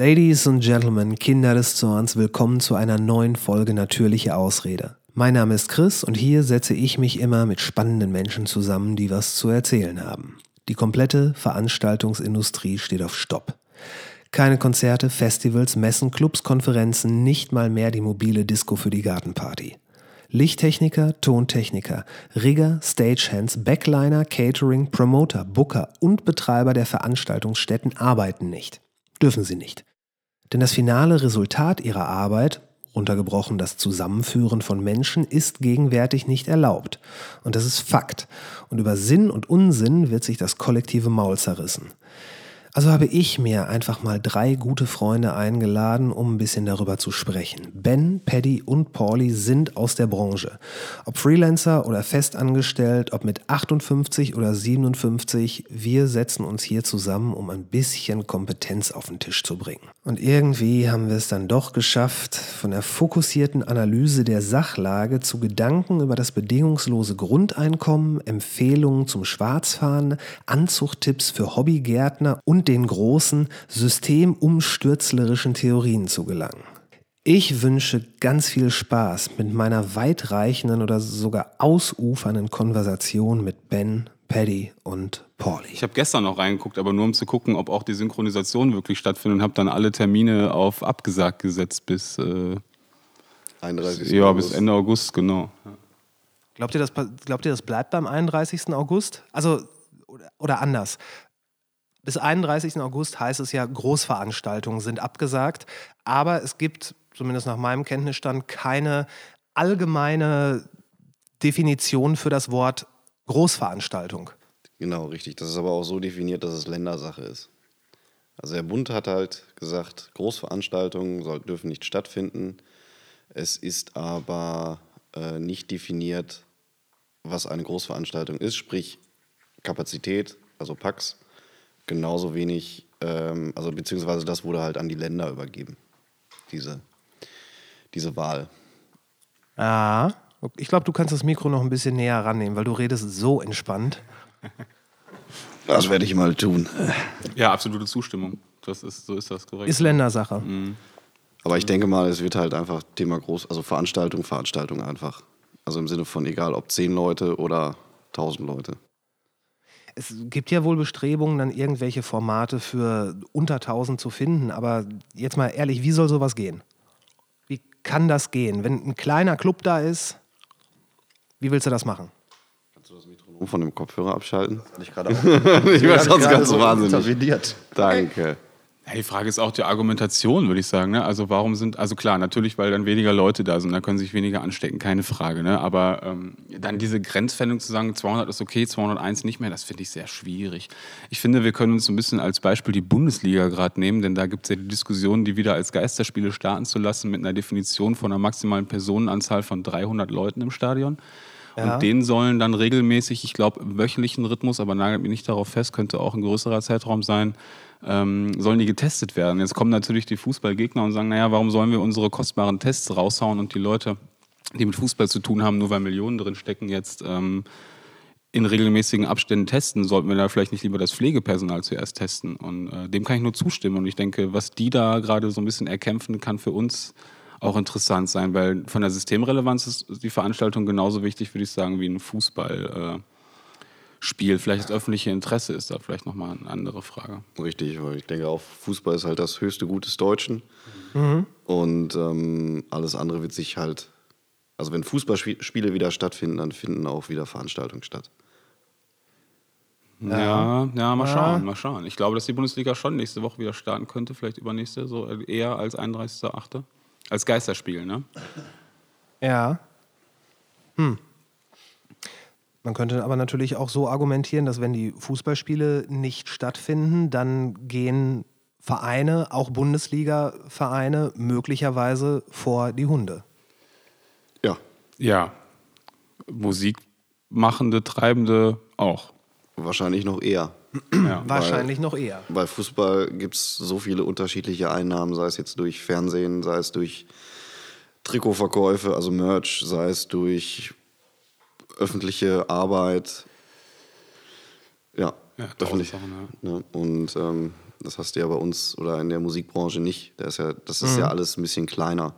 Ladies and Gentlemen, Kinder des Zorns, willkommen zu einer neuen Folge Natürliche Ausrede. Mein Name ist Chris und hier setze ich mich immer mit spannenden Menschen zusammen, die was zu erzählen haben. Die komplette Veranstaltungsindustrie steht auf Stopp. Keine Konzerte, Festivals, Messen, Clubs, Konferenzen, nicht mal mehr die mobile Disco für die Gartenparty. Lichttechniker, Tontechniker, Rigger, Stagehands, Backliner, Catering, Promoter, Booker und Betreiber der Veranstaltungsstätten arbeiten nicht. Dürfen sie nicht. Denn das finale Resultat ihrer Arbeit, runtergebrochen das Zusammenführen von Menschen, ist gegenwärtig nicht erlaubt. Und das ist Fakt. Und über Sinn und Unsinn wird sich das kollektive Maul zerrissen. Also habe ich mir einfach mal drei gute Freunde eingeladen, um ein bisschen darüber zu sprechen. Ben, Paddy und Pauli sind aus der Branche. Ob Freelancer oder festangestellt, ob mit 58 oder 57, wir setzen uns hier zusammen, um ein bisschen Kompetenz auf den Tisch zu bringen. Und irgendwie haben wir es dann doch geschafft, von der fokussierten Analyse der Sachlage zu Gedanken über das bedingungslose Grundeinkommen, Empfehlungen zum Schwarzfahren, Anzuchttipps für Hobbygärtner und und den großen systemumstürzlerischen Theorien zu gelangen. Ich wünsche ganz viel Spaß mit meiner weitreichenden oder sogar ausufernden Konversation mit Ben, Paddy und Pauli. Ich habe gestern noch reingeguckt, aber nur um zu gucken, ob auch die Synchronisation wirklich stattfindet und habe dann alle Termine auf abgesagt gesetzt bis, äh, 31. Ja, bis Ende August, genau. Glaubt ihr, das, glaubt ihr, das bleibt beim 31. August? Also, oder anders. Bis 31. August heißt es ja, Großveranstaltungen sind abgesagt. Aber es gibt, zumindest nach meinem Kenntnisstand, keine allgemeine Definition für das Wort Großveranstaltung. Genau, richtig. Das ist aber auch so definiert, dass es Ländersache ist. Also der Bund hat halt gesagt, Großveranstaltungen soll, dürfen nicht stattfinden. Es ist aber äh, nicht definiert, was eine Großveranstaltung ist, sprich Kapazität, also Pax genauso wenig, ähm, also beziehungsweise das wurde halt an die Länder übergeben, diese, diese Wahl. Ja, ich glaube, du kannst das Mikro noch ein bisschen näher rannehmen, weil du redest so entspannt. Das werde ich mal tun. Ja, absolute Zustimmung. Das ist, so ist das korrekt. Ist Ländersache. Mhm. Aber ich denke mal, es wird halt einfach Thema groß, also Veranstaltung, Veranstaltung einfach. Also im Sinne von egal ob zehn Leute oder tausend Leute es gibt ja wohl Bestrebungen, dann irgendwelche Formate für unter 1000 zu finden. Aber jetzt mal ehrlich, wie soll sowas gehen? Wie kann das gehen? Wenn ein kleiner Club da ist, wie willst du das machen? Kannst du das Metronom von dem Kopfhörer abschalten? Ich gerade auch. ich war sonst ganz so wahnsinnig. Danke. Ja, die Frage ist auch die Argumentation, würde ich sagen. Ne? Also warum sind, also klar, natürlich, weil dann weniger Leute da sind, da können sich weniger anstecken, keine Frage. Ne? Aber ähm, dann diese Grenzfändung zu sagen, 200 ist okay, 201 nicht mehr, das finde ich sehr schwierig. Ich finde, wir können uns ein bisschen als Beispiel die Bundesliga gerade nehmen, denn da gibt es ja die Diskussion, die wieder als Geisterspiele starten zu lassen mit einer Definition von einer maximalen Personenanzahl von 300 Leuten im Stadion. Ja. Und denen sollen dann regelmäßig, ich glaube, im wöchentlichen Rhythmus, aber nagelt mich nicht darauf fest, könnte auch ein größerer Zeitraum sein, ähm, sollen die getestet werden. Jetzt kommen natürlich die Fußballgegner und sagen, naja, warum sollen wir unsere kostbaren Tests raushauen und die Leute, die mit Fußball zu tun haben, nur weil Millionen drin stecken, jetzt ähm, in regelmäßigen Abständen testen, sollten wir da vielleicht nicht lieber das Pflegepersonal zuerst testen. Und äh, dem kann ich nur zustimmen. Und ich denke, was die da gerade so ein bisschen erkämpfen, kann für uns auch interessant sein, weil von der Systemrelevanz ist die Veranstaltung genauso wichtig, würde ich sagen, wie ein Fußball. Äh, Spiel. Vielleicht das öffentliche Interesse ist da vielleicht nochmal eine andere Frage. Richtig, weil ich denke auch, Fußball ist halt das höchste Gut des Deutschen. Mhm. Und ähm, alles andere wird sich halt, also wenn Fußballspiele wieder stattfinden, dann finden auch wieder Veranstaltungen statt. Ja, ja, mal schauen, mal schauen. Ich glaube, dass die Bundesliga schon nächste Woche wieder starten könnte, vielleicht übernächste, so eher als 31.8. Als Geisterspiel, ne? Ja. Hm. Man könnte aber natürlich auch so argumentieren, dass wenn die Fußballspiele nicht stattfinden, dann gehen Vereine, auch Bundesliga-Vereine, möglicherweise vor die Hunde. Ja. Ja. Musikmachende, Treibende auch. Wahrscheinlich noch eher. Ja. Wahrscheinlich weil, noch eher. Bei Fußball gibt es so viele unterschiedliche Einnahmen, sei es jetzt durch Fernsehen, sei es durch Trikotverkäufe, also Merch, sei es durch öffentliche Arbeit. Ja, ja öffentlich. Sachen, ja. Ne? Und ähm, Das hast du ja bei uns oder in der Musikbranche nicht. Das ist ja, das ist ja alles ein bisschen kleiner.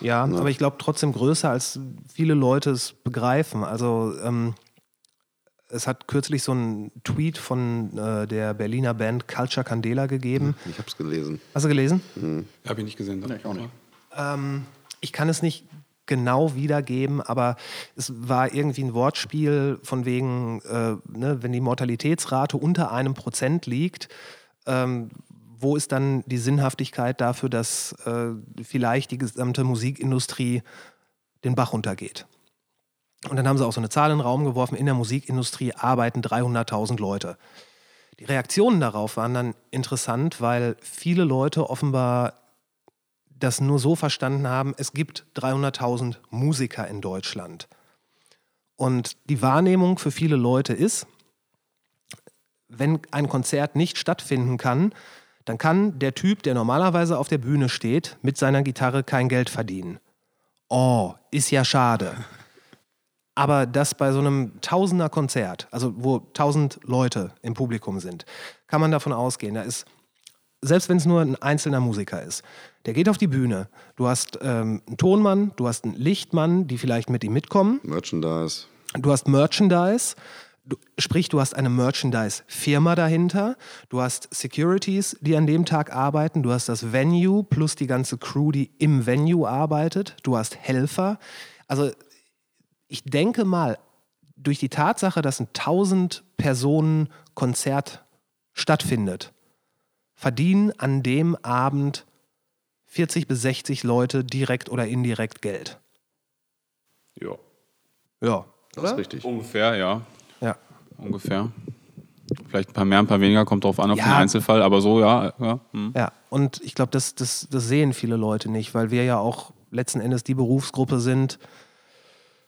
Ja, aber ich glaube trotzdem größer, als viele Leute es begreifen. Also ähm, es hat kürzlich so einen Tweet von äh, der Berliner Band Culture Candela gegeben. Ich habe es gelesen. Hast du gelesen? Habe ich nicht gesehen. Nee, ich auch nicht. Ähm, ich kann es nicht genau wiedergeben, aber es war irgendwie ein Wortspiel von wegen, äh, ne, wenn die Mortalitätsrate unter einem Prozent liegt, ähm, wo ist dann die Sinnhaftigkeit dafür, dass äh, vielleicht die gesamte Musikindustrie den Bach runtergeht? Und dann haben sie auch so eine Zahl in den Raum geworfen, in der Musikindustrie arbeiten 300.000 Leute. Die Reaktionen darauf waren dann interessant, weil viele Leute offenbar das nur so verstanden haben, es gibt 300.000 Musiker in Deutschland. Und die Wahrnehmung für viele Leute ist, wenn ein Konzert nicht stattfinden kann, dann kann der Typ, der normalerweise auf der Bühne steht, mit seiner Gitarre kein Geld verdienen. Oh, ist ja schade. Aber das bei so einem Tausender-Konzert, also wo tausend Leute im Publikum sind, kann man davon ausgehen, da ist, selbst wenn es nur ein einzelner Musiker ist, der geht auf die Bühne. Du hast ähm, einen Tonmann, du hast einen Lichtmann, die vielleicht mit ihm mitkommen. Merchandise. Du hast Merchandise, du, sprich, du hast eine Merchandise-Firma dahinter, du hast Securities, die an dem Tag arbeiten, du hast das Venue plus die ganze Crew, die im Venue arbeitet, du hast Helfer. Also ich denke mal, durch die Tatsache, dass ein 1000 Personen Konzert stattfindet, verdienen an dem Abend 40 bis 60 Leute direkt oder indirekt Geld. Ja. Ja. Das ist richtig. Ungefähr, ja. Ja. Ungefähr. Vielleicht ein paar mehr, ein paar weniger, kommt drauf an auf Ja. den Einzelfall, aber so, ja. ja. Hm. Ja, und ich glaube, das, das, das sehen viele Leute nicht, weil wir ja auch letzten Endes die Berufsgruppe sind.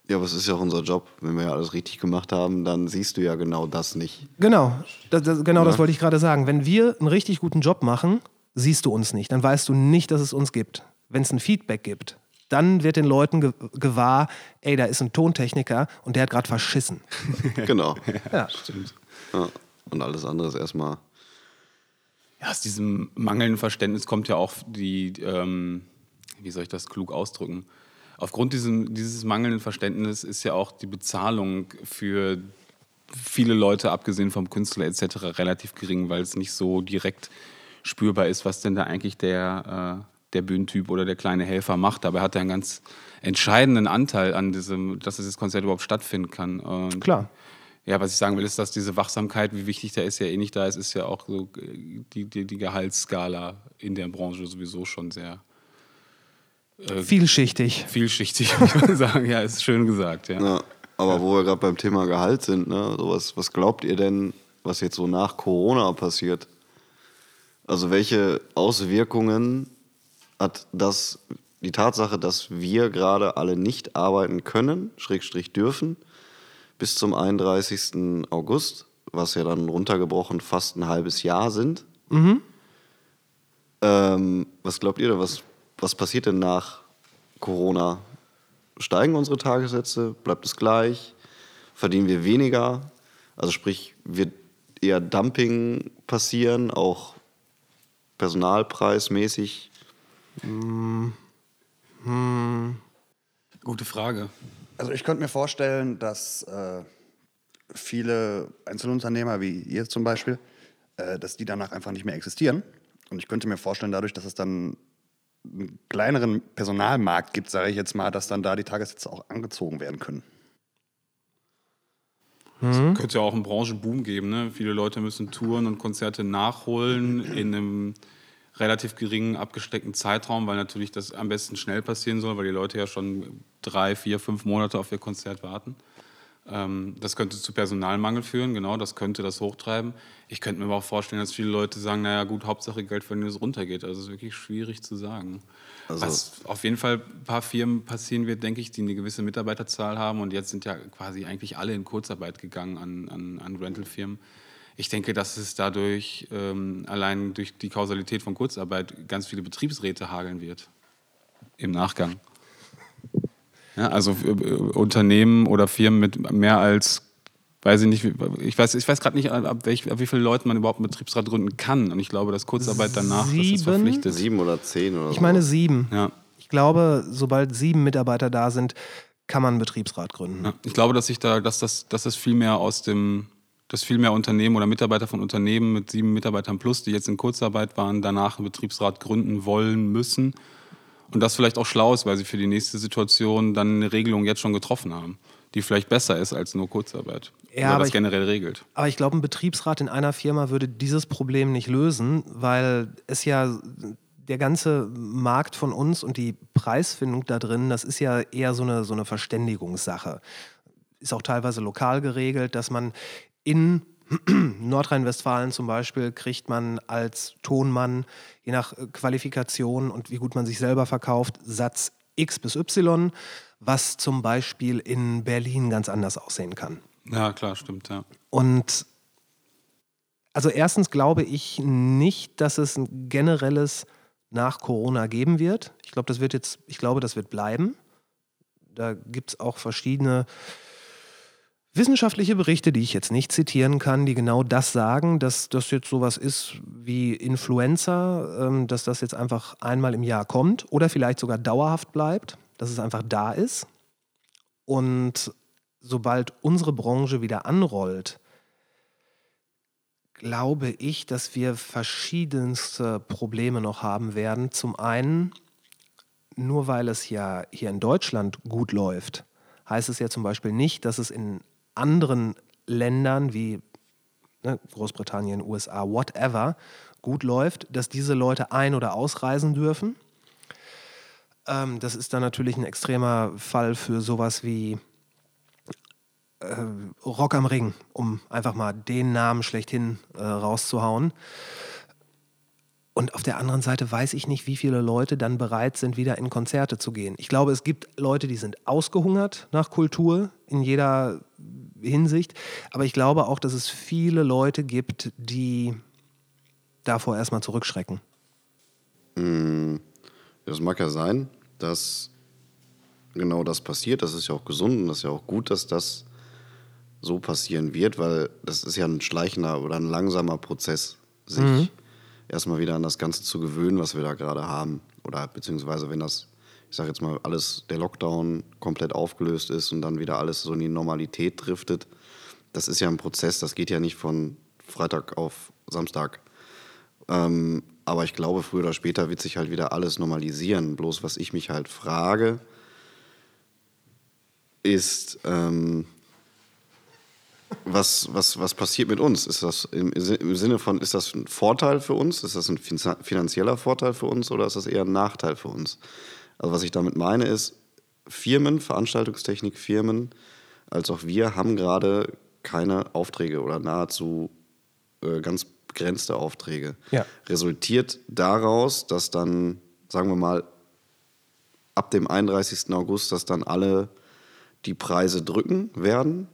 Ja, aber es ist ja auch unser Job. Wenn wir ja alles richtig gemacht haben, dann siehst du ja genau das nicht. Genau, das, das, genau das wollte ich gerade sagen. Wenn wir einen richtig guten Job machen, siehst du uns nicht. Dann weißt du nicht, dass es uns gibt. Wenn es ein Feedback gibt, dann wird den Leuten ge gewahr, ey, da ist ein Tontechniker und der hat gerade verschissen. Genau. Ja. Stimmt. Ja. Und alles andere ist erstmal. Ja, aus diesem mangelnden Verständnis kommt ja auch die, ähm, wie soll ich das klug ausdrücken? Aufgrund diesem, dieses mangelnden Verständnisses ist ja auch die Bezahlung für viele Leute, abgesehen vom Künstler etc., relativ gering, weil es nicht so direkt spürbar ist, was denn da eigentlich der, äh, der Bühnentyp oder der kleine Helfer macht. Dabei hat er einen ganz entscheidenden Anteil an diesem, dass dieses Konzert überhaupt stattfinden kann. Und Klar. ja, was ich sagen will, ist, dass diese Wachsamkeit, wie wichtig der ist, ja eh nicht da ist, ist ja auch so äh, die, die, die Gehaltsskala in der Branche sowieso schon sehr Vielschichtig. vielschichtig, muss man sagen. Ja, ist schön gesagt, ja. Ja, aber wo wir gerade beim Thema Gehalt sind, ne, so was, was glaubt ihr denn, was jetzt so nach Corona passiert? Also welche Auswirkungen hat das, die Tatsache, dass wir gerade alle nicht arbeiten können, Schrägstrich dürfen, bis zum 31. August, was ja dann runtergebrochen fast ein halbes Jahr sind? Ähm, was glaubt ihr denn, was, was passiert denn nach Corona? Steigen unsere Tagessätze? Bleibt es gleich? Verdienen wir weniger? Also sprich, wird eher Dumping passieren, auch personalpreismäßig? Gute Frage. Also ich könnte mir vorstellen, dass äh, viele Einzelunternehmer, wie ihr zum Beispiel, äh, dass die danach einfach nicht mehr existieren. Und ich könnte mir vorstellen, dadurch, dass es dann einen kleineren Personalmarkt gibt, sage ich jetzt mal, dass dann da die Tagessätze auch angezogen werden können. Könnte ja auch einen Branchenboom geben. Ne? Viele Leute müssen Touren und Konzerte nachholen in einem relativ geringen, abgesteckten Zeitraum, weil natürlich das am besten schnell passieren soll, weil die Leute ja schon drei, vier, fünf Monate auf ihr Konzert warten. Ähm, das könnte zu Personalmangel führen, genau, das könnte das hochtreiben. Ich könnte mir aber auch vorstellen, dass viele Leute sagen, naja gut, Hauptsache Geld verdienen, es runtergeht. Also es ist wirklich schwierig zu sagen. Also- Was auf jeden Fall ein paar Firmen passieren wird, denke ich, die eine gewisse Mitarbeiterzahl haben und jetzt sind ja quasi eigentlich alle in Kurzarbeit gegangen an, an, an Rentalfirmen. Ich denke, dass es dadurch ähm, allein durch die Kausalität von Kurzarbeit ganz viele Betriebsräte hageln wird im Nachgang. Ja, also äh, Unternehmen oder Firmen mit mehr als, weiß ich nicht, ich weiß, ich weiß gerade nicht, ab, welch, ab wie vielen Leuten man überhaupt einen Betriebsrat gründen kann. Und ich glaube, dass Kurzarbeit danach das ist Sieben? verpflichtet. Sieben oder zehn oder so. Ich meine sieben. Ja. Ich glaube, sobald sieben Mitarbeiter da sind, kann man einen Betriebsrat gründen. Ja, ich glaube, dass sich da, dass das, dass das viel mehr aus dem, dass viel mehr Unternehmen oder Mitarbeiter von Unternehmen mit sieben Mitarbeitern plus, die jetzt in Kurzarbeit waren, danach einen Betriebsrat gründen wollen müssen. Und das vielleicht auch schlau ist, weil sie für die nächste Situation dann eine Regelung jetzt schon getroffen haben, die vielleicht besser ist als nur Kurzarbeit. Ja, oder das ich- generell regelt. Aber ich glaube, ein Betriebsrat in einer Firma würde dieses Problem nicht lösen, weil es ja der ganze Markt von uns und die Preisfindung da drin, das ist ja eher so eine, so eine Verständigungssache. Ist auch teilweise lokal geregelt, dass man in Nordrhein-Westfalen zum Beispiel kriegt man als Tonmann, je nach äh, Qualifikation und wie gut man sich selber verkauft, Satz X bis Y, was zum Beispiel in Berlin ganz anders aussehen kann. Ja, klar, stimmt, ja. Und also erstens glaube ich nicht, dass es ein generelles nach Corona geben wird. Ich glaube, das wird jetzt, ich glaube, das wird bleiben. Da gibt es auch verschiedene wissenschaftliche Berichte, die ich jetzt nicht zitieren kann, die genau das sagen, dass das jetzt sowas ist wie Influenza, ähm, dass das jetzt einfach einmal im Jahr kommt oder vielleicht sogar dauerhaft bleibt, dass es einfach da ist. Und sobald unsere Branche wieder anrollt, glaube ich, dass wir verschiedenste Probleme noch haben werden. Zum einen, nur weil es ja hier in Deutschland gut läuft, heißt es ja zum Beispiel nicht, dass es in anderen Ländern wie ne, Großbritannien, USA, whatever, gut läuft, dass diese Leute ein- oder ausreisen dürfen. Ähm, das ist dann natürlich ein extremer Fall für sowas wie äh, Rock am Ring, um einfach mal den Namen schlechthin äh, rauszuhauen. Und auf der anderen Seite weiß ich nicht, wie viele Leute dann bereit sind, wieder in Konzerte zu gehen. Ich glaube, es gibt Leute, die sind ausgehungert nach Kultur in jeder Hinsicht. Aber ich glaube auch, dass es viele Leute gibt, die davor erstmal zurückschrecken. Das mag ja sein, dass genau das passiert. Das ist ja auch gesund und das ist ja auch gut, dass das so passieren wird, weil das ist ja ein schleichender oder ein langsamer Prozess, sich erstmal wieder an das Ganze zu gewöhnen, was wir da gerade haben. Oder beziehungsweise wenn das, ich sage jetzt mal, alles, der Lockdown komplett aufgelöst ist und dann wieder alles so in die Normalität driftet. Das ist ja ein Prozess, das geht ja nicht von Freitag auf Samstag. Ähm, aber ich glaube, früher oder später wird sich halt wieder alles normalisieren. Bloß was ich mich halt frage, ist, ähm, was, was, was passiert mit uns? Ist das im, im Sinne von, ist das ein Vorteil für uns? Ist das ein fin- finanzieller Vorteil für uns oder ist das eher ein Nachteil für uns? Also was ich damit meine ist, Firmen, Veranstaltungstechnikfirmen, als auch wir haben gerade keine Aufträge oder nahezu äh, ganz begrenzte Aufträge. Ja. Resultiert daraus, dass dann, sagen wir mal, ab dem 31. August, dass dann alle die Preise drücken werden,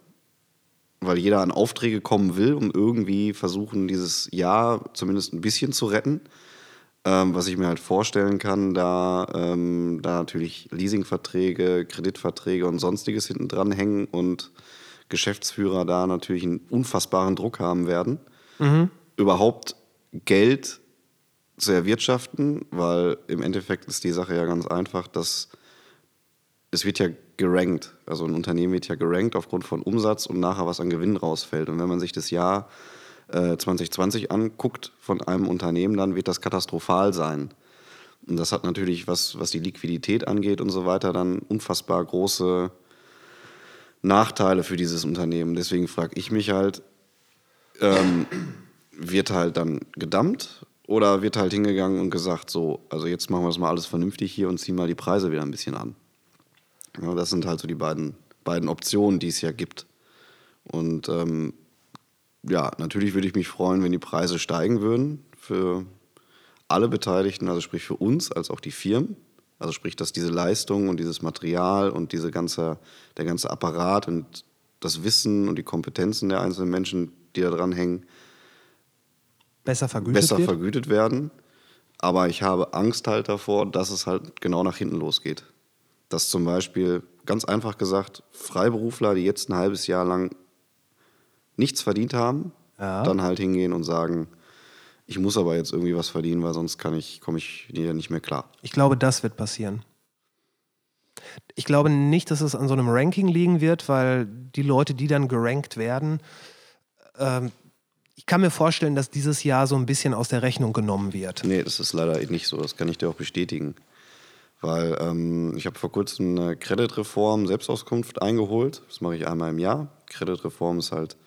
weil jeder an Aufträge kommen will, um irgendwie versuchen, dieses Jahr zumindest ein bisschen zu retten. Ähm, was ich mir halt vorstellen kann, da, ähm, da natürlich Leasingverträge, Kreditverträge und sonstiges hinten dran hängen und Geschäftsführer da natürlich einen unfassbaren Druck haben werden, überhaupt Geld zu erwirtschaften, weil im Endeffekt ist die Sache ja ganz einfach, dass es wird ja gerankt. Also ein Unternehmen wird ja gerankt aufgrund von Umsatz und nachher was an Gewinn rausfällt. Und wenn man sich das Jahr äh, 2020 anguckt von einem Unternehmen, dann wird das katastrophal sein. Und das hat natürlich, was, was die Liquidität angeht und so weiter, dann unfassbar große Nachteile für dieses Unternehmen. Deswegen frage ich mich halt, ähm, wird halt dann gedammt oder wird halt hingegangen und gesagt, so, also jetzt machen wir das mal alles vernünftig hier und ziehen mal die Preise wieder ein bisschen an. Ja, das sind halt so die beiden, beiden Optionen, die es ja gibt. Und ähm, ja, natürlich würde ich mich freuen, wenn die Preise steigen würden für alle Beteiligten, also sprich für uns als auch die Firmen. Also sprich, dass diese Leistung und dieses Material und diese ganze, der ganze Apparat und das Wissen und die Kompetenzen der einzelnen Menschen, die da dran hängen, Besser vergütet besser wird. vergütet werden. Aber ich habe Angst halt davor, dass es halt genau nach hinten losgeht. Dass zum Beispiel, ganz einfach gesagt, Freiberufler, die jetzt ein halbes Jahr lang nichts verdient haben, Ja. dann halt hingehen und sagen, ich muss aber jetzt irgendwie was verdienen, weil sonst kann ich, komme ich hier nicht mehr klar. Ich glaube, das wird passieren. Ich glaube nicht, dass es an so einem Ranking liegen wird, weil die Leute, die dann gerankt werden, ähm, ich kann mir vorstellen, dass dieses Jahr so ein bisschen aus der Rechnung genommen wird. Nee, das ist leider nicht so. Das kann ich dir auch bestätigen. Weil ähm, ich habe vor kurzem eine Kreditreform Selbstauskunft eingeholt. Das mache ich einmal im Jahr. Kreditreform ist halt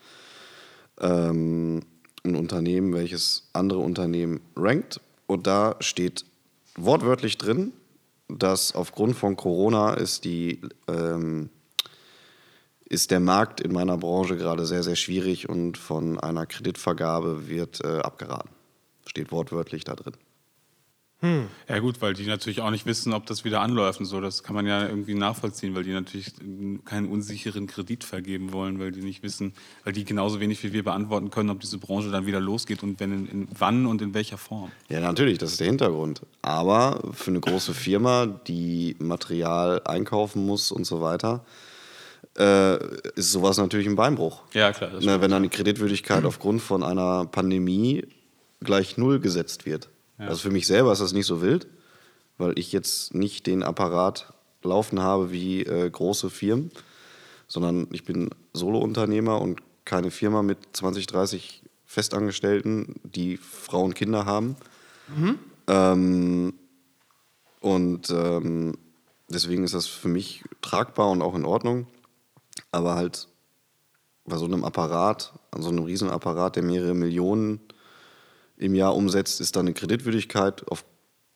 ähm, ein Unternehmen, welches andere Unternehmen rankt. Und da steht wortwörtlich drin, dass aufgrund von Corona ist die ähm, ist der Markt in meiner Branche gerade sehr, sehr schwierig und von einer Kreditvergabe wird äh, abgeraten. Steht wortwörtlich da drin. Ja gut, weil die natürlich auch nicht wissen, ob das wieder anläuft und so. Das kann man ja irgendwie nachvollziehen, weil die natürlich keinen unsicheren Kredit vergeben wollen, weil die nicht wissen, weil die genauso wenig wie wir beantworten können, ob diese Branche dann wieder losgeht und wenn in, in wann und in welcher Form. Ja, natürlich, das ist der Hintergrund. Aber für eine große Firma, die Material einkaufen muss und so weiter, äh, ist sowas natürlich ein Beinbruch. Ja, klar. Das Ne, wenn dann die Kreditwürdigkeit aufgrund von einer Pandemie gleich null gesetzt wird. Also für mich selber ist das nicht so wild, weil ich jetzt nicht den Apparat laufen habe wie äh, große Firmen, sondern ich bin Solounternehmer und keine Firma mit 20, 30 Festangestellten, die Frauen und Kinder haben. Ähm, und ähm, deswegen ist das für mich tragbar und auch in Ordnung. Aber halt bei so einem Apparat, an so einem Riesenapparat, der mehrere Millionen im Jahr umsetzt, ist dann eine Kreditwürdigkeit auf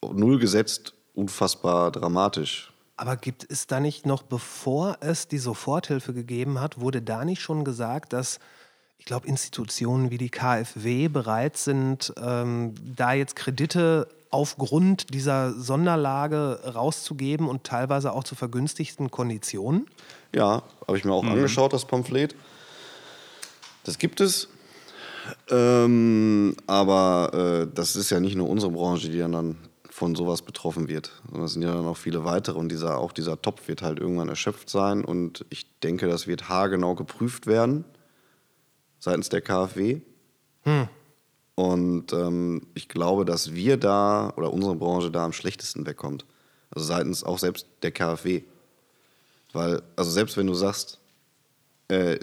null gesetzt unfassbar dramatisch. Aber gibt es da nicht noch, bevor es die Soforthilfe gegeben hat, wurde da nicht schon gesagt, dass ich glaube, Institutionen wie die KfW bereit sind, ähm, da jetzt Kredite aufgrund dieser Sonderlage rauszugeben und teilweise auch zu vergünstigten Konditionen? Ja, habe ich mir auch angeschaut, das Pamphlet. Das gibt es. Ähm, aber äh, das ist ja nicht nur unsere Branche, die dann, von sowas betroffen wird, sondern es sind ja dann auch viele weitere. Und dieser, auch dieser Topf wird halt irgendwann erschöpft sein. Und ich denke, das wird haargenau geprüft werden seitens der KfW. Und ähm, ich glaube, dass wir da oder unsere Branche da am schlechtesten wegkommt. Also seitens auch selbst der KfW. Weil, also selbst wenn du sagst, äh,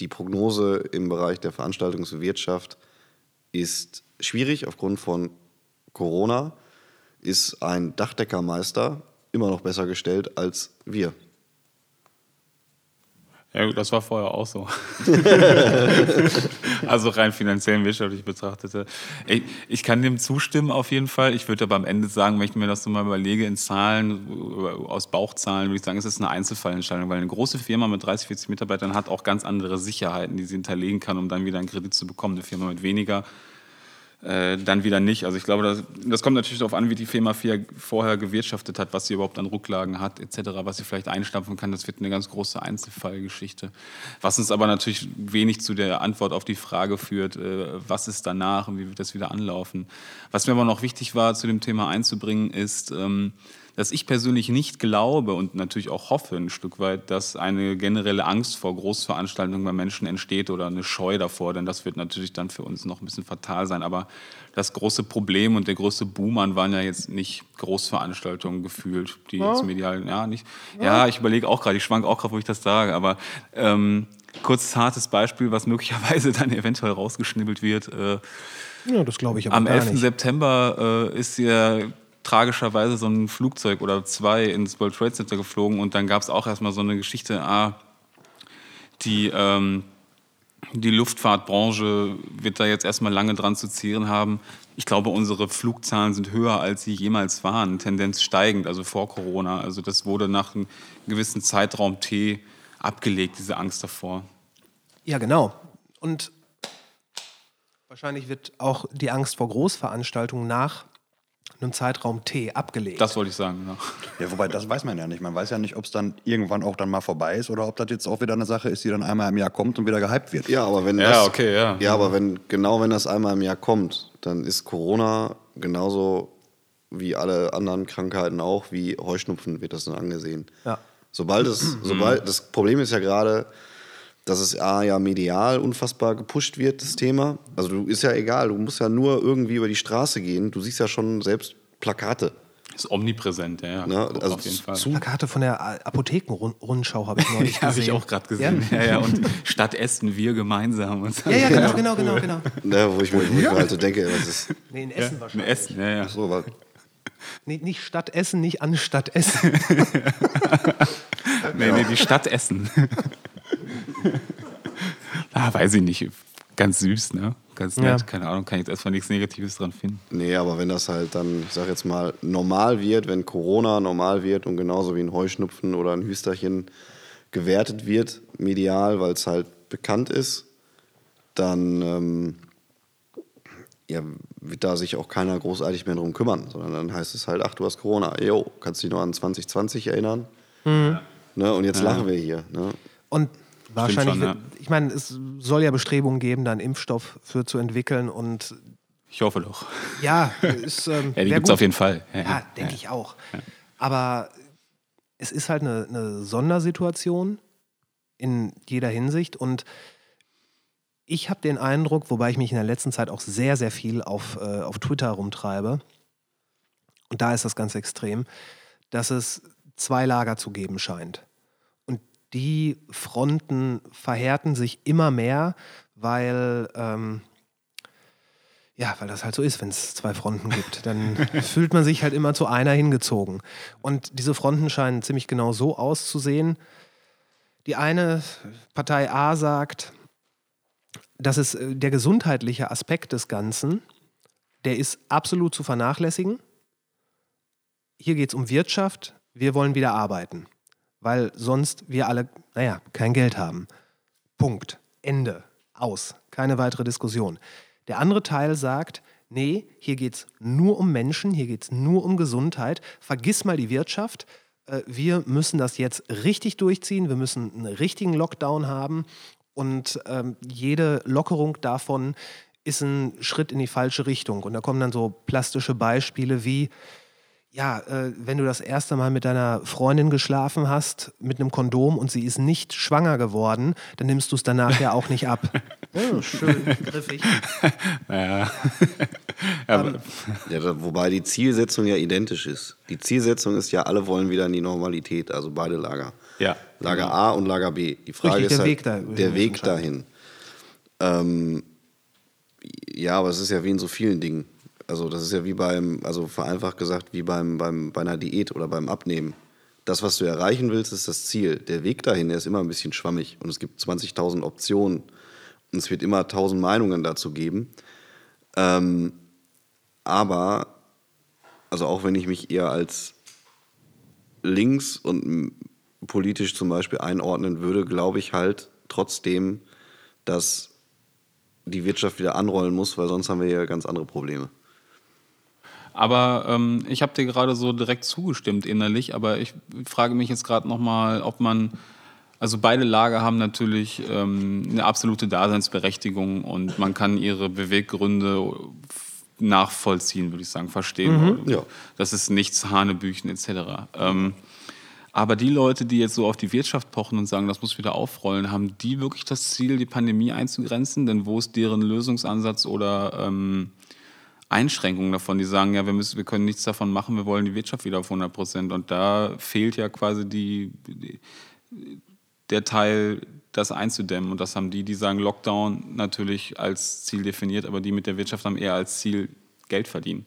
die Prognose im Bereich der Veranstaltungswirtschaft ist schwierig aufgrund von Corona, ist ein Dachdeckermeister immer noch besser gestellt als wir. Ja, das war vorher auch so. also rein finanziell und wirtschaftlich betrachtete. Ich, ich kann dem zustimmen auf jeden Fall. Ich würde aber am Ende sagen, wenn ich mir das so mal überlege in Zahlen, aus Bauchzahlen, würde ich sagen, es ist eine Einzelfallentscheidung, weil eine große Firma mit 30, 40 Mitarbeitern hat auch ganz andere Sicherheiten, die sie hinterlegen kann, um dann wieder einen Kredit zu bekommen. Eine Firma mit weniger äh, dann wieder nicht. Also ich glaube, das, das kommt natürlich darauf an, wie die Firma vorher gewirtschaftet hat, was sie überhaupt an Rücklagen hat, etc., was sie vielleicht einstampfen kann. Das wird eine ganz große Einzelfallgeschichte. Was uns aber natürlich wenig zu der Antwort auf die Frage führt, äh, was ist danach und wie wird das wieder anlaufen. Was mir aber noch wichtig war, zu dem Thema einzubringen, ist, ähm, dass ich persönlich nicht glaube und natürlich auch hoffe ein Stück weit, dass eine generelle Angst vor Großveranstaltungen bei Menschen entsteht oder eine Scheu davor, denn das wird natürlich dann für uns noch ein bisschen fatal sein. Aber das große Problem und der größte Boom an waren ja jetzt nicht Großveranstaltungen gefühlt, die jetzt medial, ja, nicht. Ja, ich überlege auch gerade, ich schwank auch gerade, wo ich das sage, aber ähm, kurz hartes Beispiel, was möglicherweise dann eventuell rausgeschnibbelt wird. Äh, Ja, das glaube ich aber am gar 11. nicht. September äh, ist ja tragischerweise so ein Flugzeug oder zwei ins World Trade Center geflogen und dann gab es auch erstmal so eine Geschichte, ah, die, ähm, die Luftfahrtbranche wird da jetzt erstmal lange dran zu zehren haben. Ich glaube, unsere Flugzahlen sind höher, als sie jemals waren, Tendenz steigend, also vor Corona. Also das wurde nach einem gewissen Zeitraum T abgelegt, diese Angst davor. Ja, genau. Und wahrscheinlich wird auch die Angst vor Großveranstaltungen nach einem Zeitraum T abgelegt. Das wollte ich sagen. Ja. Ja, wobei, das weiß man ja nicht. Man weiß ja nicht, ob es dann irgendwann auch dann mal vorbei ist oder ob das jetzt auch wieder eine Sache ist, die dann einmal im Jahr kommt und wieder gehypt wird. Ja, aber wenn Ja, das, okay, ja. Ja, aber wenn genau wenn das einmal im Jahr kommt, dann ist Corona genauso wie alle anderen Krankheiten auch, wie Heuschnupfen wird das dann angesehen. Ja. Sobald es, sobald das Problem ist ja gerade, dass es A, ja medial unfassbar gepusht wird, das Thema. Also du ist ja egal, du musst ja nur irgendwie über die Straße gehen. Du siehst ja schon selbst Plakate. Ist omnipräsent, ja. ja. Ne? Also auf jeden Fall. zu, Plakate von der Apothekenrundschau habe ich neulich Ja, habe ich auch gerade gesehen. Ja? Ja, und statt Essen wir gemeinsam. Und so. Ja, ja, genau, genau, genau, genau. ne, wo ich mir, wo ich mir halt so denke, was ist Nee, in Essen Ein wahrscheinlich. Essen, ja, ja. so, Nee, nicht statt Essen, nicht anstatt Essen. Nee, nee, die Stadt Essen. ah, weiß ich nicht. Ganz süß, ne? Ganz nett. Ja. Keine Ahnung, kann ich jetzt erstmal nichts Negatives dran finden. Nee, aber wenn das halt dann, ich sag jetzt mal, normal wird, wenn Corona normal wird und genauso wie ein Heuschnupfen oder ein Hüsterchen gewertet wird, medial, weil es halt bekannt ist, dann ähm, ja, wird da sich auch keiner großartig mehr drum kümmern, sondern dann heißt es halt, ach, du hast Corona, jo, kannst du dich noch an 2020 erinnern? Ne, und jetzt lachen wir hier. Ne? Und wahrscheinlich, schon, ja. wird- ich meine, es soll ja Bestrebungen geben, da einen Impfstoff für zu entwickeln. Und Ich hoffe doch. ja, ist, ähm, Ja, die gibt es auf jeden Fall. Ja, Ja, denke ich auch. Aber es ist halt eine, eine Sondersituation in jeder Hinsicht und ich habe den Eindruck, wobei ich mich in der letzten Zeit auch sehr, sehr viel auf, äh, auf Twitter rumtreibe, und da ist das ganz extrem, dass es zwei Lager zu geben scheint. Die Fronten verhärten sich immer mehr, weil, ähm, ja, weil das halt so ist, wenn es zwei Fronten gibt. Dann fühlt man sich halt immer zu einer hingezogen. Und diese Fronten scheinen ziemlich genau so auszusehen. Die eine Partei A sagt, das ist äh, der gesundheitliche Aspekt des Ganzen, der ist absolut zu vernachlässigen. Hier geht es um Wirtschaft, wir wollen wieder arbeiten, weil sonst wir alle, naja, kein Geld haben. Punkt. Ende. Aus. Keine weitere Diskussion. Der andere Teil sagt, nee, hier geht es nur um Menschen, hier geht es nur um Gesundheit. Vergiss mal die Wirtschaft. Äh, Wir müssen das jetzt richtig durchziehen. Wir müssen einen richtigen Lockdown haben. Und ähm, jede Lockerung davon ist ein Schritt in die falsche Richtung. Und da kommen dann so plastische Beispiele wie, ja, äh, wenn du das erste Mal mit deiner Freundin geschlafen hast, mit einem Kondom und sie ist nicht schwanger geworden, dann nimmst du es danach ja auch nicht ab. Oh, schön griffig. Ja. Aber, Ja, da, wobei die Zielsetzung ja identisch ist. Die Zielsetzung ist ja, alle wollen wieder in die Normalität, also beide Lager. Ja. Lager A und Lager B. Die Frage Richtig, ist der halt, Weg da- der Weg dahin. Ähm, ja, aber es ist ja wie in so vielen Dingen. Also das ist ja wie beim, also vereinfacht gesagt, wie beim, beim, bei einer Diät oder beim Abnehmen. Das, was du erreichen willst, ist das Ziel. Der Weg dahin, der ist immer ein bisschen schwammig und es gibt 20.000 Optionen und es wird immer 1.000 Meinungen dazu geben. Ähm, aber, also auch wenn ich mich eher als links und politisch zum Beispiel einordnen würde, glaube ich halt trotzdem, dass die Wirtschaft wieder anrollen muss, weil sonst haben wir ja ganz andere Probleme. Aber ähm, ich habe dir gerade so direkt zugestimmt innerlich, aber ich frage mich jetzt gerade nochmal, ob man, also beide Lager haben natürlich ähm, eine absolute Daseinsberechtigung und man kann ihre Beweggründe nachvollziehen, würde ich sagen, verstehen. Ja. Das ist nichts Hanebüchen etc. Ähm, aber die Leute, die jetzt so auf die Wirtschaft pochen und sagen, das muss wieder aufrollen, haben die wirklich das Ziel, die Pandemie einzugrenzen? Denn wo ist deren Lösungsansatz oder ähm, Einschränkungen davon? Die sagen, ja, wir, müssen, wir können nichts davon machen, wir wollen die Wirtschaft wieder auf 100 Prozent. Und da fehlt ja quasi die, die, der Teil, das einzudämmen. Und das haben die, die sagen, Lockdown natürlich als Ziel definiert, aber die mit der Wirtschaft haben eher als Ziel Geld verdienen.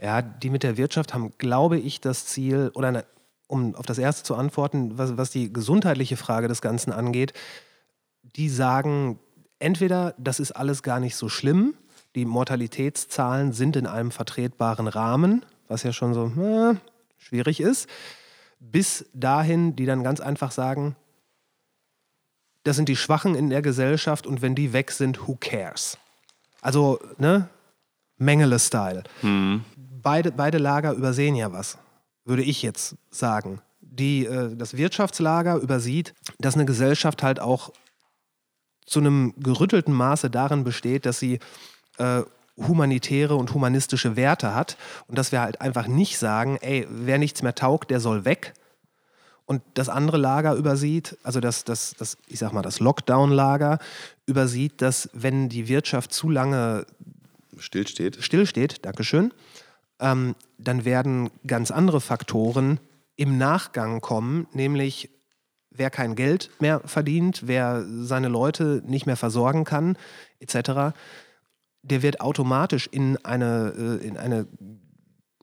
Ja, die mit der Wirtschaft haben, glaube ich, das Ziel, oder ne, um auf das erste zu antworten, was, was die gesundheitliche Frage des Ganzen angeht, die sagen, entweder das ist alles gar nicht so schlimm, die Mortalitätszahlen sind in einem vertretbaren Rahmen, was ja schon so äh, schwierig ist, bis dahin, die dann ganz einfach sagen, das sind die Schwachen in der Gesellschaft und wenn die weg sind, who cares? Also, ne? Mengele-Style. Beide, beide Lager übersehen ja was, würde ich jetzt sagen. Die, äh, das Wirtschaftslager übersieht, dass eine Gesellschaft halt auch zu einem gerüttelten Maße darin besteht, dass sie äh, humanitäre und humanistische Werte hat und dass wir halt einfach nicht sagen, ey, wer nichts mehr taugt, der soll weg. und das andere Lager übersieht, also das, das, das ich sag mal, das Lockdown-Lager übersieht, dass wenn die Wirtschaft zu lange Stillsteht. stillsteht, Dankeschön, ähm, dann werden ganz andere Faktoren im Nachgang kommen, nämlich wer kein Geld mehr verdient, wer seine Leute nicht mehr versorgen kann, etc., der wird automatisch in eine, äh, in eine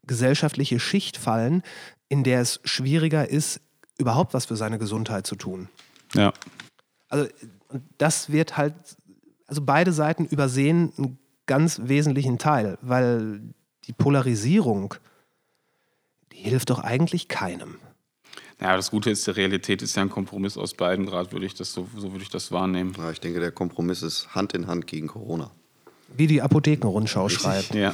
gesellschaftliche Schicht fallen, in der es schwieriger ist, überhaupt was für seine Gesundheit zu tun. Ja. Also das wird halt, also beide Seiten übersehen einen ganz wesentlichen Teil, weil die Polarisierung, die hilft doch eigentlich keinem. Ja, das Gute ist, die Realität ist ja ein Kompromiss aus beiden, gerade würde ich das so, so würde ich das wahrnehmen. Ja, ich denke, der Kompromiss ist Hand in Hand gegen Corona. Wie die Apothekenrundschau schreibt. Ja,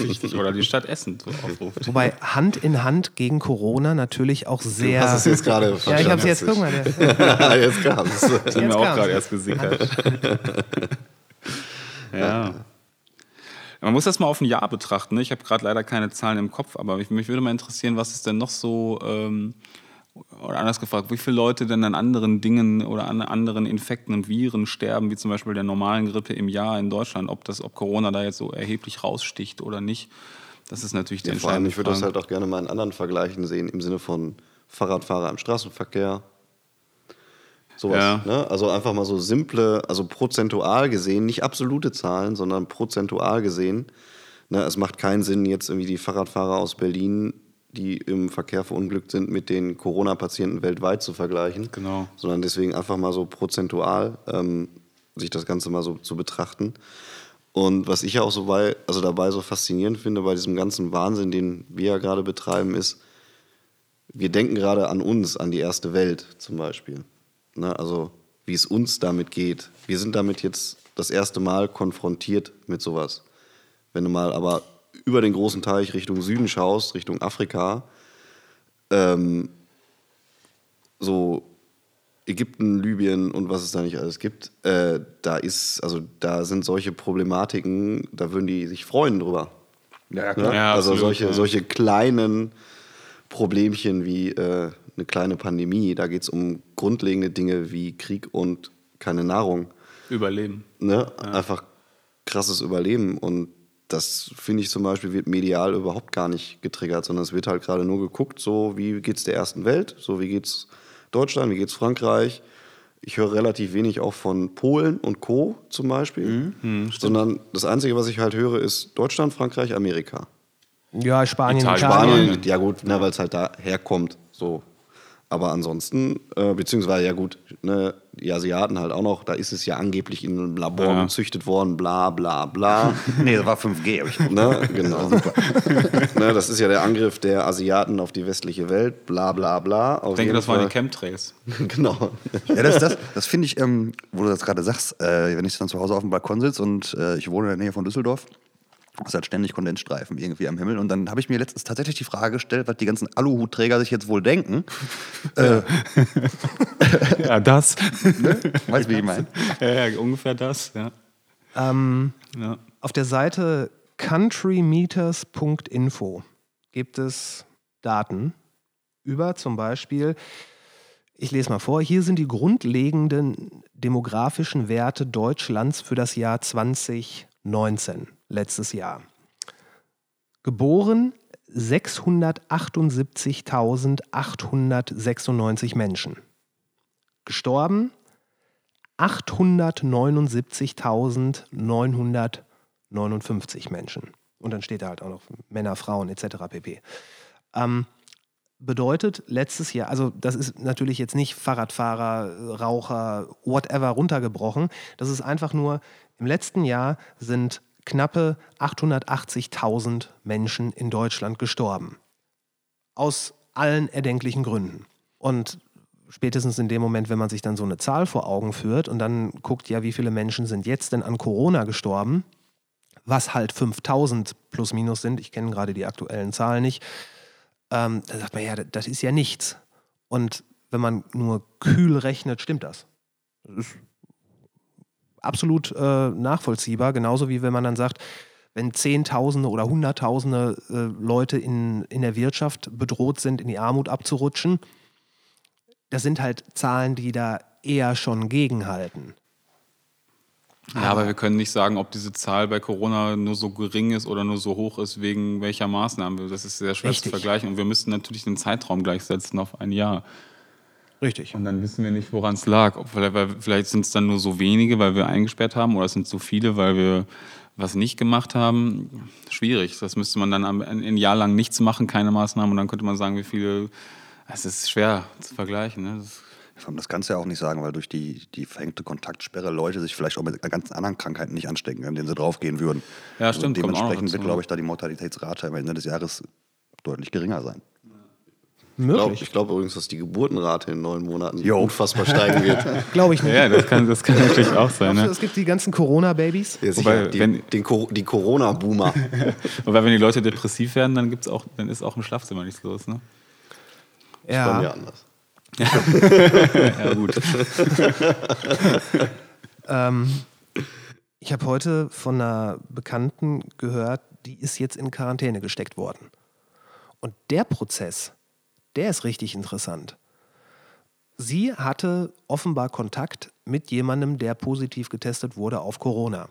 richtig. Oder die Stadt Essen so aufruft. Wobei Hand in Hand gegen Corona natürlich auch sehr. hast es jetzt gerade Ja, ich habe es jetzt, guck mal. Jetzt kam es. Das Jetzt mir auch gerade erst gesickert. ja. Man muss das mal auf ein Jahr betrachten. Ne? Ich habe gerade leider keine Zahlen im Kopf, aber mich, mich würde mal interessieren, was ist denn noch so, ähm, oder anders gefragt, wie viele Leute denn an anderen Dingen oder an anderen Infekten und Viren sterben, wie zum Beispiel der normalen Grippe im Jahr in Deutschland, ob, das, ob Corona da jetzt so erheblich raussticht oder nicht. Das ist natürlich Ja, vor allem, ich würde das halt auch gerne mal in anderen Vergleichen sehen, im Sinne von Fahrradfahrer im Straßenverkehr. Sowas. Ja. Ne? Also einfach mal so simple, also prozentual gesehen, nicht absolute Zahlen, sondern prozentual gesehen. Ne? Es macht keinen Sinn, jetzt irgendwie die Fahrradfahrer aus Berlin, die im Verkehr verunglückt sind, mit den Corona-Patienten weltweit zu vergleichen. Genau. Sondern deswegen einfach mal so prozentual ähm, sich das Ganze mal so zu betrachten. Und was ich ja auch so bei, also dabei so faszinierend finde bei diesem ganzen Wahnsinn, den wir ja gerade betreiben, ist, wir denken gerade an uns, an die erste Welt zum Beispiel. Ne, also wie es uns damit geht. Wir sind damit jetzt das erste Mal konfrontiert mit sowas. Wenn du mal aber über den großen Teich Richtung Süden schaust, Richtung Afrika, ähm, so Ägypten, Libyen und was es da nicht alles gibt, äh, da ist, also da sind solche Problematiken, da würden die sich freuen drüber. Ja, Ne? Ja, also absolut, solche, ja. solche kleinen Problemchen wie äh, eine kleine Pandemie, da geht es um grundlegende Dinge wie Krieg und keine Nahrung. Überleben. Ne? Einfach krasses Überleben. Und das finde ich zum Beispiel wird medial überhaupt gar nicht getriggert, sondern es wird halt gerade nur geguckt, so wie geht's der ersten Welt, so wie geht's Deutschland, wie geht's Frankreich. Ich höre relativ wenig auch von Polen und Co. zum Beispiel, sondern das Einzige, was ich halt höre, ist Deutschland, Frankreich, Amerika. Ja, Spanien, Italien. Spanien, ja gut, ne, weil es halt da herkommt. So. Aber ansonsten, äh, beziehungsweise ja gut, ne, die Asiaten halt auch noch, da ist es ja angeblich in einem Labor Ja. gezüchtet worden, bla bla bla. Nee, das war 5G. hab ich ne, genau. ne, das ist ja der Angriff der Asiaten auf die westliche Welt, bla bla bla. Auf Ich denke, das waren die. Chemtrails. genau. Ja, das, das, das finde ich, ähm, wo du das gerade sagst, äh, wenn ich dann zu Hause auf dem Balkon sitze und äh, ich wohne in der Nähe von Düsseldorf, es hat ständig Kondensstreifen irgendwie am Himmel. Und dann habe ich mir letztens tatsächlich die Frage gestellt, was die ganzen Aluhutträger sich jetzt wohl denken. Äh, Ja, das. weißt du, wie ich meine? ja, ja, ungefähr das, ja. Ähm, ja. Auf der Seite countrymeters.info gibt es Daten über zum Beispiel, ich lese mal vor, hier sind die grundlegenden demografischen Werte Deutschlands für das Jahr 2019, letztes Jahr. Geboren 678.896 Menschen. Gestorben 879.959 Menschen. Und dann steht da halt auch noch Männer, Frauen etc. pp. Ähm, bedeutet letztes Jahr, also das ist natürlich jetzt nicht Fahrradfahrer, Raucher, whatever runtergebrochen. Das ist einfach nur, im letzten Jahr sind knappe 880.000 Menschen in Deutschland gestorben. Aus allen erdenklichen Gründen. Und spätestens in dem Moment, wenn man sich dann so eine Zahl vor Augen führt und dann guckt, ja, wie viele Menschen sind jetzt denn an Corona gestorben, was halt 5000 plus minus sind, ich kenne gerade die aktuellen Zahlen nicht, ähm, dann sagt man, ja, das- ist ja nichts. Und wenn man nur kühl rechnet, stimmt das. Das ist absolut äh, nachvollziehbar, genauso wie wenn man dann sagt, wenn Zehntausende oder Hunderttausende äh, Leute in, in der Wirtschaft bedroht sind, in die Armut abzurutschen, das sind halt Zahlen, die da eher schon gegenhalten. Ja, aber wir können nicht sagen, ob diese Zahl bei Corona nur so gering ist oder nur so hoch ist, wegen welcher Maßnahmen. Das ist sehr schwer Richtig. zu vergleichen. Und wir müssten natürlich den Zeitraum gleichsetzen auf ein Jahr. Richtig. Und dann wissen wir nicht, woran es lag. Ob, vielleicht weil- vielleicht sind es dann nur so wenige, weil wir eingesperrt haben, oder es sind so viele, weil wir was nicht gemacht haben. Schwierig. Das müsste man dann am- ein, Jahr lang nichts machen, keine Maßnahmen. Und dann könnte man sagen, wie viele. Es ist schwer zu vergleichen. Ne? Das, kannst du ja auch nicht sagen, weil durch die, die verhängte Kontaktsperre Leute sich vielleicht auch mit ganz anderen Krankheiten nicht anstecken, können, denen sie draufgehen würden. Ja, stimmt, noch dementsprechend wird, glaube ich, da die Mortalitätsrate am Ende des Jahres deutlich geringer sein. Ich glaube übrigens, dass die Geburtenrate in neun Monaten Jo. unfassbar steigen wird. Glaube ich nicht. ja, das kann, das kann natürlich auch sein. Ne? es gibt die ganzen Corona-Babys? Ja, Wobei, die, wenn- den, Co- die Corona-Boomer. Wobei, wenn die Leute depressiv werden, dann, gibt's auch, dann ist auch im Schlafzimmer nichts los. Ne? Bei mir Ja. anders. Ja, gut. Ähm, ich habe heute von einer Bekannten gehört, die ist jetzt in Quarantäne gesteckt worden. Und der Prozess, der ist richtig interessant. Sie hatte offenbar Kontakt mit jemandem, der positiv getestet wurde auf Corona.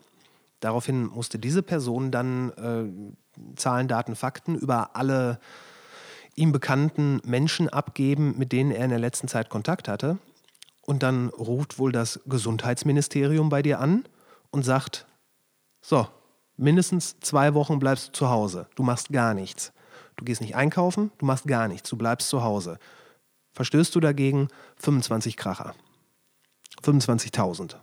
Daraufhin musste diese Person dann äh, Zahlen, Daten, Fakten über alle ihm bekannten Menschen abgeben, mit denen er in der letzten Zeit Kontakt hatte. Und dann ruft wohl das Gesundheitsministerium bei dir an und sagt, so, mindestens zwei Wochen bleibst du zu Hause. Du machst gar nichts. Du gehst nicht einkaufen, du machst gar nichts. Du bleibst zu Hause. Verstößt du dagegen 25 Kracher. 25.000.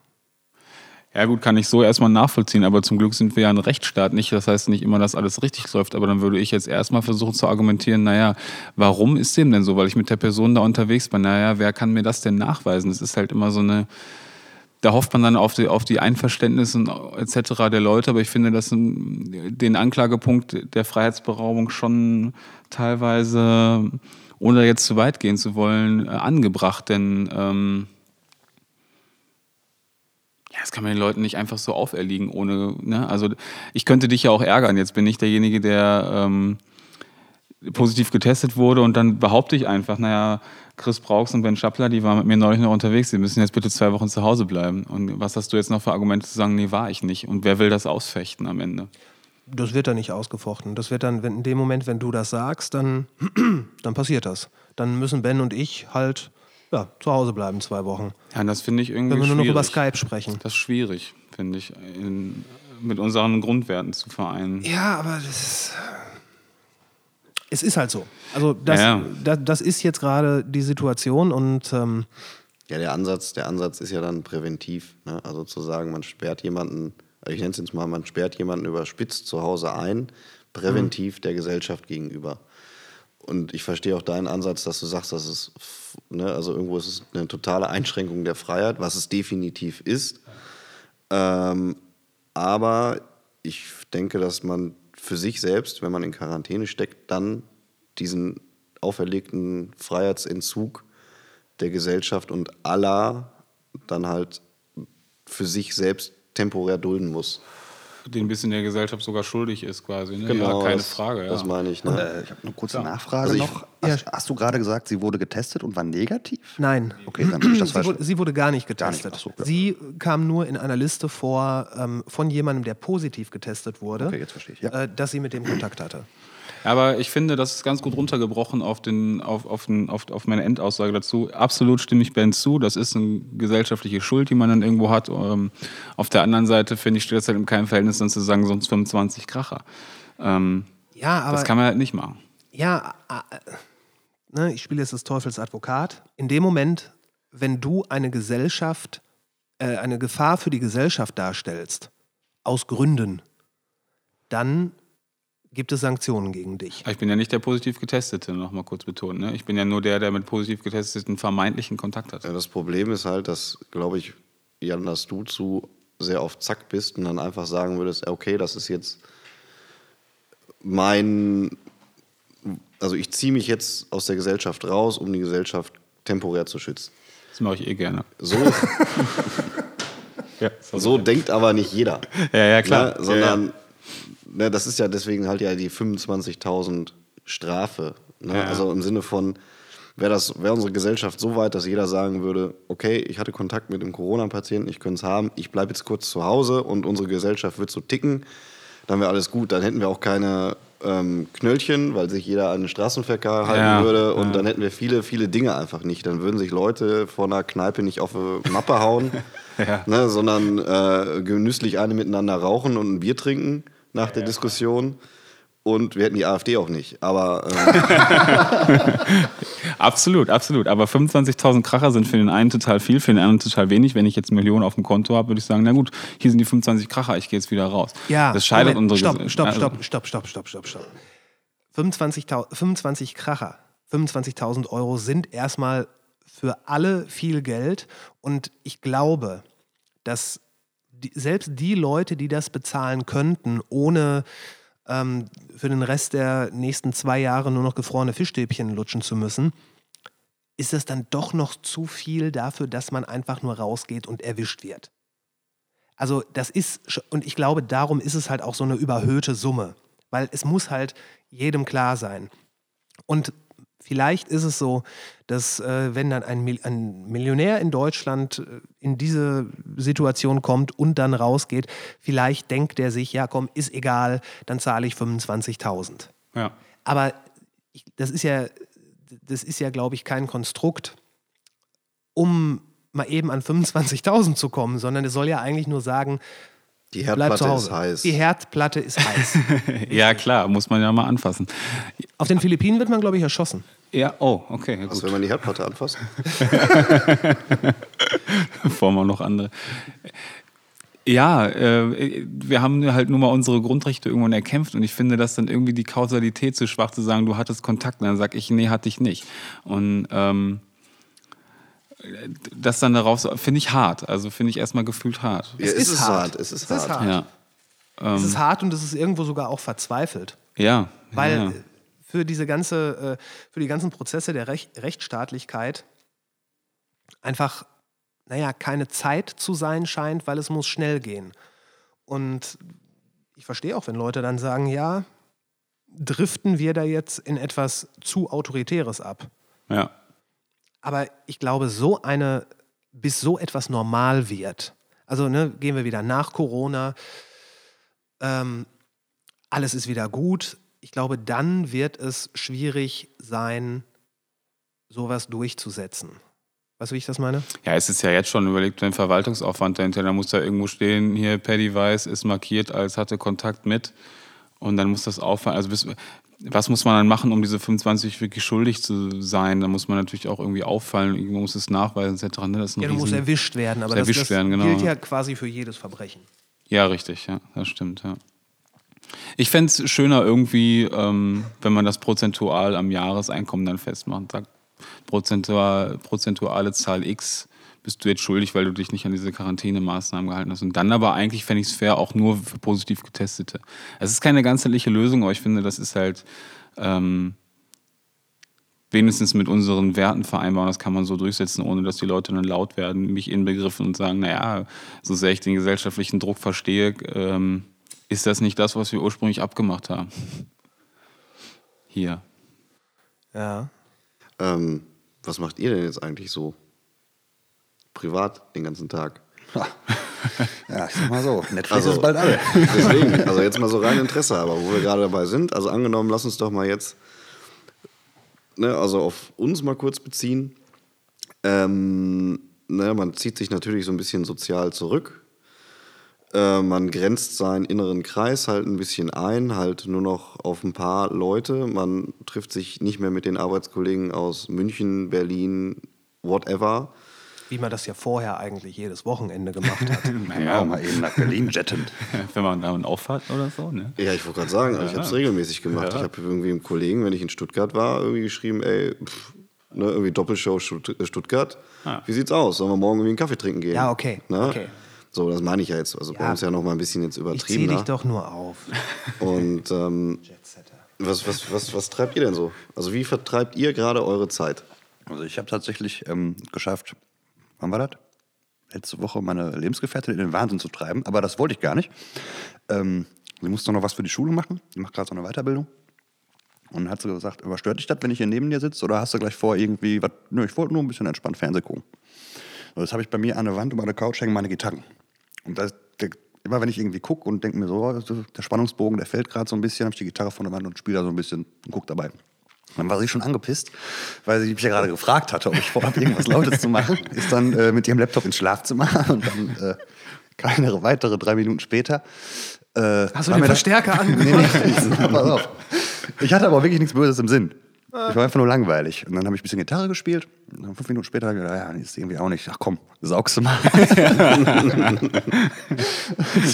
Ja gut, kann ich so erstmal nachvollziehen, aber zum Glück sind wir ja ein Rechtsstaat nicht. Das heißt nicht immer, dass alles richtig läuft, aber dann würde ich jetzt erstmal versuchen zu argumentieren, naja, warum ist dem denn so? Weil ich mit der Person da unterwegs bin. Naja, wer kann mir das denn nachweisen? Das ist halt immer so eine, da hofft man dann auf die, auf die Einverständnisse etc. der Leute, aber ich finde das ein- den Anklagepunkt der Freiheitsberaubung schon teilweise, ohne jetzt zu weit gehen zu wollen, äh, angebracht, denn ähm, ja, das kann man den Leuten nicht einfach so auferlegen, ohne, ne? Also ich könnte dich ja auch ärgern. Jetzt bin ich derjenige, der ähm, positiv getestet wurde und dann behaupte ich einfach, naja, Chris Brauchs und Ben Schappler, die waren mit mir neulich noch unterwegs, die müssen jetzt bitte zwei Wochen zu Hause bleiben. Und was hast du jetzt noch für Argumente zu sagen, nee, war ich nicht? Und wer will das ausfechten am Ende? Das wird dann nicht ausgefochten. Das wird dann, wenn, in dem Moment, wenn du das sagst, dann, dann passiert das. Dann müssen Ben und ich halt ja, zu Hause bleiben zwei Wochen. Ja, das finde ich irgendwie Wenn wir nur noch über Skype sprechen. Das ist schwierig, finde ich, in, mit unseren Grundwerten zu vereinen. Ja, aber das ist. Es ist halt so. Also das, Ja, das, das ist jetzt gerade die Situation und ähm, Ja, der Ansatz, der Ansatz ist ja dann präventiv. Ne? Also zu sagen, man sperrt jemanden, ich nenne es jetzt mal, man sperrt jemanden überspitzt zu Hause ein, präventiv der Gesellschaft gegenüber. Und ich verstehe auch deinen Ansatz, dass du sagst, dass es, ne, also irgendwo ist es eine totale Einschränkung der Freiheit, was es definitiv ist. Ähm, aber ich denke, dass man für sich selbst, wenn man in Quarantäne steckt, dann diesen auferlegten Freiheitsentzug der Gesellschaft und aller dann halt für sich selbst temporär dulden muss. Den ein bisschen der Gesellschaft sogar schuldig ist quasi. Ne? Genau, ja, keine das, Frage. Ja. Das meine ich. Ne? Äh, ich habe eine kurze Nachfrage Also ich- noch. Hast, hast du gerade gesagt, sie wurde getestet und war negativ? nein. Okay, dann ich das Sie falsch. wurde, sie wurde gar nicht Gar nicht, getestet. ach so, ja. Sie kam nur in einer Liste vor ähm, von jemandem, der positiv getestet wurde, Okay, jetzt verstehe ich, ja. äh, dass sie mit dem Kontakt hatte. Aber ich finde, das ist ganz gut runtergebrochen auf, den, auf, auf, den, auf, auf meine Endaussage dazu. Absolut stimme ich Ben zu. Das ist eine gesellschaftliche Schuld, die man dann irgendwo hat. Ähm, auf der anderen Seite, finde ich, steht das halt in keinem Verhältnis dann zu sagen, sonst 25 Kracher. Ähm, Ja, aber das kann man halt nicht machen. ja, äh, ne, ich spiele jetzt des Teufels Advokat. In dem Moment, wenn du eine Gesellschaft, äh, eine Gefahr für die Gesellschaft darstellst, aus Gründen, dann gibt es Sanktionen gegen dich. Ich bin ja nicht der positiv Getestete, noch mal kurz betont. Ne? Ich bin ja nur der, der mit positiv Getesteten vermeintlichen Kontakt hat. Ja, das Problem ist halt, dass, glaube ich, Jan, dass du zu sehr auf Zack bist und dann einfach sagen würdest, okay, das ist jetzt mein, also ich ziehe mich jetzt aus der Gesellschaft raus, um die Gesellschaft temporär zu schützen. Das mache ich eh gerne. So, Ja, so denkt aber nicht jeder. Ja, ja, klar. Ne? Sondern, Ne, das ist ja deswegen halt ja die 25.000 Strafe. Ne? Ja. Also im Sinne von, wäre das wäre unsere Gesellschaft so weit, dass jeder sagen würde, okay, ich hatte Kontakt mit einem Corona-Patienten, ich könnte es haben, ich bleibe jetzt kurz zu Hause und unsere Gesellschaft wird so ticken, dann wäre alles gut. Dann hätten wir auch keine ähm, Knöllchen, weil sich jeder an den Straßenverkehr halten Ja, würde und ja. dann hätten wir viele, viele Dinge einfach nicht. Dann würden sich Leute vor einer Kneipe nicht auf eine Mappe hauen, Ja. ne, sondern äh, genüsslich eine miteinander rauchen und ein Bier trinken nach der Diskussion. Und wir hätten die AfD auch nicht. Aber ähm, Absolut, absolut. Aber 25.000 Kracher sind für den einen total viel, für den anderen total wenig. Wenn ich jetzt Millionen auf dem Konto habe, würde ich sagen, na gut, hier sind die 25 Kracher, ich gehe jetzt wieder raus. Ja, das scheidet Moment, unsere stopp, Gese- stopp, also- stopp, stopp, stopp, stopp, stopp, stopp. 25.000 25 Kracher, 25.000 Euro sind erstmal für alle viel Geld und ich glaube, dass die, selbst die Leute, die das bezahlen könnten, ohne ähm, für den Rest der nächsten zwei Jahre nur noch gefrorene Fischstäbchen lutschen zu müssen, ist es dann doch noch zu viel dafür, dass man einfach nur rausgeht und erwischt wird. Also das ist, und ich glaube, darum ist es halt auch so eine überhöhte Summe, weil es muss halt jedem klar sein. Und vielleicht ist es so, dass äh, wenn dann ein, Mil ein Millionär in Deutschland äh, in diese Situation kommt und dann rausgeht, vielleicht denkt er sich, ja komm, ist egal, dann zahle ich 25.000. Ja. Aber ich, das ist ja, das ist ja, glaube ich, kein Konstrukt, um mal eben an 25.000 zu kommen, sondern es soll ja eigentlich nur sagen, die Herdplatte Hause. ist heiß. Die Herdplatte ist heiß. ja, klar, muss man ja mal anfassen. Auf den Philippinen wird man, glaube ich, erschossen. Ja, oh, okay, ja, gut. wenn man die Herdplatte anfasst? Bevor man noch andere. Ja, äh, wir haben halt nur mal unsere Grundrechte irgendwann erkämpft und ich finde das dann irgendwie die Kausalität zu schwach zu sagen, du hattest Kontakt und dann sag ich, nee, hatte ich nicht. Und ähm, das dann darauf, so- finde ich hart. Also finde ich erstmal gefühlt hart. Ja, Es ist ist hart. hart. Es ist Es ist hart. hart. Ja, es ist hart und es ist irgendwo sogar auch verzweifelt. ja. Weil ja. für diese ganze, äh, für die ganzen Prozesse der Rech Rechtsstaatlichkeit einfach, naja, keine Zeit zu sein scheint, weil es muss schnell gehen. Und ich verstehe auch, wenn Leute dann sagen, ja, driften wir da jetzt in etwas zu Autoritäres ab. ja. Aber ich glaube, so eine, bis so etwas normal wird, also ne, gehen wir wieder nach Corona, ähm, alles ist wieder gut. Ich glaube, dann wird es schwierig sein, sowas durchzusetzen. Weißt du, wie ich das meine? Ja, es ist ja jetzt schon überlegt, den Verwaltungsaufwand dahinter. Da muss da irgendwo stehen, hier Paddy Weiß ist markiert als hatte Kontakt mit. Und dann muss das auffallen. Also bis, was muss man dann machen, um diese 25 wirklich schuldig zu sein? Da muss man natürlich auch irgendwie auffallen, irgendwo muss es nachweisen, etc. Ne? Das Ja, du musst erwischt werden, aber das, erwischt das werden, genau. gilt ja quasi für jedes Verbrechen. Ja, richtig, ja, das stimmt, ja. Ich fände es schöner irgendwie, ähm, wenn man das prozentual am Jahreseinkommen dann festmacht. Sagt, prozentual, prozentuale Zahl X bist du jetzt schuldig, weil du dich nicht an diese Quarantänemaßnahmen gehalten hast. Und dann aber eigentlich fände ich es fair, auch nur für positiv Getestete. Es ist keine ganzheitliche Lösung, aber ich finde, das ist halt ähm, wenigstens mit unseren Werten vereinbaren, das kann man so durchsetzen, ohne dass die Leute dann laut werden, mich inbegriffen und sagen, naja, so sehr ich den gesellschaftlichen Druck verstehe, ähm, ist das nicht das, was wir ursprünglich abgemacht haben. Hier. Ja. Ähm, was macht ihr denn jetzt eigentlich so privat den ganzen Tag? Ja, ich sag mal so, Netflix Also- ist bald alle. Deswegen, also jetzt mal so rein Interesse, aber wo wir gerade dabei sind, also angenommen, lass uns doch mal jetzt, ne, also auf uns mal kurz beziehen. Ähm, ne, man zieht sich natürlich so ein bisschen sozial zurück. Äh, man grenzt seinen inneren Kreis halt ein bisschen ein, halt nur noch auf ein paar Leute. Man trifft sich nicht mehr mit den Arbeitskollegen aus München, Berlin, whatever. Wie man das ja vorher eigentlich jedes Wochenende gemacht hat. Genau, mal eben nach Berlin jetten. Wenn man da einen auffahrt oder so, ne? Ja, ich wollte gerade sagen, also ich habe es regelmäßig gemacht. Ich habe irgendwie einem Kollegen, wenn ich in Stuttgart war, irgendwie geschrieben, ey, pff, ne, irgendwie Doppelshow äh, Stuttgart. Wie sieht's aus? Sollen wir morgen irgendwie einen Kaffee trinken gehen? Ja, okay, Ne? okay. So, das meine ich ja jetzt. Also bei Ja. uns ja noch mal ein bisschen jetzt Ich zieh übertrieben. dich doch nur auf. Und ähm, was, was, was, was treibt ihr denn so? Also wie vertreibt ihr gerade eure Zeit? Also ich habe tatsächlich ähm, geschafft, wann war das? Letzte Woche meine Lebensgefährtin in den Wahnsinn zu treiben, aber das wollte ich gar nicht. Ähm, sie musste noch was für die Schule machen. Sie macht gerade so eine Weiterbildung. Und hat sie gesagt, überstört dich das, wenn ich hier neben dir sitze? Oder hast du gleich vor, irgendwie, was, nö, ich wollte nur ein bisschen entspannt Fernsehen gucken. So, jetzt habe ich bei mir an der Wand über der Couch hängen meine Gitarren. Und das, der, immer wenn ich irgendwie gucke und denke mir so, oh, der Spannungsbogen, der fällt gerade so ein bisschen, habe ich die Gitarre von der Wand und spiele da so ein bisschen und gucke dabei. Dann war sie schon angepisst, weil sie mich ja gerade gefragt hatte, ob ich vorhabe, irgendwas Lautes zu machen. Ist dann äh, mit ihrem Laptop ins Schlafzimmer und dann äh, keine weitere drei Minuten später. Äh, Hast du war den Verstärker an? Nee, nee, pass auf. Ich hatte aber wirklich nichts Böses im Sinn. Ich war einfach nur langweilig. Und dann habe ich ein bisschen Gitarre gespielt. Und dann fünf Minuten später habe ich gedacht, ja, ist irgendwie auch nicht. Ach komm, saugst du mal.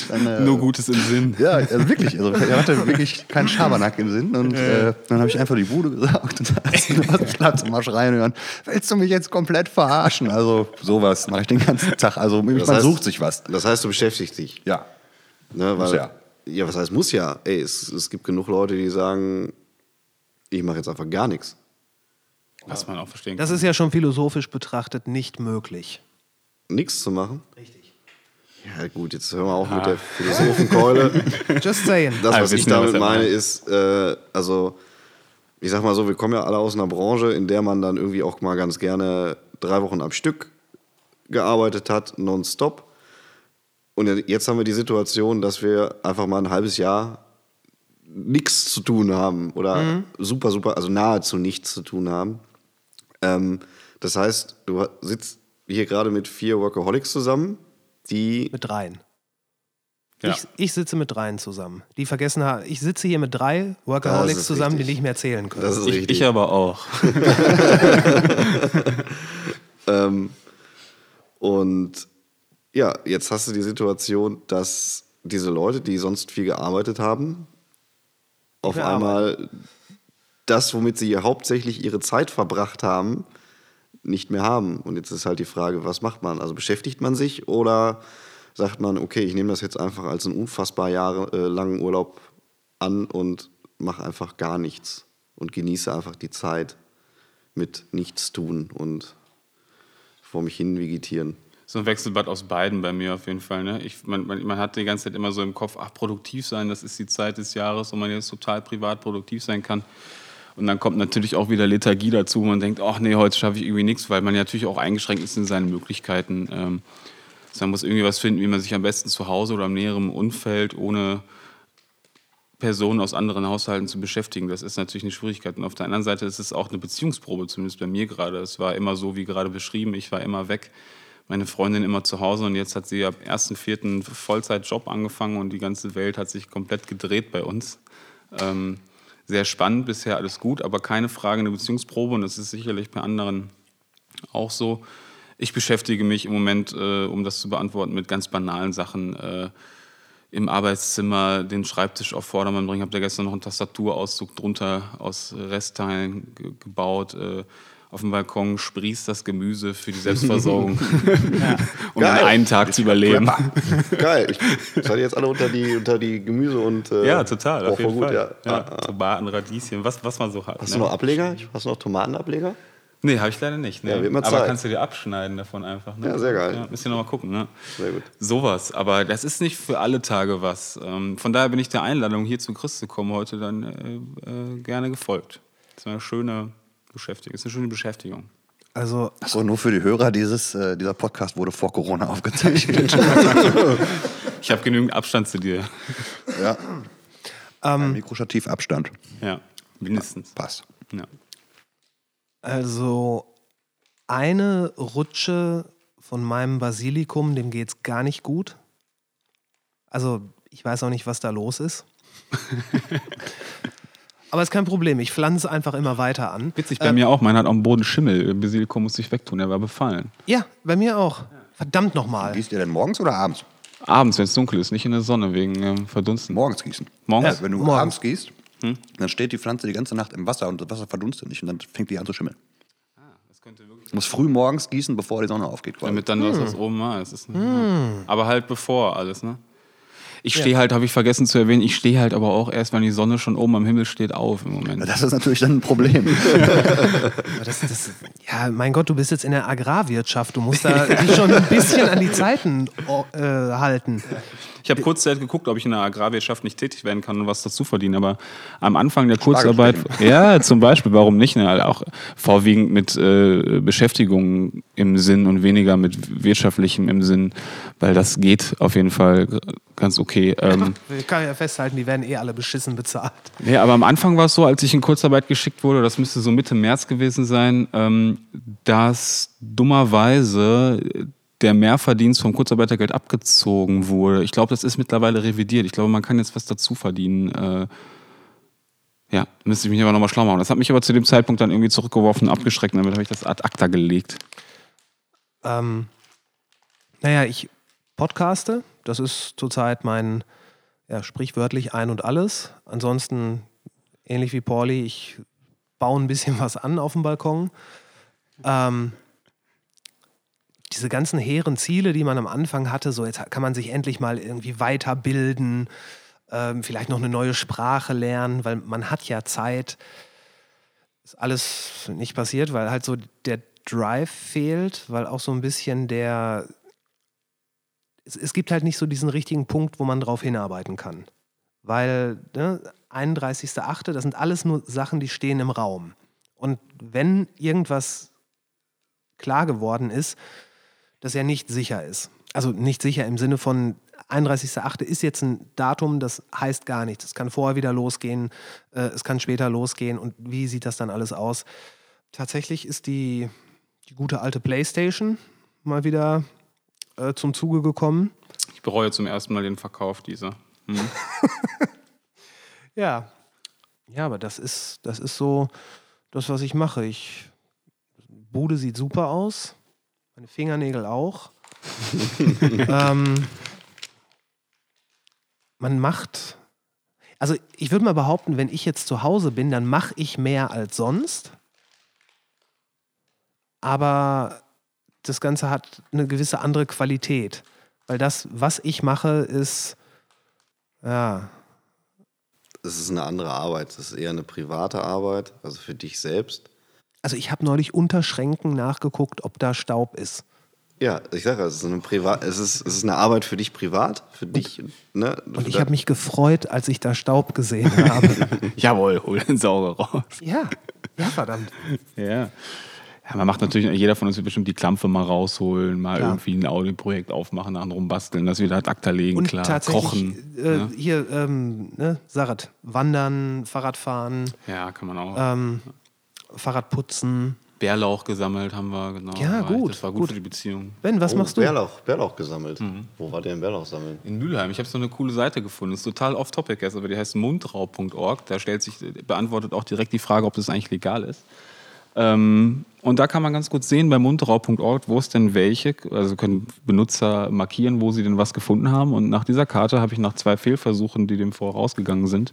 dann, äh, Nur Gutes im Sinn. ja, also wirklich. Also er hatte wirklich keinen Schabernack im Sinn. Und äh, dann habe ich einfach die Bude gesaugt und da hast du nur aus dem Schlafzimmer schreien hören. Willst du mich jetzt komplett verarschen? Also sowas mache ich den ganzen Tag. Also man Das heißt- sucht sich was. Das heißt, du beschäftigst dich. Ja. Ne, Muss weil, ja. ja, was heißt muss ja? Ey, es, es gibt genug Leute, die sagen, ich mache jetzt einfach gar nichts. Was man auch verstehen Das kann. ist ja schon philosophisch betrachtet nicht möglich. Nichts zu machen. Richtig. Ja gut, jetzt hören wir auf mit der Philosophenkeule. Just saying. Das, Ah, was ich damit was meine, ist, äh, also, ich sag mal so, wir kommen ja alle aus einer Branche, in der man dann irgendwie auch mal ganz gerne drei Wochen am Stück gearbeitet hat, nonstop. Und jetzt haben wir die Situation, dass wir einfach mal ein halbes Jahr nichts zu tun haben oder super, super, also nahezu nichts zu tun haben. Ähm, das heißt, du sitzt hier gerade mit vier Workaholics zusammen, die Mit dreien. Ja. Ich, ich sitze mit dreien zusammen. Die vergessen haben, ich sitze hier mit drei Workaholics zusammen, richtig. die nicht mehr zählen können. Das ist Ich, richtig. ich aber auch. Ähm, und ja, jetzt hast du die Situation, dass diese Leute, die sonst viel gearbeitet haben, auf mehr einmal das, womit sie hauptsächlich ihre Zeit verbracht haben, nicht mehr haben. Und jetzt ist halt die Frage, was macht man? Also beschäftigt man sich oder sagt man, okay, ich nehme das jetzt einfach als einen unfassbar jahrelangen Urlaub an und mache einfach gar nichts und genieße einfach die Zeit mit nichts tun und vor mich hin vegetieren. So ein Wechselbad aus beiden bei mir auf jeden Fall. Ne? Ich, man, man, man hat die ganze Zeit immer so im Kopf, ach, produktiv sein, das ist die Zeit des Jahres, wo man jetzt total privat produktiv sein kann. Und dann kommt natürlich auch wieder Lethargie dazu. Man denkt, ach nee, heute schaffe ich irgendwie nichts, weil man ja natürlich auch eingeschränkt ist in seinen Möglichkeiten. Ähm, also man muss irgendwie was finden, wie man sich am besten zu Hause oder im näheren Umfeld ohne Personen aus anderen Haushalten zu beschäftigen. Das ist natürlich eine Schwierigkeit. Und auf der anderen Seite ist es auch eine Beziehungsprobe, zumindest bei mir gerade. Es war immer so, wie gerade beschrieben, ich war immer weg, meine Freundin immer zu Hause und jetzt hat sie ab 1.4. einen Vollzeitjob angefangen und die ganze Welt hat sich komplett gedreht bei uns. Ähm, sehr spannend, bisher alles gut, aber keine Frage, eine Beziehungsprobe und das ist sicherlich bei anderen auch so. Ich beschäftige mich im Moment, äh, um das zu beantworten, mit ganz banalen Sachen. Äh, Im Arbeitszimmer den Schreibtisch auf Vordermann bringen. Habe da gestern noch einen Tastaturauszug drunter aus Restteilen ge gebaut. Äh, auf dem Balkon sprießt das Gemüse für die Selbstversorgung, um Geil. einen Tag zu überleben. Geil. Ich seid ihr jetzt alle unter die, unter die Gemüse und. Äh, Ja, total. Auf jeden gut, Fall. ja. Ja, Ah. Tomaten, Radieschen, was, was man so hat. Hast ne? du noch Ableger? Hast du noch Tomatenableger? Nee, habe ich leider nicht. Ne? Ja, Aber Zeit. kannst du dir abschneiden davon einfach. Ne? Ja, sehr geil. Ja, müssen wir noch mal gucken. Ne? Sehr gut. Sowas. Aber das ist nicht für alle Tage was. Ähm, von daher bin ich der Einladung, hier zu Chris zu kommen, heute dann äh, äh, gerne gefolgt. Das ist eine schöne Beschäftigung. Das ist eine schöne Beschäftigung. Also, Achso, nur für die Hörer, dieses, äh, dieser Podcast wurde vor Corona aufgezeichnet. Ich habe genügend Abstand zu dir. ja. Ein Mikrostativ Abstand. Ja, mindestens. Passt. Ja. also eine Rutsche von meinem Basilikum, dem geht's gar nicht gut. Also, ich weiß auch nicht, was da los ist. Aber ist kein Problem, ich pflanze einfach immer weiter an. Witzig, bei mir auch. Mein hat dem Boden Schimmel. Basilikum muss ich wegtun, der war befallen. Ja, bei mir auch. Verdammt nochmal. Gießt ihr denn morgens oder abends? Abends, wenn es dunkel ist, nicht in der Sonne, wegen ähm, Verdunsten. Morgens gießen. Morgens? Ja, wenn du morgens. abends gießt, dann steht die Pflanze die ganze Nacht im Wasser und das Wasser verdunstet nicht und dann fängt die an zu schimmeln. Das könnte wirklich Du musst früh morgens gießen, bevor die Sonne aufgeht. Quasi. Damit dann was aus oben mal ist. ne? Aber halt bevor alles, ne? Ich stehe halt, habe ich vergessen zu erwähnen, ich stehe halt aber auch erst, wenn die Sonne schon oben am Himmel steht, auf im Moment. Das ist natürlich dann ein Problem. Das, das, ja, mein Gott, du bist jetzt in der Agrarwirtschaft. Du musst da dich schon ein bisschen an die Zeiten oh, äh, halten. Ich habe kurzzeitig geguckt, ob ich in der Agrarwirtschaft nicht tätig werden kann und was dazu verdienen. Aber am Anfang der Kurzarbeit, ja, zum Beispiel, warum nicht? Ne? Also auch vorwiegend mit äh, Beschäftigung im Sinn und weniger mit wirtschaftlichem im Sinn, weil das geht auf jeden Fall ganz okay. Ähm, Ich kann ja festhalten, die werden eh alle beschissen bezahlt. Nee, aber am Anfang war es so, als ich in Kurzarbeit geschickt wurde, das müsste so Mitte März gewesen sein, ähm, dass dummerweise der Mehrverdienst vom Kurzarbeitergeld abgezogen wurde. Ich glaube, das ist mittlerweile revidiert. Ich glaube, man kann jetzt was dazu verdienen. Äh, ja, müsste ich mich aber nochmal schlau machen. Das hat mich aber zu dem Zeitpunkt dann irgendwie zurückgeworfen, abgeschreckt. Und damit habe ich das ad acta gelegt. Ähm, naja, ich podcaste. Das ist zurzeit mein, ja, sprichwörtlich ein und alles. Ansonsten, ähnlich wie Pauli, ich baue ein bisschen was an auf dem Balkon. Ähm, diese ganzen hehren Ziele, die man am Anfang hatte, so jetzt kann man sich endlich mal irgendwie weiterbilden, ähm, vielleicht noch eine neue Sprache lernen, weil man hat ja Zeit. Ist alles nicht passiert, weil halt so der Drive fehlt, weil auch so ein bisschen der. Es, es gibt halt nicht so diesen richtigen Punkt, wo man drauf hinarbeiten kann. Weil ne, 31.8., das sind alles nur Sachen, die stehen im Raum. Und wenn irgendwas klar geworden ist, dass er nicht sicher ist. Also nicht sicher im Sinne von 31.8. ist jetzt ein Datum, das heißt gar nichts. Es kann vorher wieder losgehen, äh, es kann später losgehen. Und wie sieht das dann alles aus? Tatsächlich ist die, die gute alte Playstation mal wieder äh, zum Zuge gekommen. Ich bereue zum ersten Mal den Verkauf dieser. Hm. Ja. Ja, aber das ist, das ist so das, was ich mache. Ich, Bude sieht super aus. Meine Fingernägel auch. ähm, man macht. Also ich würde mal behaupten, wenn ich jetzt zu Hause bin, dann mache ich mehr als sonst. Aber das Ganze hat eine gewisse andere Qualität. Weil das, was ich mache, ist, ja, Es ist eine andere Arbeit. Es ist eher eine private Arbeit, also für dich selbst. Also ich habe neulich unter Schränken nachgeguckt, ob da Staub ist. Ja, ich sage, es ist eine Privat, es ist, es ist eine Arbeit für dich privat, für dich. Ne? Und ich habe mich gefreut, als ich da Staub gesehen habe. Jawohl, hol den Sauger raus. ja, ja, verdammt. Ja. Ja, man macht natürlich, jeder von uns wird bestimmt die Klampfe mal rausholen, mal Klar. irgendwie ein Audioprojekt aufmachen, daran rumbasteln, das wieder ad acta legen, Und klar, tatsächlich, kochen. äh, ne? hier, ähm, ne, Sarat, Wandern, Fahrradfahren, Ja, kann man auch. ähm, Fahrradputzen. Bärlauch gesammelt haben wir, genau. Ja, gut, Das war gut, gut. für die Beziehung. Ben, was oh, machst du? Bärlauch, Bärlauch gesammelt. Mhm. Wo war der in Bärlauch sammeln? In Mülheim. Ich habe so eine coole Seite gefunden. Das ist total off-topic jetzt, aber die heißt mundraub.org. Da stellt sich, beantwortet auch direkt die Frage, ob das eigentlich legal ist. Ähm, und da kann man ganz gut sehen bei mundraub.org, wo es denn welche, also können Benutzer markieren, wo sie denn was gefunden haben. Und nach dieser Karte habe ich nach zwei Fehlversuchen, die dem vorausgegangen sind,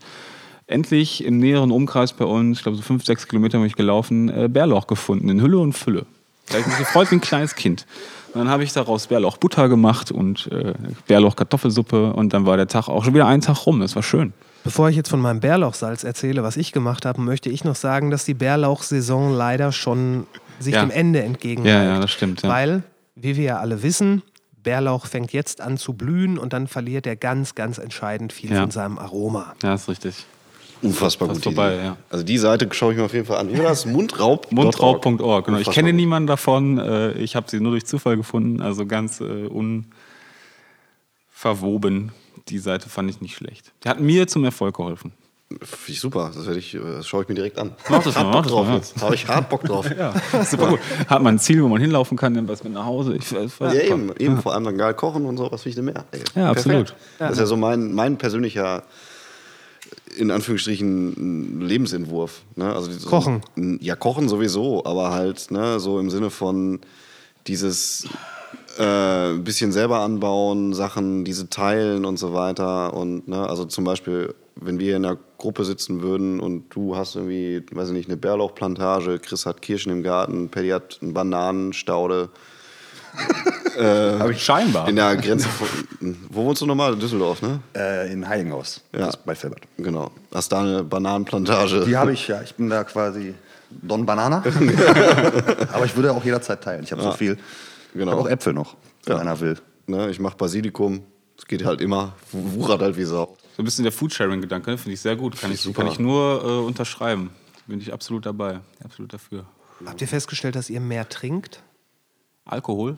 endlich im näheren Umkreis bei uns, ich glaube so fünf, sechs Kilometer bin ich gelaufen, äh, Bärlauch gefunden, in Hülle und Fülle. Da habe ich mich gefreut wie ein kleines Kind. Und dann habe ich daraus Bärlauchbutter gemacht und äh, Bärlauchkartoffelsuppe und dann war der Tag auch schon wieder ein Tag rum. Das war schön. Bevor ich jetzt von meinem Bärlauchsalz erzähle, was ich gemacht habe, möchte ich noch sagen, dass die Bärlauchsaison leider schon sich Ja. dem Ende entgegenneigt. Ja, ja, das stimmt. Ja. Weil, wie wir ja alle wissen, Bärlauch fängt jetzt an zu blühen und dann verliert er ganz, ganz entscheidend viel Ja. von seinem Aroma. ja, ist richtig. Unfassbar gut. vorbei, ja. Also die Seite schaue ich mir auf jeden Fall an. Wie war das? Mundraub. Mundraub.org. Genau. Ich kenne niemanden davon. Äh, Ich habe sie nur durch Zufall gefunden. Also ganz äh, unverwoben. Die Seite fand ich nicht schlecht. Die hat mir zum Erfolg geholfen. Finde ich super. Das, werde ich, äh, das schaue ich mir direkt an. Mach das mal, Hart mach das drauf mal, ja. jetzt. Habe ich hart Bock drauf. Ja, super gut. Hat man ein Ziel, wo man hinlaufen kann, nimmt was mit nach Hause. Ich, das war Ja, super. eben, eben vor allem dann geil kochen und so, was will ich denn mehr? Ey, Ja, absolut. perfekt. Das ist ja so mein, mein persönlicher, in Anführungsstrichen, Lebensentwurf. Ne? Also so, Kochen. Ja, kochen sowieso, aber halt ne, so im Sinne von dieses äh, ein bisschen selber anbauen, Sachen, diese teilen und so weiter. Und ne, also zum Beispiel, wenn wir in einer Gruppe sitzen würden und du hast irgendwie, weiß ich nicht, eine Bärlauchplantage, Chris hat Kirschen im Garten, Paddy hat eine Bananenstaude Habe ich Scheinbar. In der Grenze von. Wo wohnst du nochmal? Düsseldorf, ne? äh, in Heiligenhaus, Ja. bei Filbert. Genau. Hast da eine Bananenplantage? Die habe ich, ja. Ich bin da quasi Don Banana. Aber ich würde auch jederzeit teilen. Ich habe so viel. Genau. Ich habe auch Äpfel noch, wenn Ja. einer will. Ne, ich mache Basilikum. Es geht halt immer. Wuchert halt wie Sau. So ein bisschen der Foodsharing-Gedanke, ne? finde ich sehr gut. Kann ich, Super. kann ich nur äh, unterschreiben. Bin ich absolut dabei. Absolut dafür. Habt ihr festgestellt, dass ihr mehr trinkt? Alkohol?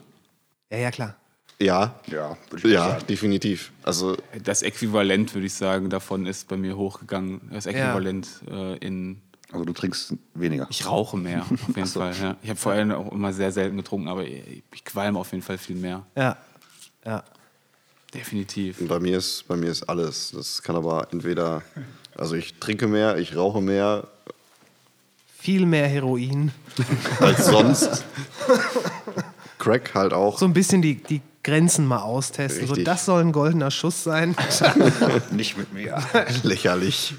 Ja, ja, klar. Ja. Ja, würde ich Ja, sagen. definitiv. Also Das Äquivalent, würde ich sagen, davon ist bei mir hochgegangen. Das Äquivalent äh, in. Also du trinkst weniger. Ich rauche mehr, auf jeden Fall. Ja. Ich habe vorher auch immer sehr selten getrunken, aber ich, qualme auf jeden Fall viel mehr. Ja. Ja. Definitiv. bei mir ist bei mir ist alles. Das kann aber entweder. Also ich trinke mehr, ich rauche mehr Viel mehr Heroin. als sonst. Crack halt auch. So ein bisschen die, die Grenzen mal austesten. So, das soll ein goldener Schuss sein. Nicht mit mir. Lächerlich.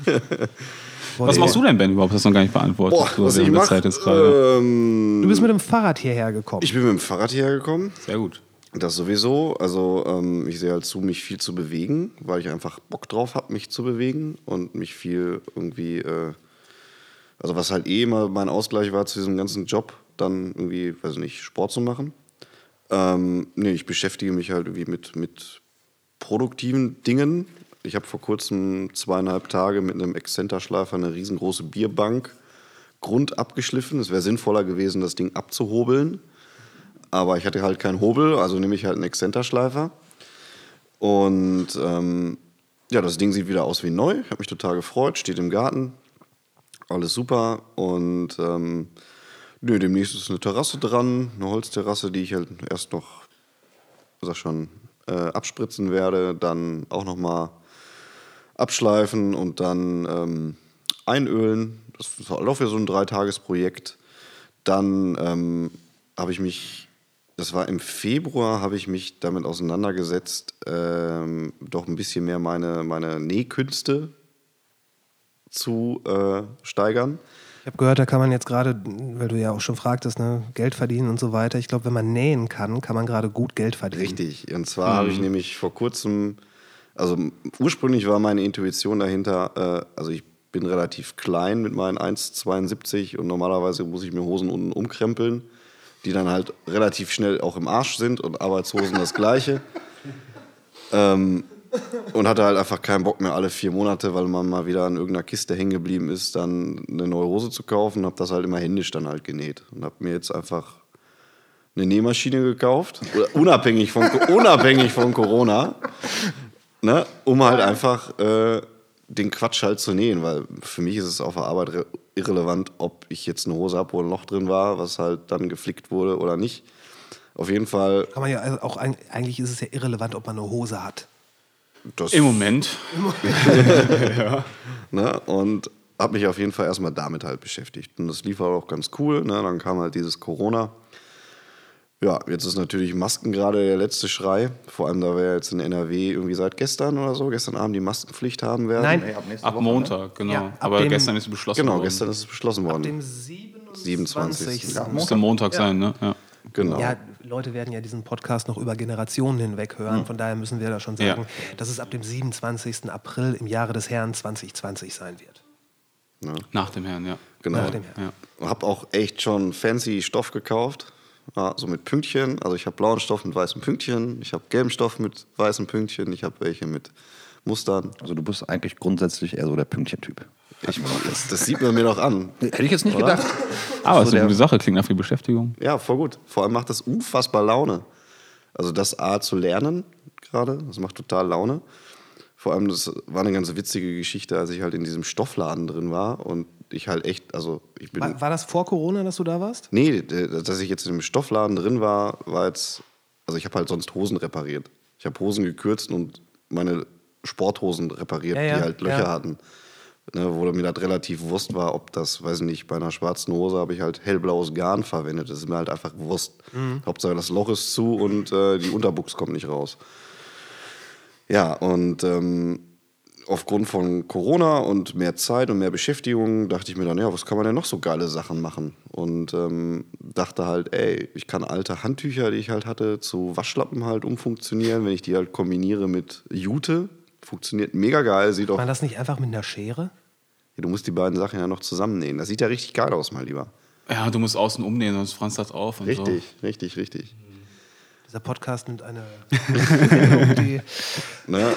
Was machst du denn, Ben, überhaupt? Das hast du noch gar nicht beantwortet. Boah, so was ich mache? Zeit gerade. Ähm, Du bist mit dem Fahrrad hierher gekommen. ich bin mit dem Fahrrad hierher gekommen. Sehr gut. Das sowieso. Also ähm, ich sehe halt zu, mich viel zu bewegen, weil ich einfach Bock drauf habe, mich zu bewegen und mich viel irgendwie, äh, also was halt eh immer mein Ausgleich war zu diesem ganzen Job, dann irgendwie, weiß ich nicht, Sport zu machen. Ähm, nee, ich beschäftige mich halt irgendwie mit, mit produktiven Dingen. Ich habe vor kurzem zweieinhalb Tage mit einem Exzenterschleifer eine riesengroße Bierbank Grund abgeschliffen. Es wäre sinnvoller gewesen, das Ding abzuhobeln. Aber ich hatte halt keinen Hobel, also nehme ich halt einen Exzenterschleifer. Und ähm, ja, das Ding sieht wieder aus wie neu. Ich habe mich total gefreut, steht im Garten. Alles super. Und ähm, nö, demnächst ist eine Terrasse dran, eine Holzterrasse, die ich halt erst noch, sag schon, äh, abspritzen werde, dann auch noch mal abschleifen und dann ähm, einölen. Das ist halt auch wieder so ein Dreitagesprojekt. Dann ähm, habe ich mich, das war im Februar, habe ich mich damit auseinandergesetzt, ähm, doch ein bisschen mehr meine, meine Nähkünste zu äh, steigern. Ich habe gehört, da kann man jetzt gerade, weil du ja auch schon fragtest, ne, Geld verdienen und so weiter. Ich glaube, wenn man nähen kann, kann man gerade gut Geld verdienen. Richtig. Und zwar habe ich nämlich vor kurzem, also ursprünglich war meine Intuition dahinter, äh, also ich bin relativ klein mit meinen 1,72 und normalerweise muss ich mir Hosen unten umkrempeln, die dann halt relativ schnell auch im Arsch sind und Arbeitshosen das gleiche. ähm, und hatte halt einfach keinen Bock mehr alle vier Monate, weil man mal wieder an irgendeiner Kiste hängen geblieben ist, dann eine neue Hose zu kaufen. Habe das halt immer händisch dann halt genäht und habe mir jetzt einfach eine Nähmaschine gekauft, unabhängig von, unabhängig von Corona, ne, um halt einfach äh, den Quatsch halt zu nähen, weil für mich ist es auf der Arbeit re- irrelevant, ob ich jetzt eine Hose habe, wo ein Loch drin war, was halt dann geflickt wurde oder nicht. Auf jeden Fall, Kann man ja also auch, eig- eigentlich ist es ja irrelevant, ob man eine Hose hat. das, Im Moment. ne, und habe mich auf jeden Fall erstmal damit halt beschäftigt. Und das lief halt auch ganz cool. Ne? Dann kam halt dieses Corona. Ja, jetzt ist natürlich Masken gerade der letzte Schrei. Vor allem, da wir ja jetzt in NRW irgendwie seit gestern oder so, gestern Abend die Maskenpflicht haben werden. Nein, Nee, ab Ab Woche, ne? Montag, genau. Ja, ab Aber dem- gestern ist es beschlossen Genau, worden. gestern ist es beschlossen worden. dem 27. 27.. Ja, Müsste Montag sein, ne? Ja. genau. Ja, Leute werden ja diesen Podcast noch über Generationen hinweg hören. Von daher müssen wir da schon sagen, Ja. dass es ab dem 27. April im Jahre des Herrn 2020 sein wird. Nach dem Herrn, ja. genau. Nach dem Herrn. ja. Habe auch echt schon fancy Stoff gekauft. Ja, so mit Pünktchen. Also ich habe blauen Stoff mit weißen Pünktchen. Ich habe gelben Stoff mit weißen Pünktchen. Ich habe welche mit Mustern. Also du bist eigentlich grundsätzlich eher so der Pünktchen-Typ. Ich, das, das sieht man mir doch an. Hätte ich jetzt nicht Oder? gedacht. Aber es So ist eine gute Sache, klingt nach viel Beschäftigung. Ja, voll gut. Vor allem macht das unfassbar Laune. Also das A zu lernen gerade, das macht total Laune. Vor allem, das war eine ganz witzige Geschichte, als ich halt in diesem Stoffladen drin war und ich halt echt, also ich bin... War, war das vor Corona, dass du da warst? Nee, dass ich jetzt in dem Stoffladen drin war, war jetzt, also ich habe halt sonst Hosen repariert. Ich habe Hosen gekürzt und meine Sporthosen repariert, Ja, ja, die halt Löcher ja. hatten. Ne, wo mir das relativ Wurst war, ob das, weiß ich nicht, bei einer schwarzen Hose habe ich halt hellblaues Garn verwendet. Das ist mir halt einfach Wurst. Mhm. Hauptsache das Loch ist zu und äh, die Unterbuchs kommt nicht raus. Ja, und ähm, aufgrund von Corona und mehr Zeit und mehr Beschäftigung dachte ich mir dann, ja, was kann man denn noch so geile Sachen machen? Und ähm, dachte halt, ey, ich kann alte Handtücher, die ich halt hatte, zu Waschlappen halt umfunktionieren, wenn ich die halt kombiniere mit Jute. Funktioniert mega geil, sieht auch. War das nicht einfach mit einer Schere? Ja, du musst die beiden Sachen ja noch zusammennähen. Das sieht ja richtig geil aus, mein Lieber. Ja, du musst außen umnähen, sonst franzt das auf und Richtig, richtig, richtig. Dieser Podcast nimmt eine die Ne?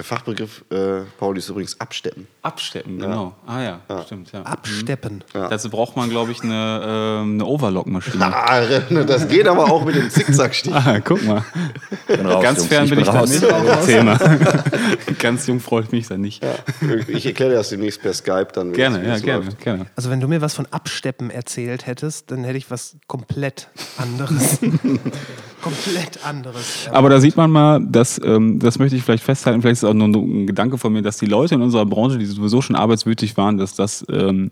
Der Fachbegriff, äh, Pauli, ist übrigens Absteppen. Absteppen, genau. Ah ja, stimmt, ja. absteppen. Dazu braucht man, glaube ich, eine, ähm, eine Overlock-Maschine. Ah, das geht aber auch mit dem Zickzackstich. Ah, guck mal. Bin raus, Ganz Jungs, fern bin ich da raus. nicht. Erzähl mal. Ganz jung freue ich mich da nicht. Ich erkläre dir das demnächst per Skype dann. Gerne, ja, gerne, läuft. gerne. Also wenn du mir was von Absteppen erzählt hättest, dann hätte ich was komplett anderes. Komplett anderes. Aber da sieht man mal, dass, ähm, das möchte ich vielleicht festhalten, vielleicht ist es auch nur ein Gedanke von mir, dass die Leute in unserer Branche, die sowieso schon arbeitswütig waren, dass das ähm,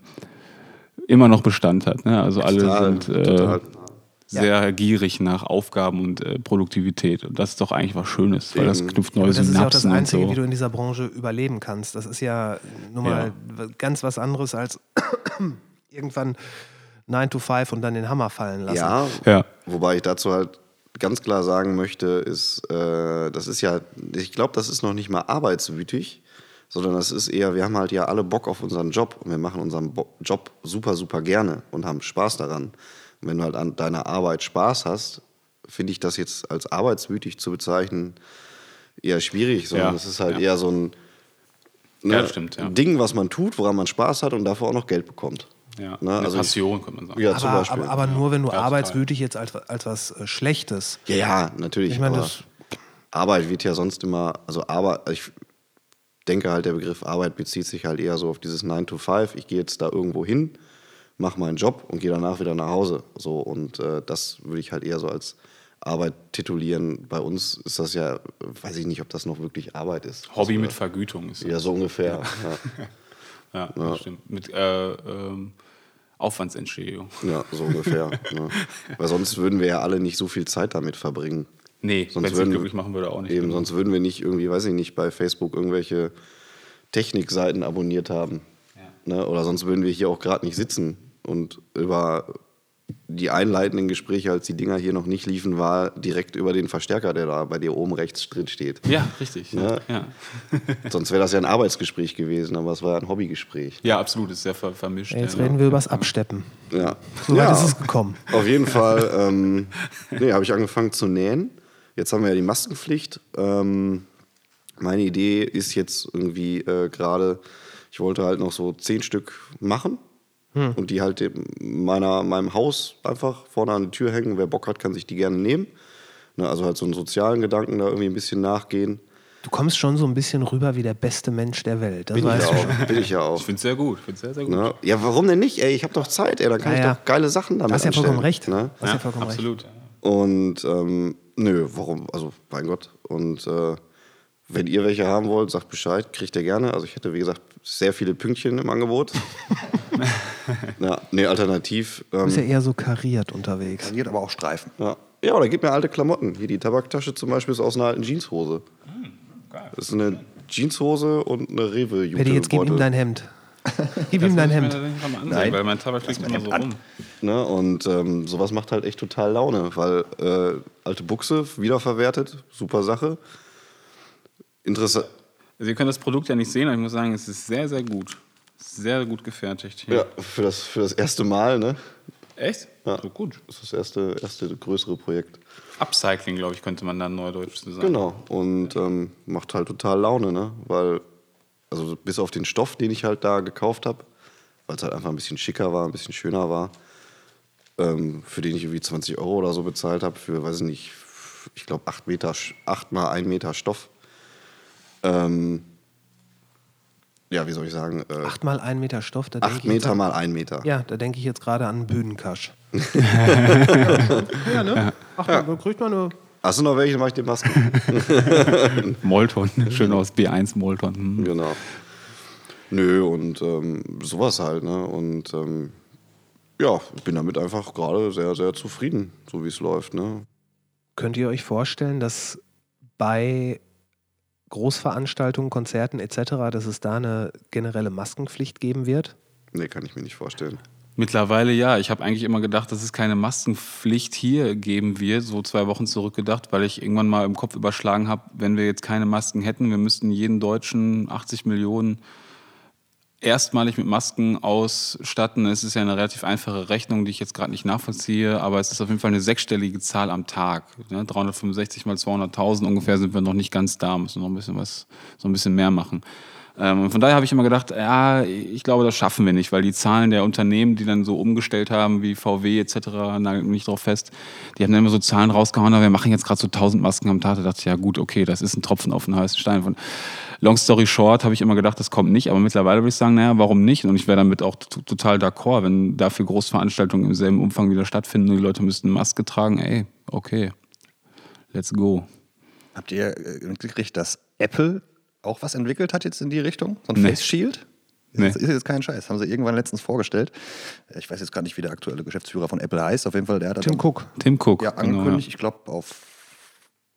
immer noch Bestand hat. Ne? Also alle Total, sind äh, total. sehr gierig nach Aufgaben und äh, Produktivität. Und das ist doch eigentlich was Schönes, weil das knüpft neue das ist ja auch das Synapsen Einzige, so. wie du in dieser Branche überleben kannst. Das ist ja nun mal ganz was anderes als irgendwann 9 to 5 und dann den Hammer fallen lassen. Ja, Ja. wobei ich dazu halt ganz klar sagen möchte, ist, äh, das ist ja, ich glaube, das ist noch nicht mal arbeitswütig, sondern das ist eher, wir haben halt ja alle Bock auf unseren Job und wir machen unseren Bo Job super, super gerne und haben Spaß daran. Und wenn du halt an deiner Arbeit Spaß hast, finde ich das jetzt als arbeitswütig zu bezeichnen eher schwierig, sondern Ja, es ist halt ja. eher so ein ne, Ja, stimmt. Ding, was man tut, woran man Spaß hat und dafür auch noch Geld bekommt. Ja, Ne, eine also Passion, könnte man sagen. Ja, zum aber, Beispiel. aber, aber nur wenn du Ja, arbeitswütig jetzt als, als was äh, Schlechtes. Ja, ja, natürlich. Ich meine, aber das- Arbeit wird ja sonst immer, also Arbeit, ich denke halt, der Begriff Arbeit bezieht sich halt eher so auf dieses 9 to 5. Ich gehe jetzt da irgendwo hin, mache meinen Job und gehe danach wieder nach Hause. So, und äh, das würde ich halt eher so als Arbeit titulieren. Bei uns ist das ja, weiß ich nicht, ob das noch wirklich Arbeit ist. Hobby Also, mit Vergütung ist. Ja, so ungefähr. Ja. Ja, das stimmt. Mit äh, ähm, Aufwandsentschädigung. Ja, so ungefähr. ne? Weil sonst würden wir ja alle nicht so viel Zeit damit verbringen. Nee, Sonst würden- glücklich machen würde, auch nicht. Eben, sonst würden wir nicht irgendwie, weiß ich nicht, bei Facebook irgendwelche Technikseiten abonniert haben. Ne? Oder sonst würden wir hier auch gerade nicht sitzen und über die einleitenden Gespräche, als die Dinger hier noch nicht liefen, war direkt über den Verstärker, der da bei dir oben rechts drin steht. Ja, richtig. Ja, Ja. ja. Sonst wäre das ja ein Arbeitsgespräch gewesen, aber es war ja ein Hobbygespräch. ja absolut, ist sehr ver vermischt. Jetzt ja. reden wir übers Absteppen. Ja. So weit ja, ist es gekommen. Auf jeden Fall ähm, nee, habe ich angefangen zu nähen. Jetzt haben wir ja die Maskenpflicht. Ähm, meine Idee ist jetzt irgendwie äh, gerade, ich wollte halt noch so zehn Stück machen und die halt in meiner, meinem Haus einfach vorne an die Tür hängen. Wer Bock hat, kann sich die gerne nehmen. Ne, also halt so einen sozialen Gedanken da irgendwie ein bisschen nachgehen. Du kommst schon so ein bisschen rüber wie der beste Mensch der Welt. Das Bin ich weißt ja du schon. auch. Bin ich ja auch. Ich finde es sehr gut. Ich find's sehr, sehr gut. Ne? Ja, warum denn nicht? Ey, ich habe doch Zeit, ey, dann kann Ja, ich ja. doch geile Sachen damit Du hast ja vollkommen recht. Ne? Du hast ja, vollkommen recht. absolut. Und ähm, nö, warum? Also, mein Gott. Und äh, wenn ihr welche haben wollt, sagt Bescheid, kriegt ihr gerne. Also ich hätte, wie gesagt, sehr viele Pünktchen im Angebot. ja, nee, alternativ. Du Ähm, bist ja eher so kariert unterwegs. Kariert aber auch Streifen. ja. ja, oder gib mir alte Klamotten. Hier die Tabaktasche zum Beispiel ist aus einer alten Jeanshose. Das ist eine Jeanshose und eine rewe Paddy, jetzt gib ihm dein Hemd. Gib ihm dein Hemd. Nein. Weil mein Tabak fliegt immer so rum. Ne? Und ähm, sowas macht halt echt total Laune, weil äh, alte Buchse, wiederverwertet, super Sache. Interessant. Also ihr könnt das Produkt ja nicht sehen, aber ich muss sagen, es ist sehr, sehr gut. Sehr gut gefertigt. Hier. Ja, für das, für das erste Mal, ne? Echt? Ja. So gut. Das ist das erste, erste größere Projekt. Upcycling, glaube ich, könnte man dann neudeutsch sagen. Genau. Und ähm, macht halt total Laune, ne? Weil, also bis auf den Stoff, den ich halt da gekauft habe, weil es halt einfach ein bisschen schicker war, ein bisschen schöner war, ähm, für den ich irgendwie 20 Euro oder so bezahlt habe, für, weiß ich nicht, ich glaube 8 Meter, 8 mal 1 Meter Stoff. Ähm, ja, wie soll ich sagen? Äh, Acht mal ein Meter Stoff. Da denk 8 ich jetzt Meter an- mal 1 Meter. Ja, da denke ich jetzt gerade an einen Bühnenkasch. ja, ne? Ach, da kriegt man nur. Hast du noch welche, dann mach ich dir Masken. Molton, schön aus B1 Molton. Hm. Genau. Nö, und ähm, sowas halt, ne? Und ähm, ja, ich bin damit einfach gerade sehr, sehr zufrieden, so wie es läuft, ne? Könnt ihr euch vorstellen, dass bei Großveranstaltungen, Konzerten etc., dass es da eine generelle Maskenpflicht geben wird? Nee, kann ich mir nicht vorstellen. Mittlerweile ja. Ich habe eigentlich immer gedacht, dass es keine Maskenpflicht hier geben wird, so zwei Wochen zurückgedacht, weil ich irgendwann mal im Kopf überschlagen habe, wenn wir jetzt keine Masken hätten, wir müssten jeden Deutschen 80 Millionen erstmalig mit Masken ausstatten. Es ist ja eine relativ einfache Rechnung, die ich jetzt gerade nicht nachvollziehe, aber es ist auf jeden Fall eine sechsstellige Zahl am Tag. Ne? 365 mal 200.000 ungefähr sind wir noch nicht ganz da, müssen noch ein bisschen was, so ein bisschen mehr machen. Ähm, von daher habe ich immer gedacht, ja, ich glaube, das schaffen wir nicht, weil die Zahlen der Unternehmen, die dann so umgestellt haben, wie VW etc., nagelt mich drauf fest, die haben dann immer so Zahlen rausgehauen, aber wir machen jetzt gerade so 1000 Masken am Tag. Da dachte ich, ja gut, okay, das ist ein Tropfen auf den heißen Stein. Von Long story short habe ich immer gedacht, das kommt nicht, aber mittlerweile würde ich sagen, naja, warum nicht? Und ich wäre damit auch total d'accord, wenn dafür Großveranstaltungen im selben Umfang wieder stattfinden und die Leute müssten Maske tragen, ey, okay, let's go. Habt ihr äh, mitgekriegt, dass Apple auch was entwickelt hat jetzt in die Richtung? So ein nee. Face Shield? Nee. Das ist jetzt kein Scheiß. Haben sie irgendwann letztens vorgestellt. Ich weiß jetzt gar nicht, wie der aktuelle Geschäftsführer von Apple heißt. Auf jeden Fall, der hat Tim Cook. Tim Cook. Ja, angekündigt. Genau, ja. Ich glaube, auf.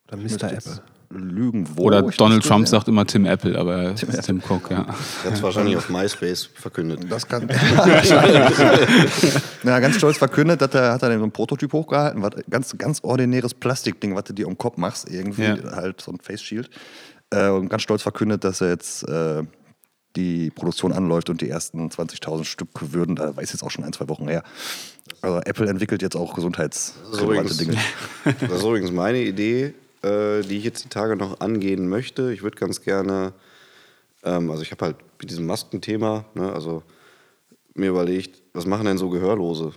Oder Mr. Apple. Lügen wo. Oder Donald Trump sagt immer Tim Apple, aber Tim, Tim Cook, ja. Er hat es wahrscheinlich auf MySpace verkündet. Das kann. ja, ganz stolz verkündet, dass er, hat er so ein Prototyp hochgehalten, was ganz, ganz ordinäres Plastikding, was du dir um den Kopf machst, irgendwie ja. halt so ein Face Shield äh, und ganz stolz verkündet, dass er jetzt äh, die Produktion anläuft und die ersten 20.000 Stück würden, da weiß jetzt auch schon ein, zwei Wochen her. Also Apple entwickelt jetzt auch gesundheitsrelevante Dinge. Das ist übrigens meine Idee, äh, die ich jetzt die Tage noch angehen möchte. Ich würde ganz gerne, ähm, also ich habe halt mit diesem Maskenthema, ne, also mir überlegt, was machen denn so Gehörlose?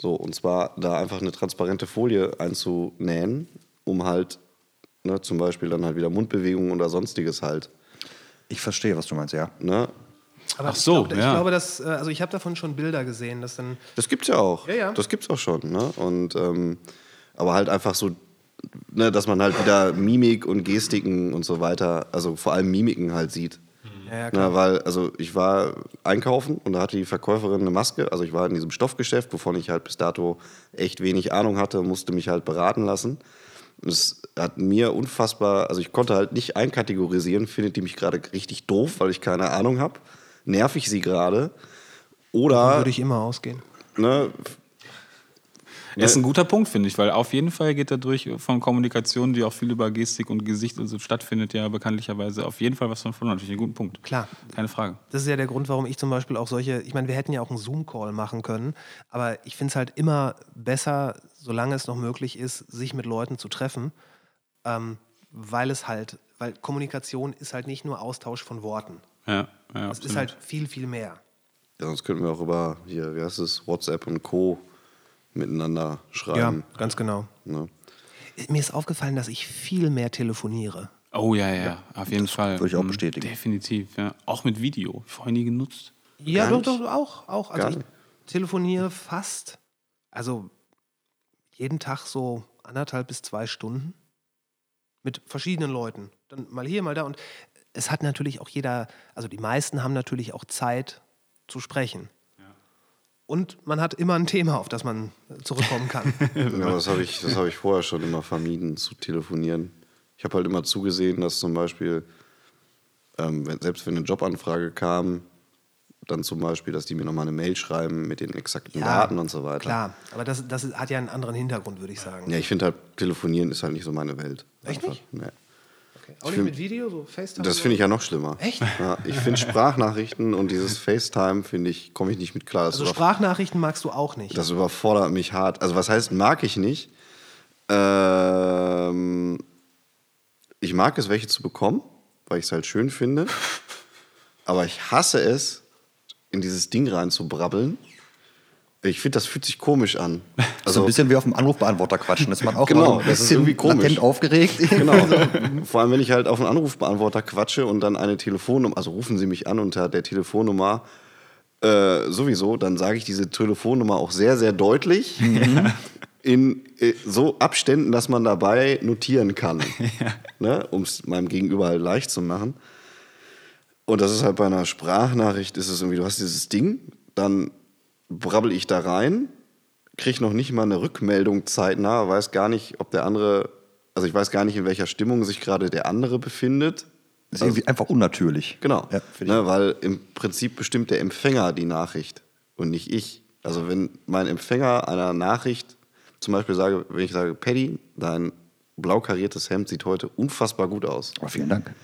So, und zwar da einfach eine transparente Folie einzunähen, um halt Ne, zum Beispiel dann halt wieder Mundbewegungen oder sonstiges halt. Ich verstehe, was du meinst, ja. Ne? Aber Ach so, ich glaube, ja. ich glaube dass, äh, also ich habe davon schon Bilder gesehen, dass dann. Das gibt's ja auch. Ja, ja. Das gibt's auch schon, ne? Und ähm, aber halt einfach so, ne, dass man halt wieder Mimik und Gestiken und so weiter, also vor allem Mimiken halt sieht. Ja, ja, klar. Na, weil, also ich war einkaufen und da hatte die Verkäuferin eine Maske. Also ich war in diesem Stoffgeschäft, wovon ich halt bis dato echt wenig Ahnung hatte, musste mich halt beraten lassen. Es hat mir unfassbar, also ich konnte halt nicht einkategorisieren, findet die mich gerade richtig doof, weil ich keine Ahnung habe. Nerv ich sie gerade? Oder. würde ich immer ausgehen. Ne, das ist ein guter Punkt, finde ich, weil auf jeden Fall geht dadurch von Kommunikation, die auch viel über Gestik und Gesicht und so stattfindet, ja bekanntlicherweise auf jeden Fall was von verloren. Natürlich ein guter Punkt. Klar. Keine Frage. Das ist ja der Grund, warum ich zum Beispiel auch solche, ich meine, wir hätten ja auch einen Zoom-Call machen können, aber ich finde es halt immer besser, solange es noch möglich ist, sich mit Leuten zu treffen, ähm, weil es halt, weil Kommunikation ist halt nicht nur Austausch von Worten. Ja, ja. Es ist halt viel, viel mehr. Ja, sonst könnten wir auch über, hier, wie heißt es, WhatsApp und Co miteinander schreiben. Ja, ganz genau. Ne? Mir ist aufgefallen, dass ich viel mehr telefoniere. Oh ja, ja, ja. auf jeden Fall. Würde ich auch mhm. bestätigen. Definitiv, ja. Auch mit Video. Vorher nie genutzt. Ja, doch, doch, auch. auch. Also ich telefoniere fast, also jeden Tag so anderthalb bis zwei Stunden mit verschiedenen Leuten. Dann mal hier, mal da. Und es hat natürlich auch jeder, also die meisten haben natürlich auch Zeit zu sprechen. Und man hat immer ein Thema, auf das man zurückkommen kann. ja, das habe ich, hab ich vorher schon immer vermieden, zu telefonieren. Ich habe halt immer zugesehen, dass zum Beispiel, ähm, wenn, selbst wenn eine Jobanfrage kam, dann zum Beispiel, dass die mir nochmal eine Mail schreiben mit den exakten ja, Daten und so weiter. Klar, aber das, das hat ja einen anderen Hintergrund, würde ich sagen. Ja, ich finde halt, telefonieren ist halt nicht so meine Welt. Echt Einfach. nicht? Nee. Okay. Auch nicht mit Video, so FaceTime? Das finde ich ja noch schlimmer. Echt? Ja, ich finde Sprachnachrichten und dieses FaceTime, finde ich, komme ich nicht mit klar. Das also Sprachnachrichten magst du auch nicht? Das überfordert mich hart. Also was heißt, mag ich nicht? Ähm, ich mag es, welche zu bekommen, weil ich es halt schön finde. Aber ich hasse es, in dieses Ding reinzubrabbeln ich finde, das fühlt sich komisch an. Also so ein bisschen wie auf dem Anrufbeantworter quatschen. Das macht auch genau, ein das ist irgendwie komisch. latent aufgeregt. Genau. Vor allem, wenn ich halt auf einen Anrufbeantworter quatsche und dann eine Telefonnummer, also rufen Sie mich an unter der Telefonnummer äh, sowieso, dann sage ich diese Telefonnummer auch sehr, sehr deutlich. Mhm. In äh, so Abständen, dass man dabei notieren kann, ja. ne, um es meinem Gegenüber halt leicht zu machen. Und das ist halt bei einer Sprachnachricht, ist es irgendwie, du hast dieses Ding, dann brabbel ich da rein, kriege noch nicht mal eine Rückmeldung zeitnah, weiß gar nicht, ob der andere, Also ich weiß gar nicht, in welcher Stimmung sich gerade der andere befindet. Das ist irgendwie einfach unnatürlich. Genau, Ja, ne, weil im Prinzip bestimmt der Empfänger die Nachricht und nicht ich. Also wenn mein Empfänger einer Nachricht zum Beispiel sage, wenn ich sage, Paddy, dein blau kariertes Hemd sieht heute unfassbar gut aus. Oh, vielen Dank.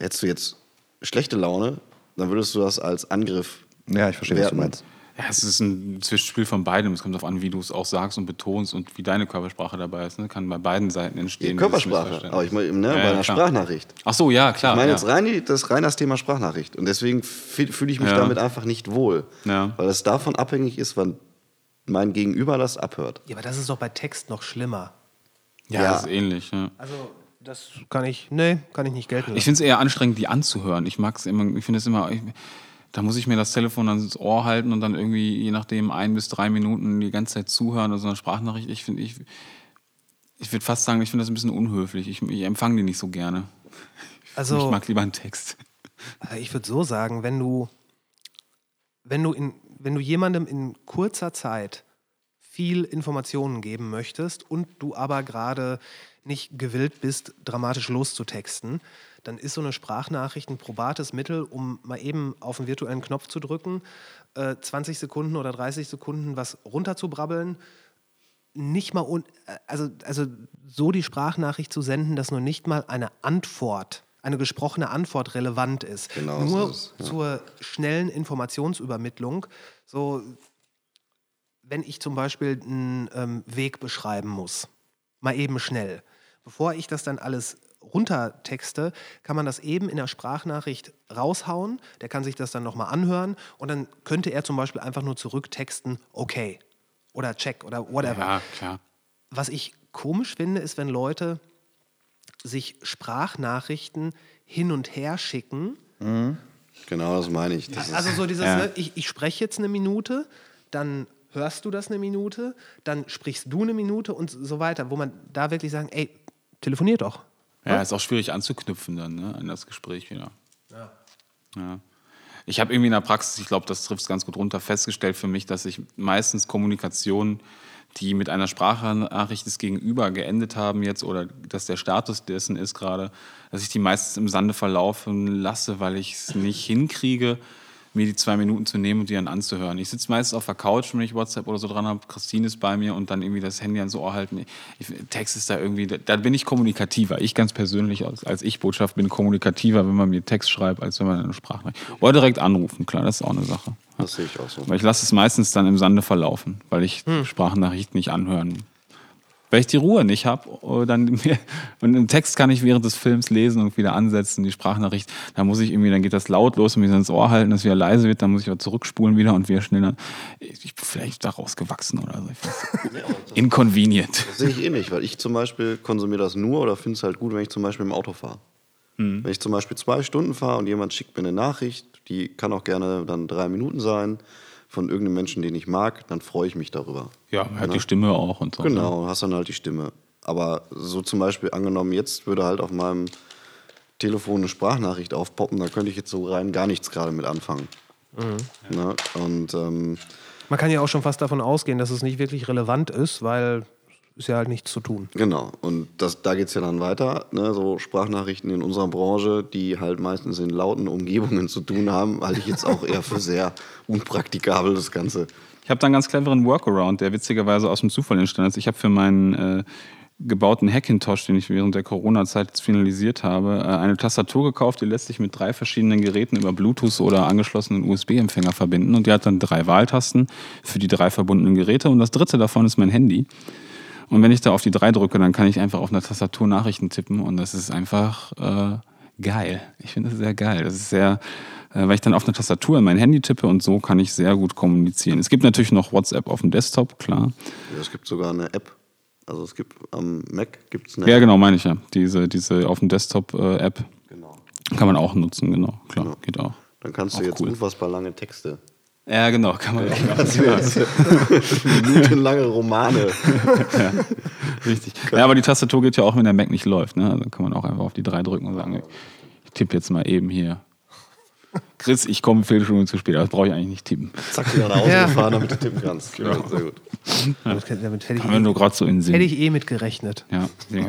Hättest du jetzt schlechte Laune, dann würdest du das als Angriff Ja, ich verstehe, was du werten. meinst. Ja, es ist ein Zwischenspiel von beidem. Es kommt darauf an, wie du es auch sagst und betonst und wie deine Körpersprache dabei ist. Ne? Kann bei beiden Seiten Die entstehen. dieses Körpersprache, aber ich meine, ne, Ja, bei ja, einer klar. Sprachnachricht. Ach so, ja, klar. Ich meine ja. jetzt rein, die- das ist rein das Thema Sprachnachricht. Und deswegen fühle fühl ich mich Ja. damit einfach nicht wohl. Ja. Weil es davon abhängig ist, wann mein Gegenüber das abhört. Ja, aber das ist doch bei Text noch schlimmer. ja, Ja. das ist ähnlich. Ja. Also, das kann ich, nee, kann ich nicht gelten Ich finde es eher anstrengend, die anzuhören. Ich mag es immer, ich finde es immer, ich, da muss ich mir das Telefon dann ins Ohr halten und dann irgendwie, je nachdem, ein bis drei Minuten die ganze Zeit zuhören oder so eine Sprachnachricht. Ich finde, ich, ich würde fast sagen, ich finde das ein bisschen unhöflich. Ich, ich empfange die nicht so gerne. Also, ich mag lieber einen Text. Äh, Ich würde so sagen, wenn du, wenn du, in, wenn du jemandem in kurzer Zeit viel Informationen geben möchtest und du aber gerade nicht gewillt bist, dramatisch loszutexten, dann ist so eine Sprachnachricht ein probates Mittel, um mal eben auf einen virtuellen Knopf zu drücken, äh, 20 Sekunden oder 30 Sekunden was runterzubrabbeln, nicht mal, un äh, also, also so die Sprachnachricht zu senden, dass nur nicht mal eine Antwort, eine gesprochene Antwort relevant ist. Genau so nur ist es, ja. zur schnellen Informationsübermittlung. So, wenn ich zum Beispiel einen ähm, Weg beschreiben muss, mal eben schnell. Bevor ich das dann alles runtertexte, kann man das eben in der Sprachnachricht raushauen. Der kann sich das dann nochmal anhören und dann könnte er zum Beispiel einfach nur zurücktexten, okay oder check oder whatever. Ja, klar. Was ich komisch finde, ist, wenn Leute sich Sprachnachrichten hin und her schicken. Genau, das meine ich. Das Also so dieses, Ja. ne, ich, ich spreche jetzt eine Minute, dann hörst du das eine Minute, dann sprichst du eine Minute und so weiter, wo man da wirklich sagen, ey, telefonier doch. Ja, ist auch schwierig anzuknüpfen dann ne, an das Gespräch wieder. Ja. Ich habe irgendwie in der Praxis, ich glaube, das trifft es ganz gut runter, festgestellt für mich, dass ich meistens Kommunikation, die mit einer Sprachnachricht des Gegenüber geendet haben jetzt oder dass der Status dessen ist gerade, dass ich die meistens im Sande verlaufen lasse, weil ich es nicht hinkriege, mir die zwei Minuten zu nehmen und die dann anzuhören. Ich sitze meistens auf der Couch, wenn ich WhatsApp oder so dran habe, Christine ist bei mir und dann irgendwie das Handy ans Ohr halten. Ich, Text ist da irgendwie, da, da bin ich kommunikativer. Ich ganz persönlich als, als Ich-Botschaft bin kommunikativer, wenn man mir Text schreibt, als wenn man eine Sprachnachricht. Oder direkt anrufen, klar, das ist auch eine Sache. das sehe ich auch so. Weil ich lasse es meistens dann im Sande verlaufen, weil ich Sprachnachrichten nicht anhören. Weil ich die Ruhe nicht habe, dann mir, und einen Text kann ich während des Films lesen und wieder ansetzen, die Sprachnachricht, da muss ich irgendwie, dann geht das laut los und mir ins Ohr halten, dass es wieder leise wird, dann muss ich wieder zurückspulen wieder und wieder schneller. Ich bin vielleicht daraus gewachsen oder so. Ich weiß. Inconvenient. Das sehe ich eh nicht, weil ich zum Beispiel konsumiere das nur oder finde es halt gut, wenn ich zum Beispiel im Auto fahre. Mhm. Wenn ich zum Beispiel zwei Stunden fahre und jemand schickt mir eine Nachricht, die kann auch gerne dann drei Minuten sein, von irgendeinem Menschen, den ich mag, dann freue ich mich darüber. Ja, man hört die Stimme auch und so. ne? Genau, hast dann halt die Stimme. Aber so zum Beispiel angenommen, jetzt würde halt auf meinem Telefon eine Sprachnachricht aufpoppen, da könnte ich jetzt so rein gar nichts gerade mit anfangen. Mhm. Ne? Und ähm, Man kann ja auch schon fast davon ausgehen, dass es nicht wirklich relevant ist, weil ist ja halt nichts zu tun. Genau, und das, da geht es ja dann weiter. Ne? So Sprachnachrichten in unserer Branche, die halt meistens in lauten Umgebungen zu tun haben, halte ich jetzt auch eher für sehr unpraktikabel, das Ganze. Ich habe da einen ganz cleveren Workaround, der witzigerweise aus dem Zufall entstanden ist. Ich habe für meinen äh, gebauten Hackintosh, den ich während der Corona-Zeit jetzt finalisiert habe, äh, eine Tastatur gekauft, die lässt sich mit drei verschiedenen Geräten über Bluetooth oder angeschlossenen USB-Empfänger verbinden. Und die hat dann drei Wahltasten für die drei verbundenen Geräte. Und das dritte davon ist mein Handy. Und wenn ich da auf die drei drücke, dann kann ich einfach auf einer Tastatur Nachrichten tippen. Und das ist einfach äh, geil. Ich finde das sehr geil. Das ist sehr, äh, weil ich dann auf einer Tastatur in mein Handy tippe und so kann ich sehr gut kommunizieren. Es gibt natürlich noch WhatsApp auf dem Desktop, klar. Ja, es gibt sogar eine App. Also es gibt am Mac gibt es eine Ja, genau, meine ich ja. Diese, diese auf dem Desktop-App Genau. kann man auch nutzen, genau. Klar, Ja. geht auch. Dann kannst du Auch jetzt cool. unfassbar lange Texte. Ja, genau, kann man auch minutenlange Romane. Richtig. Ja, aber die Tastatur geht ja auch, wenn der Mac nicht läuft. Ne? Also kann man auch einfach auf die drei drücken und sagen, ich tippe jetzt mal eben hier Chris, ich komme Viertelstunde zu spät, das brauche ich eigentlich nicht tippen. Zack, wieder nach Hause Ja. gefahren, damit du tippen kannst. Ja, sehr gut. Damit, damit hätte, ich wir nur eh, gerade so in Sinn. hätte ich eh mit gerechnet. Ja. Ja.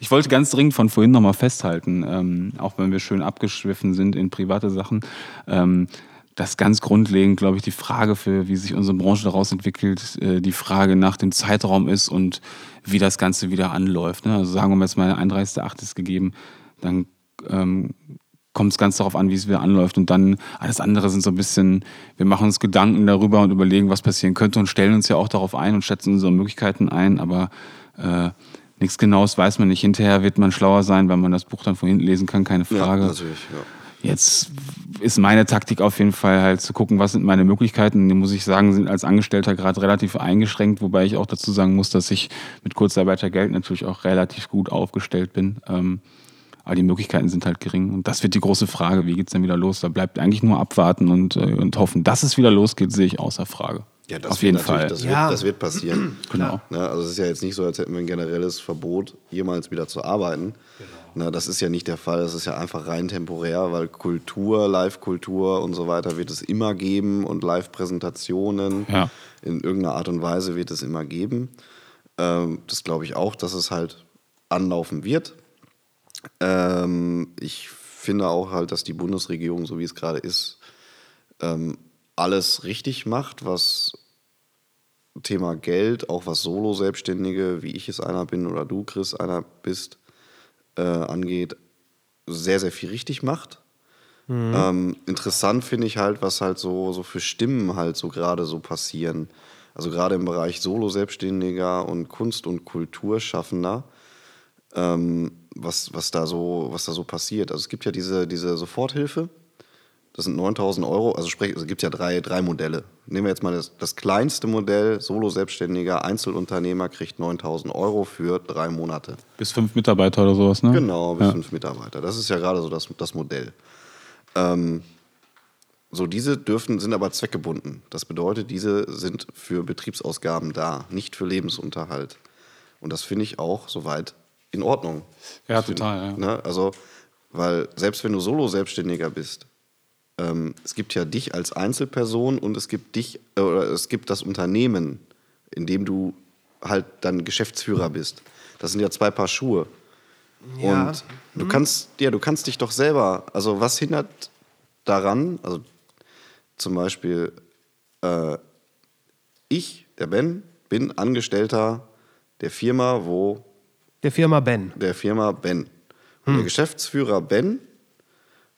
Ich wollte ganz dringend von vorhin nochmal festhalten, ähm, auch wenn wir schön abgeschwiffen sind in private Sachen, ähm, dass ganz grundlegend, glaube ich, die Frage für, wie sich unsere Branche daraus entwickelt, äh, die Frage nach dem Zeitraum ist und wie das Ganze wieder anläuft. Ne? Also sagen wir mal jetzt mal, der 31.8. ist gegeben, dann ähm, kommt es ganz darauf an, wie es wieder anläuft. Und dann alles andere sind so ein bisschen, wir machen uns Gedanken darüber und überlegen, was passieren könnte und stellen uns ja auch darauf ein und schätzen unsere Möglichkeiten ein, aber äh, nichts Genaues weiß man nicht. Hinterher wird man schlauer sein, wenn man das Buch dann von hinten lesen kann, keine Ja, Frage. natürlich. Ja. Jetzt ist meine Taktik auf jeden Fall halt zu gucken, was sind meine Möglichkeiten. Die muss ich sagen, sind als Angestellter gerade relativ eingeschränkt, wobei ich auch dazu sagen muss, dass ich mit Kurzarbeitergeld natürlich auch relativ gut aufgestellt bin. Ähm, aber die Möglichkeiten sind halt gering. Und das wird die große Frage, wie geht's denn wieder los? Da bleibt eigentlich nur abwarten und, äh, und hoffen, dass es wieder losgeht, sehe ich außer Frage. Ja, das auf jeden Fall. Das, Ja. wird, das wird passieren. Genau. Ne, also es ist ja jetzt nicht so, als hätten wir ein generelles Verbot, jemals wieder zu arbeiten. Genau. Ne, das ist ja nicht der Fall. Das ist ja einfach rein temporär, weil Kultur, Live-Kultur und so weiter wird es immer geben und Live-Präsentationen Ja. in irgendeiner Art und Weise wird es immer geben. Ähm, das glaube ich auch, dass es halt anlaufen wird. Ähm, ich finde auch halt, dass die Bundesregierung, so wie es gerade ist, ähm, alles richtig macht, was Thema Geld, auch was Solo-Selbstständige, wie ich es einer bin oder du, Chris, einer bist, äh, angeht, sehr, sehr viel richtig macht. Ähm, interessant finde ich halt, was halt so, so für Stimmen halt so gerade so passieren. Also gerade im Bereich Solo-Selbstständiger und Kunst- und Kulturschaffender, ähm, was, was, da so, was da so passiert. Also es gibt ja diese, diese Soforthilfe, das sind 9000 Euro, also sprich, es gibt ja drei, drei Modelle. Nehmen wir jetzt mal das, das kleinste Modell, Solo-Selbstständiger, Einzelunternehmer kriegt 9000 Euro für drei Monate. Bis fünf Mitarbeiter oder sowas, ne? Genau, bis Ja. fünf Mitarbeiter. Das ist ja gerade so das, das Modell. Ähm, so, diese dürfen, sind aber zweckgebunden. Das bedeutet, diese sind für Betriebsausgaben da, nicht für Lebensunterhalt. Und das finde ich auch soweit in Ordnung. Ja, Find- total, ja. Ne? Also, weil selbst wenn du Solo-Selbstständiger bist, ähm, es gibt ja dich als Einzelperson und es gibt dich, äh, oder es gibt das Unternehmen, in dem du halt dann Geschäftsführer bist. Das sind ja zwei Paar Schuhe. Ja. Und du kannst, ja, du kannst dich doch selber, also was hindert daran, also zum Beispiel, äh, ich, der Ben, bin Angestellter der Firma, wo Der Firma Ben. der Firma Ben. Und der Geschäftsführer Ben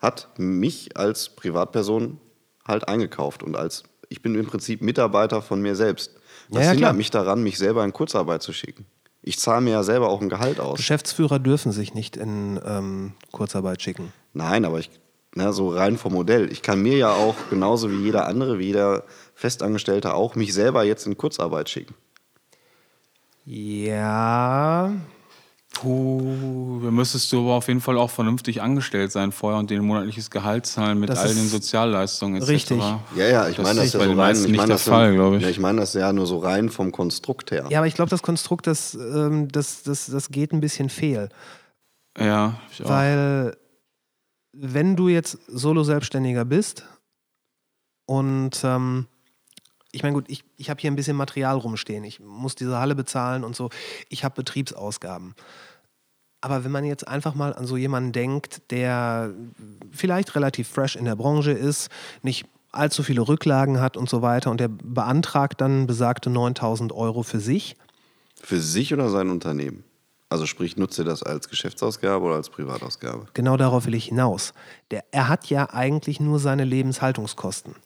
hat mich als Privatperson halt eingekauft und als ich bin im Prinzip Mitarbeiter von mir selbst. Ja, Das ja, hindert klar. mich daran, mich selber in Kurzarbeit zu schicken. Ich zahle mir ja selber auch ein Gehalt aus. Geschäftsführer dürfen sich nicht in ähm, Kurzarbeit schicken. Nein, aber ich, na, so rein vom Modell. Ich kann mir ja auch genauso wie jeder andere, wie jeder Festangestellte auch, mich selber jetzt in Kurzarbeit schicken. Ja. Puh, da müsstest du aber auf jeden Fall auch vernünftig angestellt sein vorher und den monatliches Gehalt zahlen mit Das all den ist Sozialleistungen etc. richtig. Ja, ja, ich Das meine das ist ja so rein. Ich meine das Fall, ja, glaube ich. Ja, ich meine das ja nur so rein vom Konstrukt her. Ja, aber ich glaube, das Konstrukt, das, ähm, das, das, das geht ein bisschen fehl. Ja, ich auch. Weil, wenn du jetzt Solo-Selbstständiger bist und ähm, ich meine, gut, ich, ich habe hier ein bisschen Material rumstehen. Ich muss diese Halle bezahlen und so. Ich habe Betriebsausgaben. Aber wenn man jetzt einfach mal an so jemanden denkt, der vielleicht relativ fresh in der Branche ist, nicht allzu viele Rücklagen hat und so weiter und der beantragt dann besagte 9000 Euro für sich, Für sich oder sein Unternehmen? Also sprich, nutze das als Geschäftsausgabe oder als Privatausgabe? Genau darauf will ich hinaus. Der, er hat ja eigentlich nur seine Lebenshaltungskosten.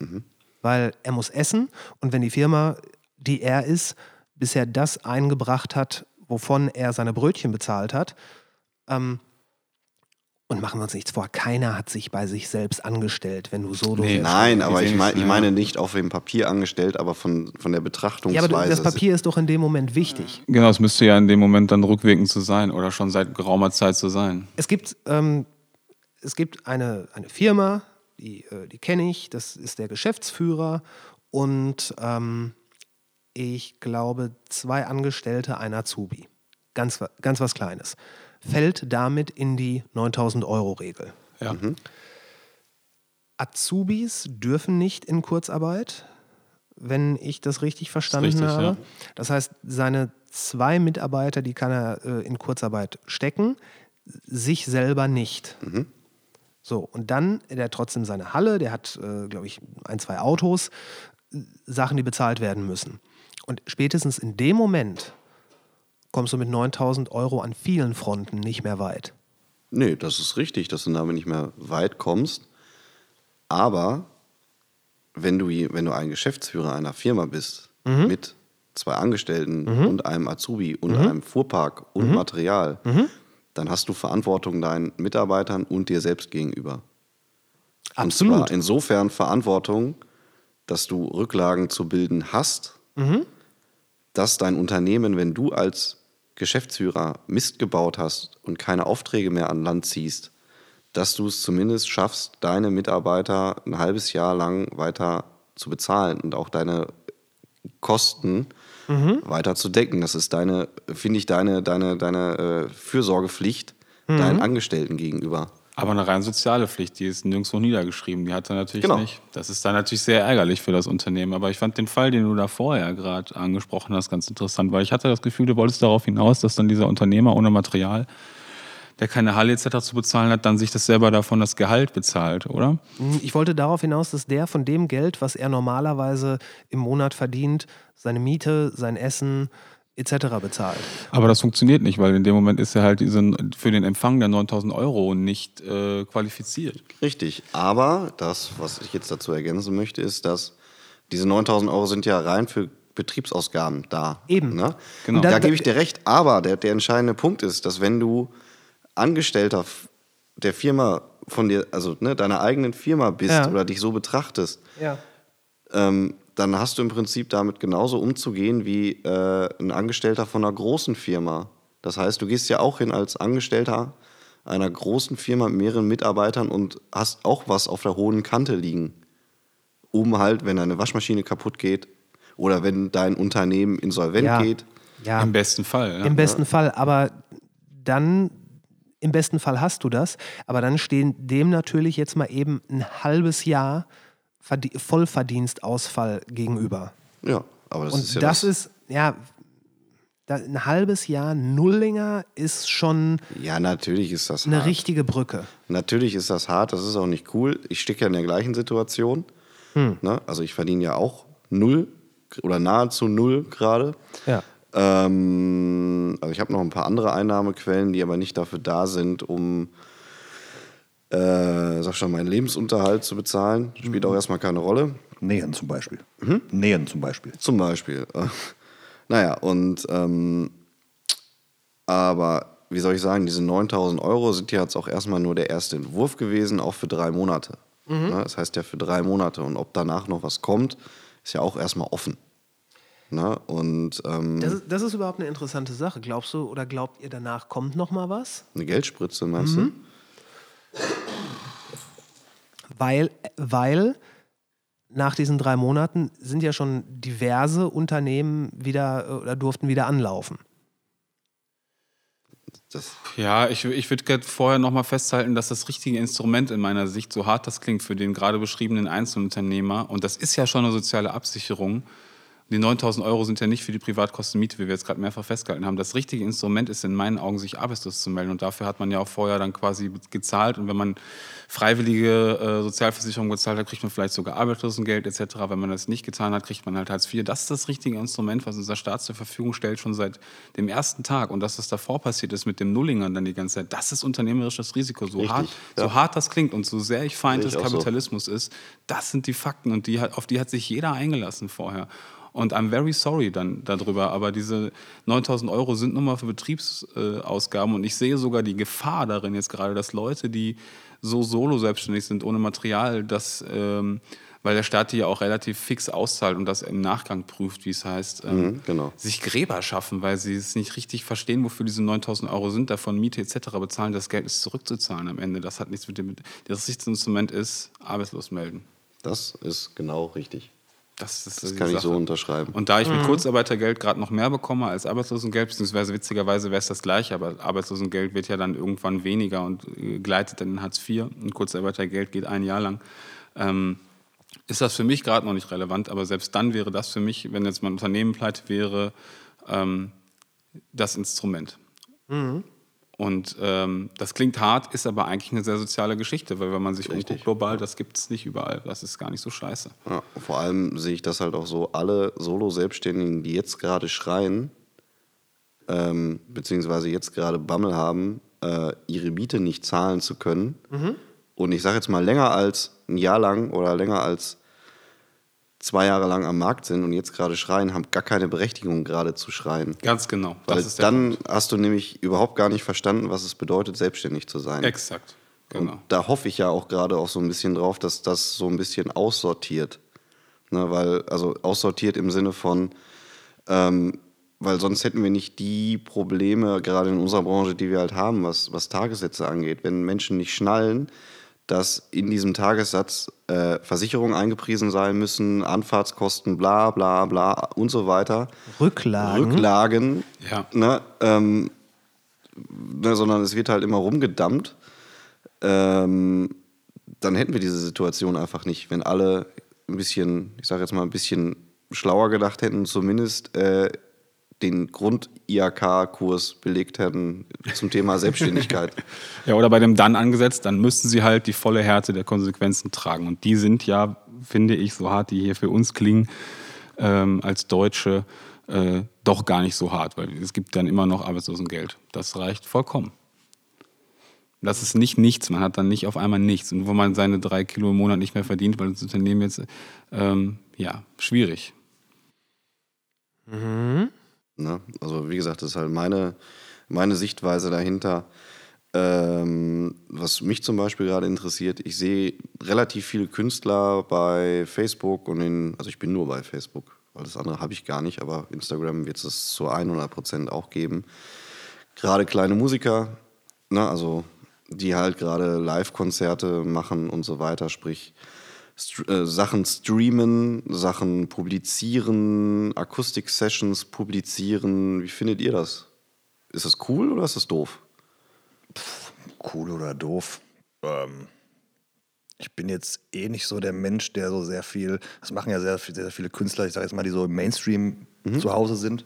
Weil er muss essen und wenn die Firma, die er ist, bisher das eingebracht hat, wovon er seine Brötchen bezahlt hat, ähm, und machen wir uns nichts vor, keiner hat sich bei sich selbst angestellt, wenn du solo Nee. Nein, aber ich, mein, ich ja. meine nicht auf dem Papier angestellt, aber von, von der Ja, Betrachtungsweise. aber du- das Papier ist doch in dem Moment wichtig. Genau, es müsste ja in dem Moment dann rückwirkend zu sein oder schon seit geraumer Zeit zu sein. Es gibt, ähm, es gibt eine, eine Firma, die, äh, die kenne ich, das ist der Geschäftsführer und ähm, ich glaube zwei Angestellte, ein Azubi. Ganz, ganz was Kleines. Fällt damit in die 9000 Euro Regel. Ja. Azubis dürfen nicht in Kurzarbeit, wenn ich das richtig verstanden richtig, habe. ja. Das heißt, seine zwei Mitarbeiter, die kann er äh, in Kurzarbeit stecken, sich selber nicht. So, und dann, der hat trotzdem seine Halle, der hat, äh, glaube ich, ein, zwei Autos, äh, Sachen, die bezahlt werden müssen. Und spätestens in dem Moment kommst du mit 9000 Euro an vielen Fronten nicht mehr weit. Nee, das ist richtig, dass du damit nicht mehr weit kommst. Aber wenn du, wenn du ein Geschäftsführer einer Firma bist, mit zwei Angestellten und einem Azubi und einem Fuhrpark und Material, dann hast du Verantwortung deinen Mitarbeitern und dir selbst gegenüber. Und Absolut. zwar insofern Verantwortung, dass du Rücklagen zu bilden hast, dass dein Unternehmen, wenn du als Geschäftsführer Mist gebaut hast und keine Aufträge mehr an Land ziehst, dass du es zumindest schaffst, deine Mitarbeiter ein halbes Jahr lang weiter zu bezahlen und auch deine Kosten weiter zu decken. Das ist deine, finde ich, deine, deine, deine äh, Fürsorgepflicht deinen Angestellten gegenüber. Aber eine rein soziale Pflicht, die ist nirgendwo niedergeschrieben. Die hat er natürlich Genau. nicht. Das ist dann natürlich sehr ärgerlich für das Unternehmen. Aber ich fand den Fall, den du da vorher gerade angesprochen hast, ganz interessant, weil ich hatte das Gefühl, du wolltest darauf hinaus, dass dann dieser Unternehmer ohne Material, der keine Halle etc. zu bezahlen hat, dann sich das selber davon das Gehalt bezahlt, oder? Ich wollte darauf hinaus, dass der von dem Geld, was er normalerweise im Monat verdient, seine Miete, sein Essen etc. bezahlt. Aber das funktioniert nicht, weil in dem Moment ist er halt diesen, für den Empfang der 9000 Euro nicht äh, qualifiziert. Richtig, aber das, was ich jetzt dazu ergänzen möchte, ist, dass diese 9000 Euro sind ja rein für Betriebsausgaben da. Eben. Ne? Genau. Da, Da- gebe ich dir recht, aber der, der entscheidende Punkt ist, dass wenn du Angestellter der Firma von dir, also ne, deiner eigenen Firma bist Ja. oder dich so betrachtest, Ja. ähm, dann hast du im Prinzip damit genauso umzugehen wie äh, ein Angestellter von einer großen Firma. Das heißt, du gehst ja auch hin als Angestellter einer großen Firma mit mehreren Mitarbeitern und hast auch was auf der hohen Kante liegen. Um halt, wenn deine Waschmaschine kaputt geht oder wenn dein Unternehmen insolvent Ja. geht. ja. Im besten Fall. Ja. Im besten Fall, aber dann, im besten Fall hast du das, aber dann stehen dem natürlich jetzt mal eben ein halbes Jahr Verdie Vollverdienstausfall gegenüber. Ja, aber das Und ist ja das, ist, ja, ein halbes Jahr Nullinger ist schon Ja, natürlich ist das eine hart. richtige Brücke. Natürlich ist das hart, das ist auch nicht cool. Ich stecke ja in der gleichen Situation. Hm. Ne? Also ich verdiene ja auch null oder nahezu null gerade. Ja. Ähm, also ich habe noch ein paar andere Einnahmequellen, die aber nicht dafür da sind, um äh, sag schon, meinen Lebensunterhalt zu bezahlen. Spielt Mhm. auch erstmal keine Rolle. Nähen zum Beispiel. Hm? Nähen zum Beispiel. Zum Beispiel. Naja, und ähm, aber wie soll ich sagen, diese 9000 Euro sind ja jetzt auch erstmal nur der erste Entwurf gewesen, auch für drei Monate. Ne? Das heißt ja für drei Monate. Und ob danach noch was kommt, ist ja auch erstmal offen. Ne? Und ähm, Das ist, das ist überhaupt eine interessante Sache. Glaubst du oder glaubt ihr, danach kommt noch mal was? eine Geldspritze, meinst Mhm. Weil, weil nach diesen drei Monaten sind ja schon diverse Unternehmen wieder äh, oder durften wieder anlaufen. du? Das, Ja, ich, ich würde gerne vorher nochmal festhalten, dass das richtige Instrument in meiner Sicht, so hart das klingt für den gerade beschriebenen Einzelunternehmer, und das ist ja schon eine soziale Absicherung, die 9000 Euro sind ja nicht für die Privatkostenmiete, wie wir jetzt gerade mehrfach festgehalten haben. Das richtige Instrument ist in meinen Augen, sich arbeitslos zu melden. Und dafür hat man ja auch vorher dann quasi gezahlt. Und wenn man freiwillige äh, Sozialversicherung gezahlt hat, kriegt man vielleicht sogar Arbeitslosengeld etc. Wenn man das nicht getan hat, kriegt man halt Hartz IV. Das ist das richtige Instrument, was unser Staat zur Verfügung stellt, schon seit dem ersten Tag. Und dass das davor passiert ist mit dem Nullingern dann die ganze Zeit, das ist unternehmerisches Risiko. So, Richtig, hart, ja. so hart das klingt und so sehr ich Feind des auch so. Kapitalismus ist, das sind die Fakten und die, auf die hat sich jeder eingelassen vorher. Und I'm very sorry dann darüber, aber diese 9000 Euro sind nun mal für Betriebsausgaben und ich sehe sogar die Gefahr darin jetzt gerade, dass Leute, die so solo selbstständig sind, ohne Material, dass, ähm, weil der Staat die ja auch relativ fix auszahlt und das im Nachgang prüft, wie es heißt, ähm, Mhm, genau. sich Gräber schaffen, weil sie es nicht richtig verstehen, wofür diese 9000 Euro sind, davon Miete etc. bezahlen, das Geld ist zurückzuzahlen am Ende. Das hat nichts mit dem, das richtige Instrument ist, arbeitslos melden. das ist genau richtig. Das, ist Das kann ich Sache. so unterschreiben. Und da ich mit Kurzarbeitergeld gerade noch mehr bekomme als Arbeitslosengeld, beziehungsweise witzigerweise wäre es das gleiche, aber Arbeitslosengeld wird ja dann irgendwann weniger und äh, gleitet dann in Hartz IV. Und Kurzarbeitergeld geht ein Jahr lang. ähm, ist das für mich gerade noch nicht relevant, aber selbst dann wäre das für mich, wenn jetzt mein Unternehmen pleite wäre, ähm, das Instrument. Und ähm, das klingt hart, ist aber eigentlich eine sehr soziale Geschichte, weil wenn man sich umguckt global, das gibt es nicht überall. Das ist gar nicht so scheiße. Ja, vor allem sehe ich das halt auch so, alle Solo-Selbstständigen, die jetzt gerade schreien, ähm, beziehungsweise jetzt gerade Bammel haben, äh, ihre Miete nicht zahlen zu können. Und ich sage jetzt mal länger als ein Jahr lang oder länger als zwei Jahre lang am Markt sind und jetzt gerade schreien, haben gar keine Berechtigung gerade zu schreien. Ganz genau. Weil dann Punkt. hast du nämlich überhaupt gar nicht verstanden, was es bedeutet, selbstständig zu sein. Exakt. Genau. Und da hoffe ich ja auch gerade auch so ein bisschen drauf, dass das so ein bisschen aussortiert. Ne, weil, also aussortiert im Sinne von, ähm, weil sonst hätten wir nicht die Probleme, gerade in unserer Branche, die wir halt haben, was, was Tagessätze angeht. Wenn Menschen nicht schnallen, dass in diesem Tagessatz äh, Versicherungen eingepriesen sein müssen, Anfahrtskosten, bla bla bla und so weiter. Rücklagen. Rücklagen, Ja. ne, ähm, ne, sondern es wird halt immer rumgedammt, ähm, dann hätten wir diese Situation einfach nicht, wenn alle ein bisschen, ich sage jetzt mal ein bisschen schlauer gedacht hätten, zumindest äh, den Grund-IAK-Kurs belegt hätten zum Thema Selbstständigkeit. Ja, oder bei dem dann angesetzt, dann müssten sie halt die volle Härte der Konsequenzen tragen. Und die sind ja, finde ich, so hart, die hier für uns klingen, ähm, als Deutsche, äh, doch gar nicht so hart, weil es gibt dann immer noch Arbeitslosengeld. Das reicht vollkommen. Das ist nicht nichts, man hat dann nicht auf einmal nichts. Und wo man seine drei Kilo im Monat nicht mehr verdient, weil das Unternehmen jetzt, ähm, ja, schwierig. Ne? Also wie gesagt, das ist halt meine, meine Sichtweise dahinter. Ähm, was mich zum Beispiel gerade interessiert, ich sehe relativ viele Künstler bei Facebook und in, also ich bin nur bei Facebook, weil das andere habe ich gar nicht, aber Instagram wird es zu 100 Prozent auch geben. Gerade kleine Musiker, ne, also die halt gerade Live-Konzerte machen und so weiter, sprich St äh, Sachen streamen, Sachen publizieren, Akustik-Sessions publizieren. Wie findet ihr das? Ist das cool oder ist das doof? cool oder doof. Ähm, ich bin jetzt eh nicht so der Mensch, der so sehr viel, das machen ja sehr, viel- sehr viele Künstler, ich sage jetzt mal, die so im Mainstream zu Hause sind.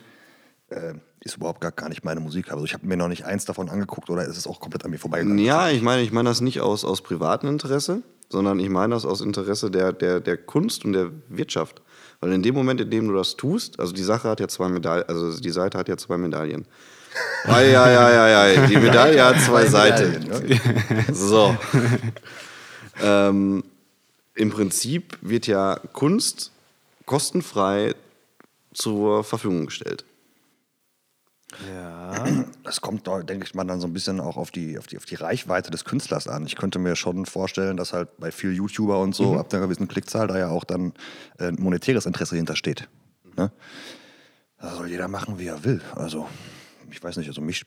Äh, ist überhaupt gar, gar nicht meine Musik. Also ich habe mir noch nicht eins davon angeguckt oder ist es auch komplett an mir vorbeigegangen. Ja, ich meine, ich meine das nicht aus, aus privatem Interesse, sondern ich meine das aus Interesse der, der, der Kunst und der Wirtschaft. Weil in dem Moment, in dem du das tust, also die Sache hat ja zwei Medaillen, also die Seite hat ja zwei Medaillen. Ei, ei, ei, ei. Die Medaille hat zwei Seiten. So. ähm, Im Prinzip wird ja Kunst kostenfrei zur Verfügung gestellt. Ja. Das kommt, denke ich mal, dann so ein bisschen auch auf die, auf, die, auf die Reichweite des Künstlers an. Ich könnte mir schon vorstellen, dass halt bei vielen YouTuber und so ab einer gewissen Klickzahl da ja auch dann äh, ein monetäres Interesse hintersteht. Ne? Da soll jeder machen, wie er will. Also, ich weiß nicht, also mich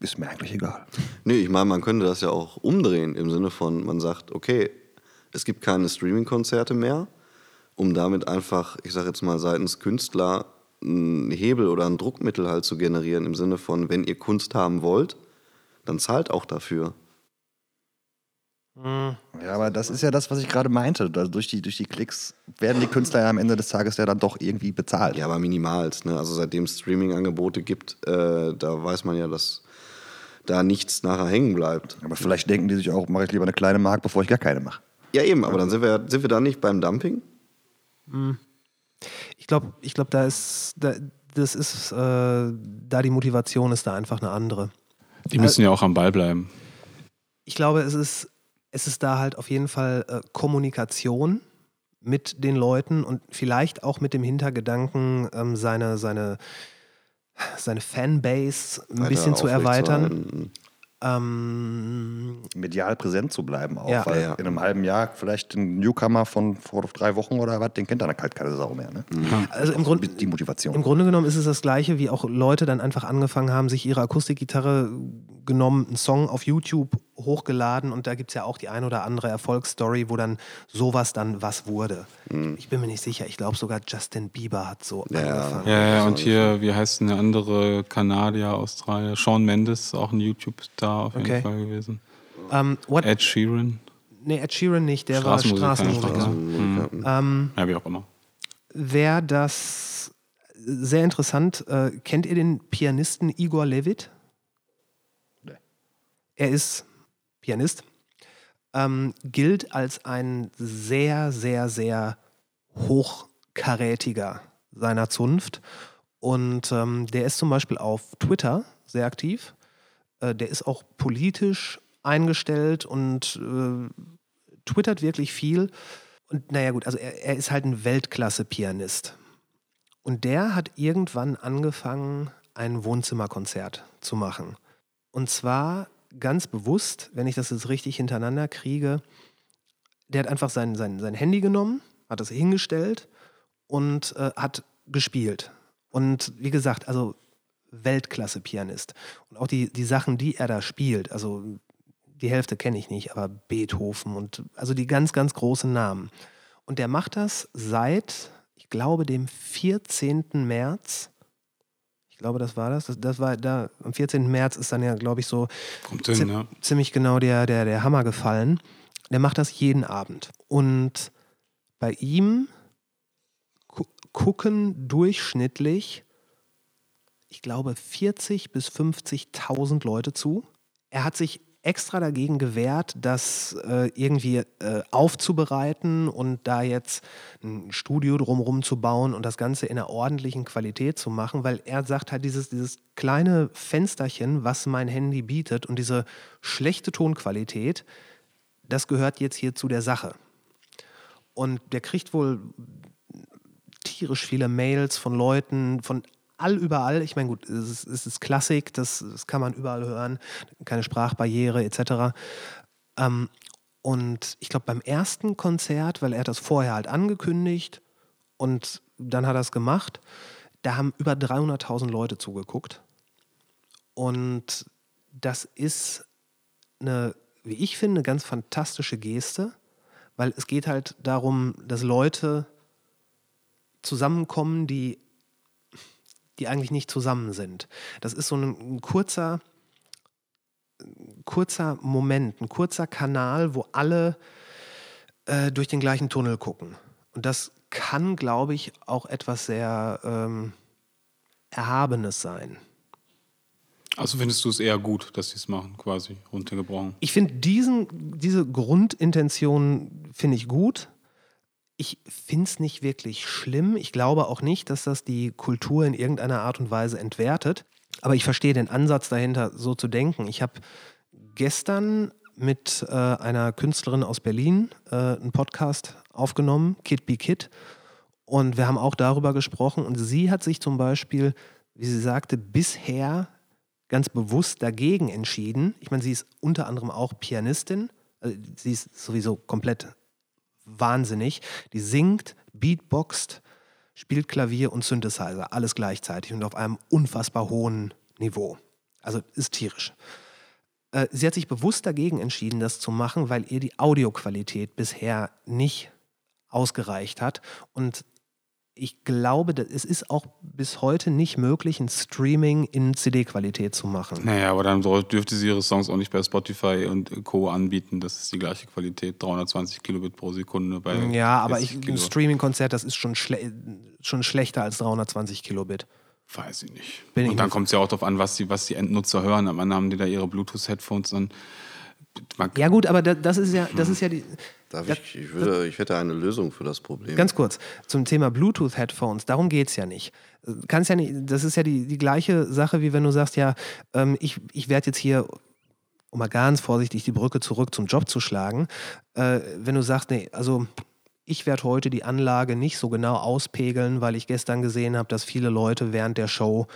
ist mir eigentlich egal. Nee, ich meine, man könnte das ja auch umdrehen im Sinne von, man sagt, okay, es gibt keine Streaming-Konzerte mehr, um damit einfach, ich sage jetzt mal seitens Künstler, einen Hebel oder ein Druckmittel halt zu generieren im Sinne von, wenn ihr Kunst haben wollt, dann zahlt auch dafür. Ja, aber das ist ja das, was ich gerade meinte. Da, durch, die, durch die Klicks werden die Künstler ja am Ende des Tages ja dann doch irgendwie bezahlt. Ja, aber minimals. Ne? Also seitdem es Streaming-Angebote gibt, äh, da weiß man ja, dass da nichts nachher hängen bleibt. Aber vielleicht denken die sich auch, mache ich lieber eine kleine Mark, bevor ich gar keine mache. Ja, eben, aber dann sind wir, sind wir da nicht beim Dumping? Ich glaube, ich glaub, da ist, da, das ist, äh, da die Motivation ist da einfach eine andere. Die müssen ja auch am Ball bleiben. Ich glaube, es ist, es ist da halt auf jeden Fall äh, Kommunikation mit den Leuten und vielleicht auch mit dem Hintergedanken, ähm, seine, seine, seine Fanbase ein Weiter bisschen zu erweitern. aufrechtzuerhalten. Ähm, medial präsent zu bleiben auch. Ja. Weil Ja, in einem halben Jahr vielleicht ein Newcomer von vor drei Wochen oder was, den kennt dann halt keine Sau mehr. Ne? also im Grunde, Die Motivation. Im Grunde genommen ist es das Gleiche, wie auch Leute dann einfach angefangen haben, sich ihre Akustikgitarre genommen, einen Song auf YouTube hochgeladen und da gibt es ja auch die ein oder andere Erfolgsstory, wo dann sowas dann was wurde. Ich bin mir nicht sicher, ich glaube sogar Justin Bieber hat so Ja. angefangen. Ja, ja, und hier, wie heißt denn der andere Kanadier, Australier? Sean Mendes, auch ein YouTube-Star auf jeden Okay. Fall gewesen. Ähm, what, Ed Sheeran. Nee, Ed Sheeran nicht, der war Straßenmusiker. Straße. Ähm, Ja, wie auch immer. Wer das sehr interessant, äh, kennt ihr den Pianisten Igor Levit? Nee. Er ist Pianist, ähm, gilt als ein sehr, sehr, sehr hochkarätiger seiner Zunft. Und ähm, der ist zum Beispiel auf Twitter sehr aktiv. Äh, der ist auch politisch eingestellt und äh, twittert wirklich viel. Und naja gut, also er, er ist halt ein Weltklasse-Pianist. Und der hat irgendwann angefangen, ein Wohnzimmerkonzert zu machen. Und zwar ganz bewusst, wenn ich das jetzt richtig hintereinander kriege, der hat einfach sein, sein, sein Handy genommen, hat das hingestellt und äh, hat gespielt. Und wie gesagt, also Weltklasse-Pianist. Und auch die, die Sachen, die er da spielt, also die Hälfte kenne ich nicht, aber Beethoven und also die ganz, ganz großen Namen. Und der macht das seit, ich glaube, dem 14. März. Ich glaube, das war das. Das, das war da, am 14. März ist dann ja, glaube ich, so Kommt hin, zi- ne? ziemlich genau der, der, der Hammer gefallen. Der macht das jeden Abend. Und bei ihm gu gucken durchschnittlich, ich glaube, 40 bis 50.000 Leute zu. Er hat sich extra dagegen gewehrt, das äh, irgendwie äh, aufzubereiten und da jetzt ein Studio drumherum zu bauen und das Ganze in einer ordentlichen Qualität zu machen, weil er sagt halt, dieses, dieses kleine Fensterchen, was mein Handy bietet und diese schlechte Tonqualität, das gehört jetzt hier zu der Sache. Und der kriegt wohl tierisch viele Mails von Leuten, von all überall. Ich meine, gut, es ist, es ist Klassik, das, das kann man überall hören, keine Sprachbarriere etc. Ähm, und ich glaube, beim ersten Konzert, weil er das vorher halt angekündigt und dann hat er es gemacht, da haben über 300.000 Leute zugeguckt. Und das ist eine, wie ich finde, eine ganz fantastische Geste, weil es geht halt darum, dass Leute zusammenkommen, die, die eigentlich nicht zusammen sind. Das ist so ein, ein kurzer, kurzer Moment, ein kurzer Kanal, wo alle äh, durch den gleichen Tunnel gucken. Und das kann, glaube ich, auch etwas sehr ähm, Erhabenes sein. Also findest du es eher gut, dass sie es machen, quasi runtergebrochen. Ich finde diese Grundintention finde ich gut. Ich finde es nicht wirklich schlimm. Ich glaube auch nicht, dass das die Kultur in irgendeiner Art und Weise entwertet. Aber ich verstehe den Ansatz dahinter, so zu denken. Ich habe gestern mit äh, einer Künstlerin aus Berlin äh, einen Podcast aufgenommen, Kid Be Kid. Und wir haben auch darüber gesprochen. Und sie hat sich zum Beispiel, wie sie sagte, bisher ganz bewusst dagegen entschieden. Ich meine, sie ist unter anderem auch Pianistin. Also sie ist sowieso komplett wahnsinnig. Die singt, beatboxt, spielt Klavier und Synthesizer, alles gleichzeitig und auf einem unfassbar hohen Niveau. Also ist tierisch. Äh, Sie hat sich bewusst dagegen entschieden, das zu machen, weil ihr die Audioqualität bisher nicht ausgereicht hat. Und ich glaube, es ist auch bis heute nicht möglich, ein Streaming in CD-Qualität zu machen. Naja, aber dann dürfte sie ihre Songs auch nicht bei Spotify und Co. anbieten. Das ist die gleiche Qualität, 320 Kilobit pro Sekunde bei Ja, aber 40 ich, ein. Streaming-Konzert, das ist schon, schle schon schlechter als 320 Kilobit. Weiß ich nicht. Bin ich und dann nicht. kommt es ja auch darauf an, was die, was die Endnutzer hören. Am Ende haben die da ihre Bluetooth-Headphones dann. Man, Ja gut, aber da, das ist ja, das ist ja die. Darf Ja, ich, ich, würde, ich hätte eine Lösung für das Problem. Ganz kurz, zum Thema Bluetooth-Headphones, darum geht es ja nicht. Kannst ja nicht. Das ist ja die, die gleiche Sache, wie wenn du sagst, ja, ähm, ich, ich werde jetzt hier, um mal ganz vorsichtig die Brücke zurück zum Job zu schlagen, äh, wenn du sagst, nee, also ich werde heute die Anlage nicht so genau auspegeln, weil ich gestern gesehen habe, dass viele Leute während der Show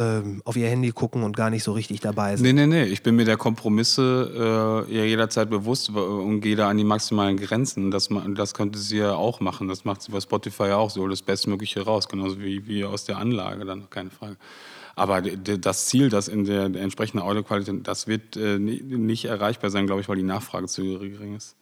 ähm, auf ihr Handy gucken und gar nicht so richtig dabei sind. nee, nee, nee. Ich bin mir der Kompromisse äh, ja jederzeit bewusst und gehe da an die maximalen Grenzen. Das, das könnte sie ja auch machen. Das macht sie bei Spotify ja auch so. Das Bestmögliche raus. Genauso wie, wie aus der Anlage, dann keine Frage. Aber das Ziel, das in der, entsprechenden Audioqualität, das wird äh, ni- nicht erreichbar sein, glaube ich, weil die Nachfrage zu gering ist.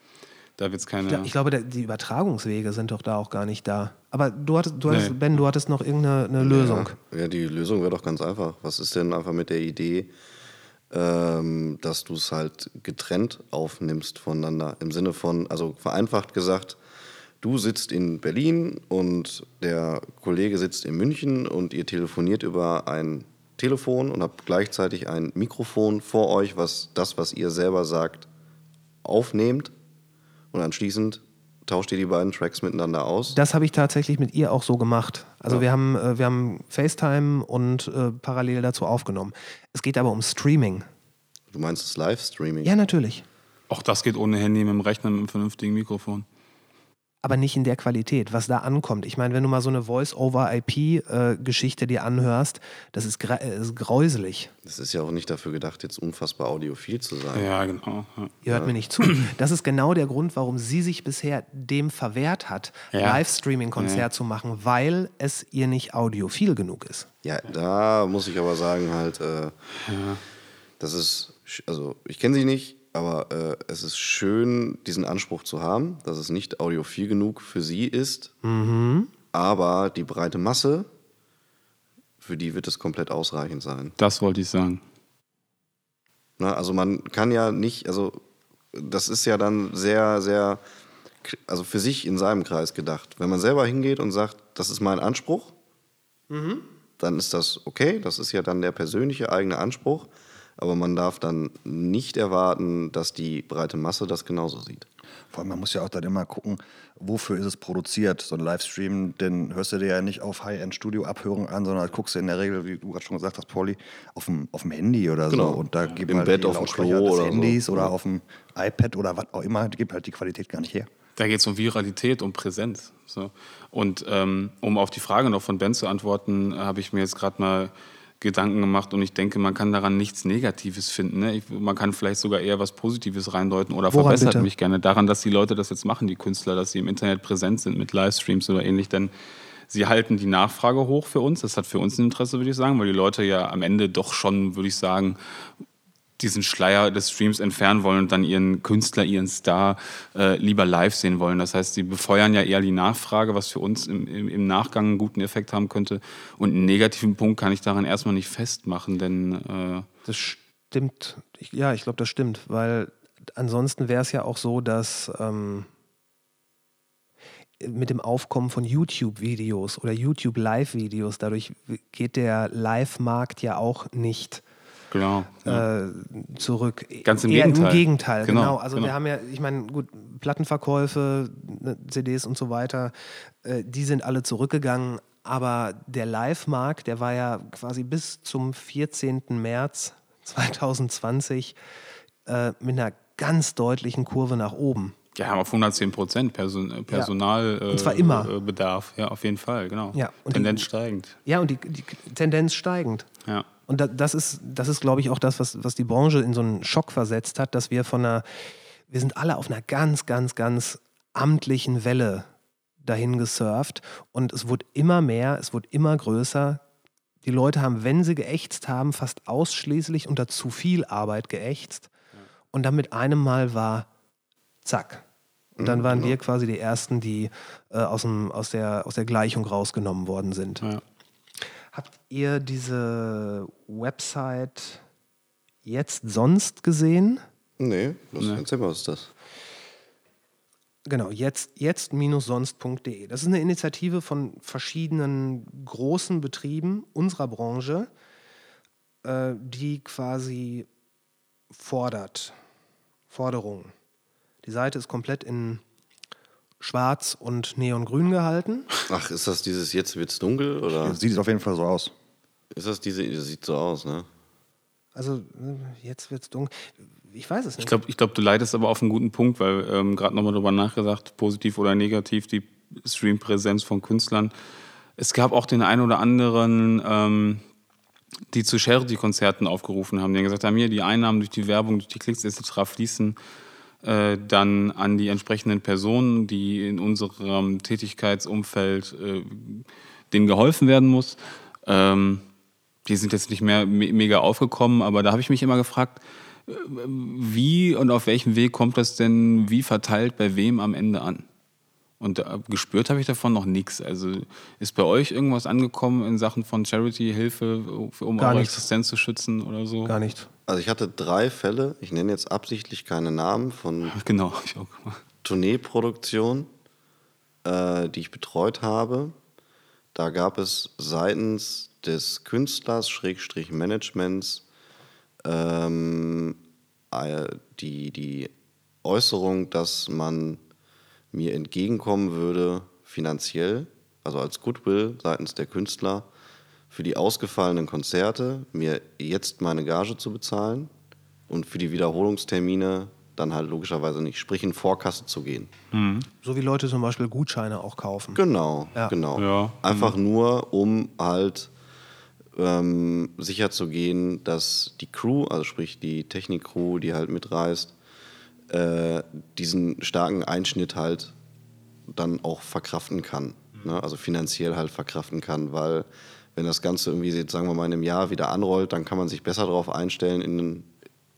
Da wird es keine. Ja, ich glaube, der, die Übertragungswege sind doch da auch gar nicht da. Aber du hattest, du hattest Nee. Ben, du hattest noch irgendeine eine Lösung. Ja, ja, die Lösung wäre doch ganz einfach. Was ist denn einfach mit der Idee, ähm, dass du es halt getrennt aufnimmst voneinander. Im Sinne von, also vereinfacht gesagt, du sitzt in Berlin und der Kollege sitzt in München und ihr telefoniert über ein Telefon und habt gleichzeitig ein Mikrofon vor euch, was das, was ihr selber sagt, aufnehmt und anschließend tauscht ihr die beiden Tracks miteinander aus. Das habe ich tatsächlich mit ihr auch so gemacht. Also Ja. wir, haben, äh, wir haben FaceTime und äh, parallel dazu aufgenommen. Es geht aber um Streaming. Du meinst das Livestreaming? Ja, natürlich. Auch das geht ohne Handy mit dem Rechner mit einem vernünftigen Mikrofon. Aber nicht in der Qualität, was da ankommt. Ich meine, wenn du mal so eine Voice-over-IP-Geschichte dir anhörst, das ist, gra- äh, ist gräuselig. Das ist ja auch nicht dafür gedacht, jetzt unfassbar audiophil zu sein. Ja, genau. Ja. Ihr hört mir nicht zu. Das ist genau der Grund, warum sie sich bisher dem verwehrt hat, Ja. Livestreaming-Konzert zu machen, weil es ihr nicht audiophil genug ist. Ja, da muss ich aber sagen, halt, äh, das ist, also ich kenne sie nicht, aber äh, es ist schön, diesen Anspruch zu haben, dass es nicht audiophil genug für sie ist, aber die breite Masse, für die wird es komplett ausreichend sein. Das wollte ich sagen. Na, also man kann ja nicht, also das ist ja dann sehr, sehr, also für sich in seinem Kreis gedacht. Wenn man selber hingeht und sagt, das ist mein Anspruch, dann ist das okay, das ist ja dann der persönliche eigene Anspruch, aber man darf dann nicht erwarten, dass die breite Masse das genauso sieht. Vor allem, man muss ja auch dann immer gucken, wofür ist es produziert. So ein Livestream, den hörst du dir ja nicht auf High-End-Studio-Abhörung an, sondern guckst du in der Regel, wie du gerade schon gesagt hast, Pauli, auf dem, auf dem Handy oder Genau. so. Und da gibt Im halt Bett, auf dem Klo des oder so. Handys oder Ja. auf dem iPad oder was auch immer, gibt halt die Qualität gar nicht her. Da geht es um Viralität, um Präsenz. So. Und ähm, um auf die Frage noch von Ben zu antworten, habe ich mir jetzt gerade mal Gedanken gemacht und ich denke, man kann daran nichts Negatives finden. Ne? Ich, man kann vielleicht sogar eher was Positives reindeuten oder Woran verbessert bitte? mich gerne daran, dass die Leute das jetzt machen, die Künstler, dass sie im Internet präsent sind mit Livestreams oder ähnlich, denn sie halten die Nachfrage hoch für uns. Das hat für uns ein Interesse, würde ich sagen, weil die Leute ja am Ende doch schon, würde ich sagen, diesen Schleier des Streams entfernen wollen und dann ihren Künstler, ihren Star äh, lieber live sehen wollen. Das heißt, sie befeuern ja eher die Nachfrage, was für uns im, im, im Nachgang einen guten Effekt haben könnte. Und einen negativen Punkt kann ich daran erstmal nicht festmachen, denn äh, Das stimmt. Ich, ja, ich glaube, das stimmt, weil ansonsten wäre es ja auch so, dass ähm, mit dem Aufkommen von YouTube-Videos oder YouTube-Live-Videos, dadurch geht der Live-Markt ja auch nicht genau. Ja. äh, zurück. Ganz im Eher Gegenteil. Im Gegenteil, genau. Genau, Also genau. wir haben ja, ich meine, gut, Plattenverkäufe, ne, CDs und so weiter, äh, die sind alle zurückgegangen. Aber der Live-Markt, der war ja quasi bis zum 14. März 2020 äh, mit einer ganz deutlichen Kurve nach oben. ja, haben auf 110 Prozent Person, äh, Personal Und zwar immer. äh, Bedarf. Ja, auf jeden Fall, genau. Ja, und die- Tendenz steigend. Ja, und die, die Tendenz steigend. Ja. Und da, das ist, das ist, glaube ich, auch das, was, was die Branche in so einen Schock versetzt hat, dass wir von einer, wir sind alle auf einer ganz, ganz, ganz amtlichen Welle dahin gesurft und es wurde immer mehr, es wurde immer größer. Die Leute haben, wenn sie geächtzt haben, fast ausschließlich unter zu viel Arbeit geächtzt. Und dann mit einem Mal war zack. Und dann waren wir quasi die Ersten, die äh, aus, dem, aus, der, aus der Gleichung rausgenommen worden sind. Ja. Habt ihr diese Website jetzt sonst gesehen? Nee, was, Nee. erzähl mal, was ist das? Genau, jetzt, jetzt-sonst.de. Das ist eine Initiative von verschiedenen großen Betrieben unserer Branche, äh, die quasi fordert, Forderungen. Die Seite ist komplett in schwarz und neongrün gehalten. Ach, ist das dieses Jetzt wird's dunkel oder Sieht es auf jeden Fall so aus. ist das diese, das sieht so aus, ne? Also äh, jetzt wird es dunkel. Ich weiß es nicht. Ich glaube, ich glaub, du leitest aber auf einen guten Punkt, weil ähm, gerade nochmal drüber nachgedacht, positiv oder negativ, die Streampräsenz von Künstlern. Es gab auch den einen oder anderen, ähm, die zu Charity-Konzerten aufgerufen haben, die gesagt haben, hier die Einnahmen durch die Werbung, durch die Klicks etc. fließen äh, dann an die entsprechenden Personen, die in unserem Tätigkeitsumfeld äh, denen geholfen werden muss. Ähm, die sind jetzt nicht mehr me mega aufgekommen, aber da habe ich mich immer gefragt, äh, wie und auf welchem Weg kommt das denn wie verteilt bei wem am Ende an? Und gespürt habe ich davon noch nichts. Also ist bei euch irgendwas angekommen in Sachen von Charity, Hilfe, um Gar eure nichts. Existenz zu schützen oder so? Gar nicht. Also ich hatte drei Fälle, ich nenne jetzt absichtlich keine Namen, von Genau, ich auch. Tourneeproduktion, äh, die ich betreut habe. Da gab es seitens des Künstlers, Schrägstrich Managements, ähm, äh, die, die Äußerung, dass man mir entgegenkommen würde finanziell, also als Goodwill seitens der Künstler, für die ausgefallenen Konzerte mir jetzt meine Gage zu bezahlen und für die Wiederholungstermine dann halt logischerweise nicht, sprich in Vorkasse zu gehen. So wie Leute zum Beispiel Gutscheine auch kaufen. Genau, Ja. genau. Ja. Einfach nur, um halt ähm, sicher zu gehen, dass die Crew, also sprich die Technik-Crew, die halt mitreist, äh, diesen starken Einschnitt halt dann auch verkraften kann. Ne? Also finanziell halt verkraften kann, weil wenn das Ganze irgendwie, jetzt sagen wir mal, in einem Jahr wieder anrollt, dann kann man sich besser darauf einstellen, in,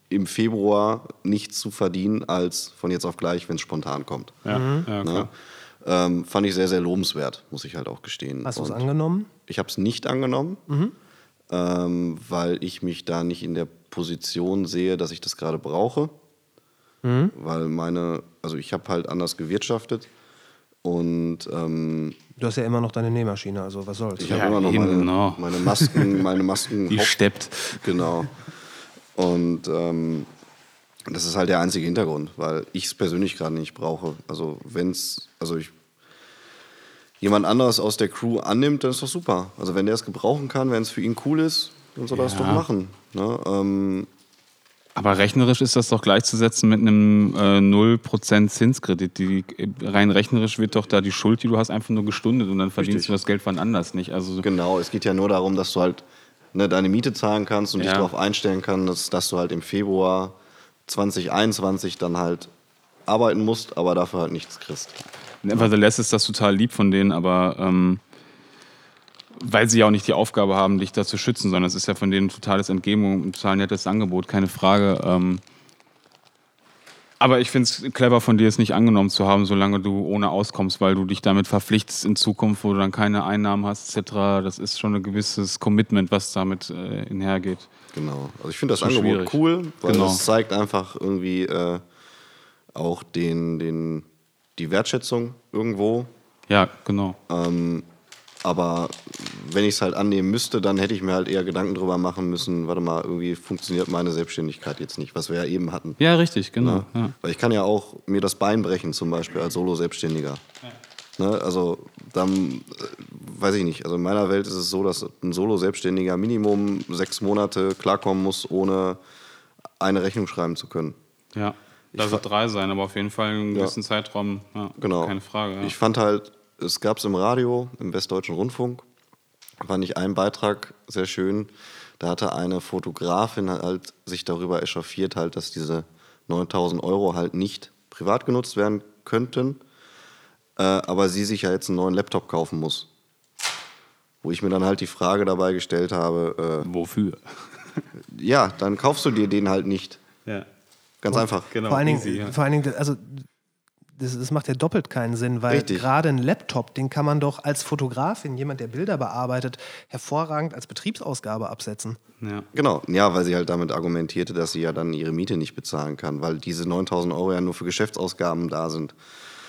im Februar nichts zu verdienen, als von jetzt auf gleich, wenn es spontan kommt. Ja, ja Ne? Ähm, fand ich sehr, sehr lobenswert, muss ich halt auch gestehen. Hast du es angenommen? Ich habe es nicht angenommen, ähm, weil ich mich da nicht in der Position sehe, dass ich das gerade brauche. Weil meine, also ich habe halt anders gewirtschaftet und ähm, Du hast ja immer noch deine Nähmaschine, also was soll's. ich Ja, habe immer noch meine, genau. meine Masken, meine Masken Die steppt. Genau. Und ähm, das ist halt der einzige Hintergrund, weil ich es persönlich gerade nicht brauche. Also wenn es, also ich jemand anderes aus der Crew annimmt, dann ist doch super. Also wenn der es gebrauchen kann, wenn es für ihn cool ist, dann soll er es Ja. doch machen. Ne? Ähm, Aber rechnerisch ist das doch gleichzusetzen mit einem äh, 0% Zinskredit. Die, rein rechnerisch wird doch da die Schuld, die du hast, einfach nur gestundet und dann verdienst Richtig. du das Geld von anders nicht. Also genau, es geht ja nur darum, dass du halt ne, deine Miete zahlen kannst und dich Ja. darauf einstellen kannst, dass, dass du halt im Februar 2021 dann halt arbeiten musst, aber dafür halt nichts kriegst. Nevertheless ist das total lieb von denen, aber ähm, weil sie ja auch nicht die Aufgabe haben, dich da zu schützen, sondern es ist ja von denen ein totales Entgeben, ein total nettes Angebot, keine Frage. Ähm, aber ich finde es clever von dir, es nicht angenommen zu haben, solange du ohne auskommst, weil du dich damit verpflichtest in Zukunft, wo du dann keine Einnahmen hast, etc. Das ist schon ein gewisses Commitment, was damit äh, einhergeht. Genau. Also ich finde das So Angebot schwierig. cool, weil Genau. es zeigt einfach irgendwie äh, auch den, den, die Wertschätzung irgendwo. Ja, genau. Aber wenn ich es halt annehmen müsste, dann hätte ich mir halt eher Gedanken drüber machen müssen, warte mal, irgendwie funktioniert meine Selbstständigkeit jetzt nicht, was wir ja eben hatten. Ja, richtig, genau. Ne? Ja. Weil ich kann ja auch mir das Bein brechen, zum Beispiel als Solo-Selbstständiger. Ne? Also dann, äh, weiß ich nicht, also in meiner Welt ist es so, dass ein Solo-Selbstständiger Minimum sechs Monate klarkommen muss, ohne eine Rechnung schreiben zu können. Ja, da wird drei sein, aber auf jeden Fall einen Ja. gewissen Zeitraum. Ja, Genau. Keine Frage. Ja. Ich fand halt, es gab es im Radio, im Westdeutschen Rundfunk, fand ich einen Beitrag sehr schön. Da hatte eine Fotografin halt sich darüber echauffiert, halt, dass diese 9000 Euro halt nicht privat genutzt werden könnten, äh, aber sie sich ja jetzt einen neuen Laptop kaufen muss. Wo ich mir dann halt die Frage dabei gestellt habe, Wofür? äh, ja, dann kaufst du dir den halt nicht. Ja. Ganz einfach. Genau, vor allen Dingen, easy, ja. vor allen Dingen also das, das macht ja doppelt keinen Sinn, weil Richtig. gerade ein Laptop, den kann man doch als Fotografin, jemand, der Bilder bearbeitet, hervorragend als Betriebsausgabe absetzen. Ja. Genau, ja, weil sie halt damit argumentierte, dass sie ja dann ihre Miete nicht bezahlen kann, weil diese 9000 Euro ja nur für Geschäftsausgaben da sind.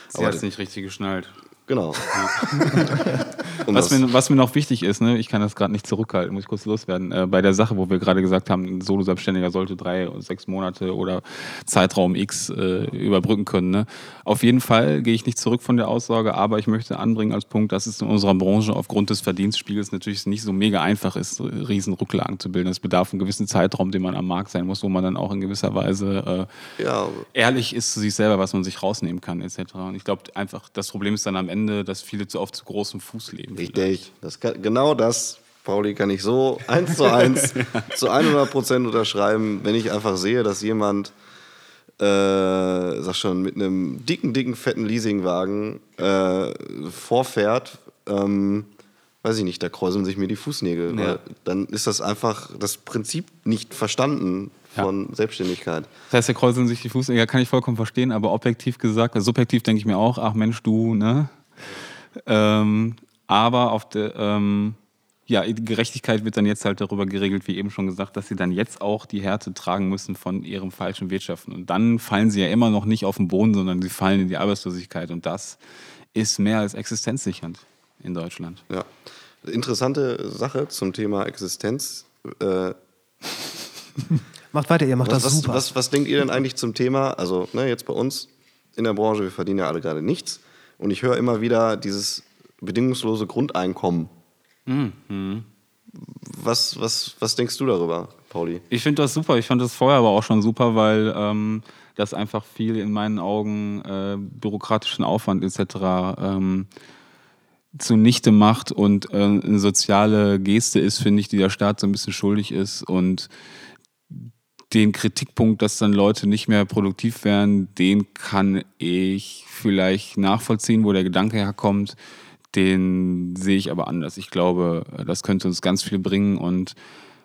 Sie hat es nicht richtig geschnallt. Genau. Was mir, was mir noch wichtig ist, ne, ich kann das gerade nicht zurückhalten, muss ich kurz loswerden, äh, bei der Sache, wo wir gerade gesagt haben, ein Solo-Selbstständiger sollte drei, sechs Monate oder Zeitraum X äh, überbrücken können. Ne? Auf jeden Fall gehe ich nicht zurück von der Aussage, aber ich möchte anbringen als Punkt, dass es in unserer Branche aufgrund des Verdienstspiegels natürlich nicht so mega einfach ist, riesen Rücklagen zu bilden. Es bedarf einen gewissen Zeitraum, den man am Markt sein muss, wo man dann auch in gewisser Weise äh, ja, ehrlich ist zu sich selber, was man sich rausnehmen kann, etc. Und ich glaube einfach, das Problem ist dann am Ende, dass viele zu oft zu großem Fuß leben. richtig. Das kann, genau das, Pauli, kann ich so eins zu eins zu 100 Prozent unterschreiben, wenn ich einfach sehe, dass jemand, äh, sag schon, mit einem dicken, dicken, fetten Leasingwagen äh, vorfährt, ähm, weiß ich nicht, da kräuseln sich mir die Fußnägel. Ja. Dann ist das einfach das Prinzip nicht verstanden von Selbstständigkeit. Das heißt, da kräuseln sich die Fußnägel, kann ich vollkommen verstehen, aber objektiv gesagt, also subjektiv denke ich mir auch, ach Mensch, du, ne? Ähm, aber auf der, ähm, ja, Gerechtigkeit wird dann jetzt halt darüber geregelt, wie eben schon gesagt, dass sie dann jetzt auch die Härte tragen müssen von ihrem falschen Wirtschaften. Und dann fallen sie ja immer noch nicht auf den Boden, sondern sie fallen in die Arbeitslosigkeit. Und das ist mehr als existenzsichernd in Deutschland. Ja. Interessante Sache zum Thema Existenz. Äh, Macht weiter, ihr macht was, das was, super. was, was denkt ihr denn eigentlich zum Thema? Also, ne, jetzt bei uns in der Branche, wir verdienen ja alle gerade nichts. Und ich höre immer wieder dieses bedingungslose Grundeinkommen. Mhm. Was, was, was denkst du darüber, Pauli? Ich finde das super. Ich fand das vorher aber auch schon super, weil ähm, das einfach viel in meinen Augen äh, bürokratischen Aufwand etc. Ähm, zunichte macht und äh, eine soziale Geste ist, finde ich, die der Staat so ein bisschen schuldig ist. Und den Kritikpunkt, dass dann Leute nicht mehr produktiv werden, den kann ich vielleicht nachvollziehen, wo der Gedanke herkommt. Den sehe ich aber anders. Ich glaube, das könnte uns ganz viel bringen und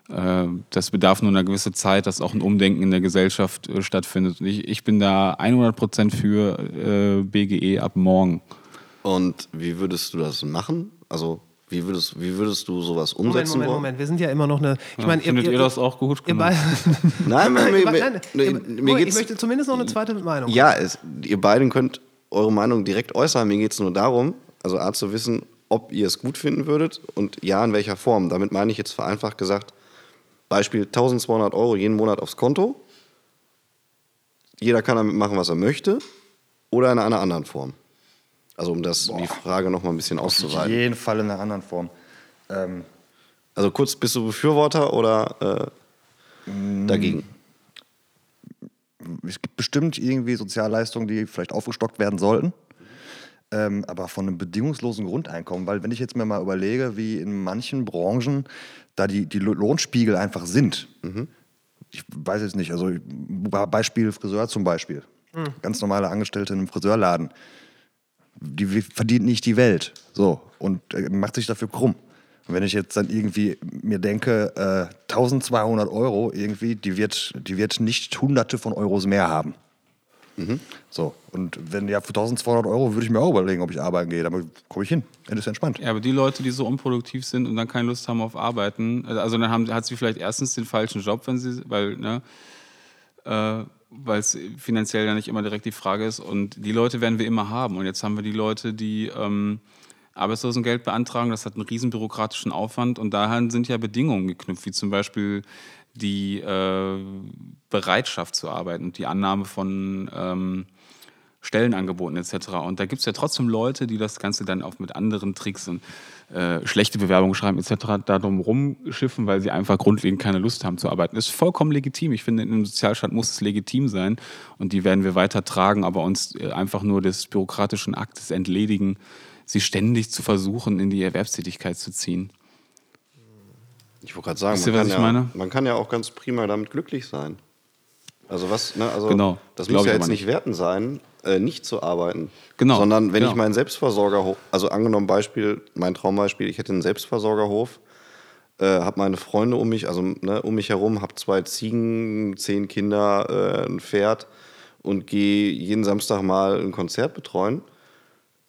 äh, das bedarf nur einer gewissen Zeit, dass auch ein Umdenken in der Gesellschaft äh, stattfindet. Ich, ich bin da 100% für äh, BGE ab morgen. Und wie würdest du das machen? Also, wie würdest, wie würdest du sowas Moment, umsetzen Moment, wollen? Moment. Wir sind ja immer noch eine. Ich Ja, meine, findet ihr das auch gut? Ihr Genau. beide, Nein, mir, mir, Nein, mir, ihr- mir Moment, ich möchte zumindest noch eine zweite Meinung. Ja, es, ihr beiden könnt eure Meinung direkt äußern. Mir geht es nur darum, also A zu wissen, ob ihr es gut finden würdet und ja, in welcher Form. Damit meine ich jetzt vereinfacht gesagt, Beispiel 1200 Euro jeden Monat aufs Konto. Jeder kann damit machen, was er möchte oder in einer anderen Form. Also um das, die Frage noch mal ein bisschen Auf auszuweiten. jeden Fall in einer anderen Form. Ähm, Also kurz, bist du Befürworter oder äh, dagegen? es gibt bestimmt irgendwie Sozialleistungen, die vielleicht aufgestockt werden sollten. Ähm, aber von einem bedingungslosen Grundeinkommen, weil wenn ich jetzt mir mal überlege, wie in manchen Branchen da die, die Lohnspiegel einfach sind. Ich weiß jetzt nicht, also Beispiel Friseur zum Beispiel. Ganz normale Angestellte in einem Friseurladen. Die verdient nicht die Welt. So. Und äh, macht sich dafür krumm. Und wenn ich jetzt dann irgendwie mir denke, äh, 1200 Euro irgendwie, die wird, die wird nicht hunderte von Euros mehr haben. So, und wenn ja für 1200 Euro würde ich mir auch überlegen, ob ich arbeiten gehe. Damit komme ich hin. Ende ist entspannt. Ja, aber die Leute, die so unproduktiv sind und dann keine Lust haben auf Arbeiten, also dann haben, hat sie vielleicht erstens den falschen Job, wenn sie, weil, ne, äh, weil es finanziell ja nicht immer direkt die Frage ist. Und die Leute werden wir immer haben. Und jetzt haben wir die Leute, die ähm, Arbeitslosengeld beantragen. Das hat einen riesen bürokratischen Aufwand. Und daran sind ja Bedingungen geknüpft, wie zum Beispiel die äh, Bereitschaft zu arbeiten und die Annahme von ähm, Stellenangeboten etc. Und da gibt es ja trotzdem Leute, die das Ganze dann auch mit anderen Tricks und äh, schlechte Bewerbungen schreiben etc. darum rumschiffen, weil sie einfach grundlegend keine Lust haben zu arbeiten. Ist vollkommen legitim. Ich finde, in einem Sozialstaat muss es legitim sein und die werden wir weiter tragen, aber uns äh, einfach nur des bürokratischen Aktes entledigen, sie ständig zu versuchen, in die Erwerbstätigkeit zu ziehen. Ich wollte gerade sagen, man ihr, kann, ja, meine? man kann ja auch ganz prima damit glücklich sein. Also was, ne, also Genau, das muss ja jetzt nicht werten sein, äh, nicht zu arbeiten. Genau, Sondern wenn genau. ich meinen Selbstversorger, ho- also angenommen Beispiel, mein Traumbeispiel, ich hätte einen Selbstversorgerhof, äh, habe meine Freunde um mich, also ne, um mich herum, habe zwei Ziegen, zehn Kinder, äh, ein Pferd und gehe jeden Samstag mal ein Konzert betreuen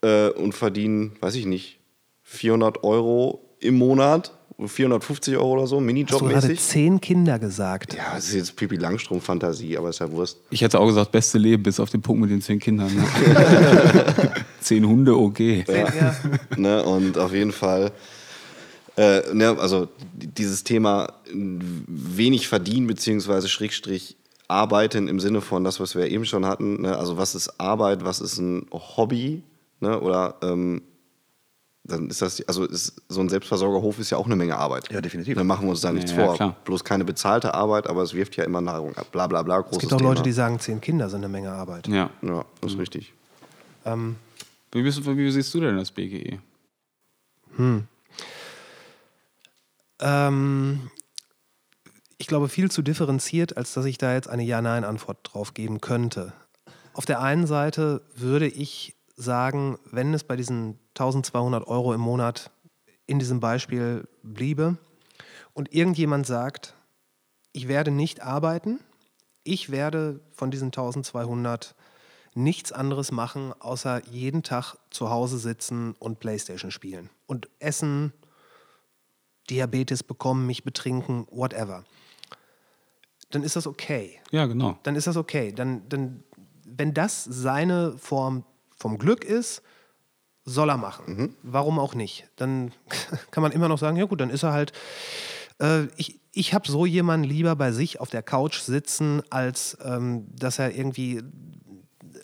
äh, und verdiene, weiß ich nicht, 400 Euro im Monat, 450 Euro oder so, Hast du gerade zehn Kinder gesagt? Ja, das ist jetzt Pipi Langstrumpf-Fantasie, aber ist ja Wurst. Ich hätte auch gesagt, beste Leben, bis auf den Punkt mit den zehn Kindern. Ne? zehn Hunde, okay. Ja. ne? Und auf jeden Fall, äh, ne, also dieses Thema wenig verdienen, beziehungsweise Schrägstrich arbeiten im Sinne von das, was wir eben schon hatten. Ne? Also was ist Arbeit, was ist ein Hobby? Ne? Oder ähm, dann ist das, also ist, so ein Selbstversorgerhof ist ja auch eine Menge Arbeit. Ja, definitiv. Dann machen wir uns da nichts Ja, ja, vor. klar. Bloß keine bezahlte Arbeit, aber es wirft ja immer Nahrung ab. Bla bla bla, großes Es gibt auch Thema. Leute, die sagen, zehn Kinder sind eine Menge Arbeit. Ja. Ja, das ist richtig. Wie, bist, du- wie siehst du denn das BGE? Ähm, ich glaube, viel zu differenziert, als dass ich da jetzt eine Ja-Nein-Antwort drauf geben könnte. Auf der einen Seite würde ich sagen, wenn es bei diesen 1200 Euro im Monat in diesem Beispiel bliebe und irgendjemand sagt, ich werde nicht arbeiten, ich werde von diesen 1200 nichts anderes machen, außer jeden Tag zu Hause sitzen und Playstation spielen und essen, Diabetes bekommen, mich betrinken, whatever. Dann ist das okay. Ja, genau. Dann ist das okay. Dann, dann, wenn das seine Form vom Glück ist, soll er machen. Warum auch nicht? Dann kann man immer noch sagen, ja gut, dann ist er halt. Äh, ich ich habe so jemanden lieber bei sich auf der Couch sitzen, als ähm, dass er irgendwie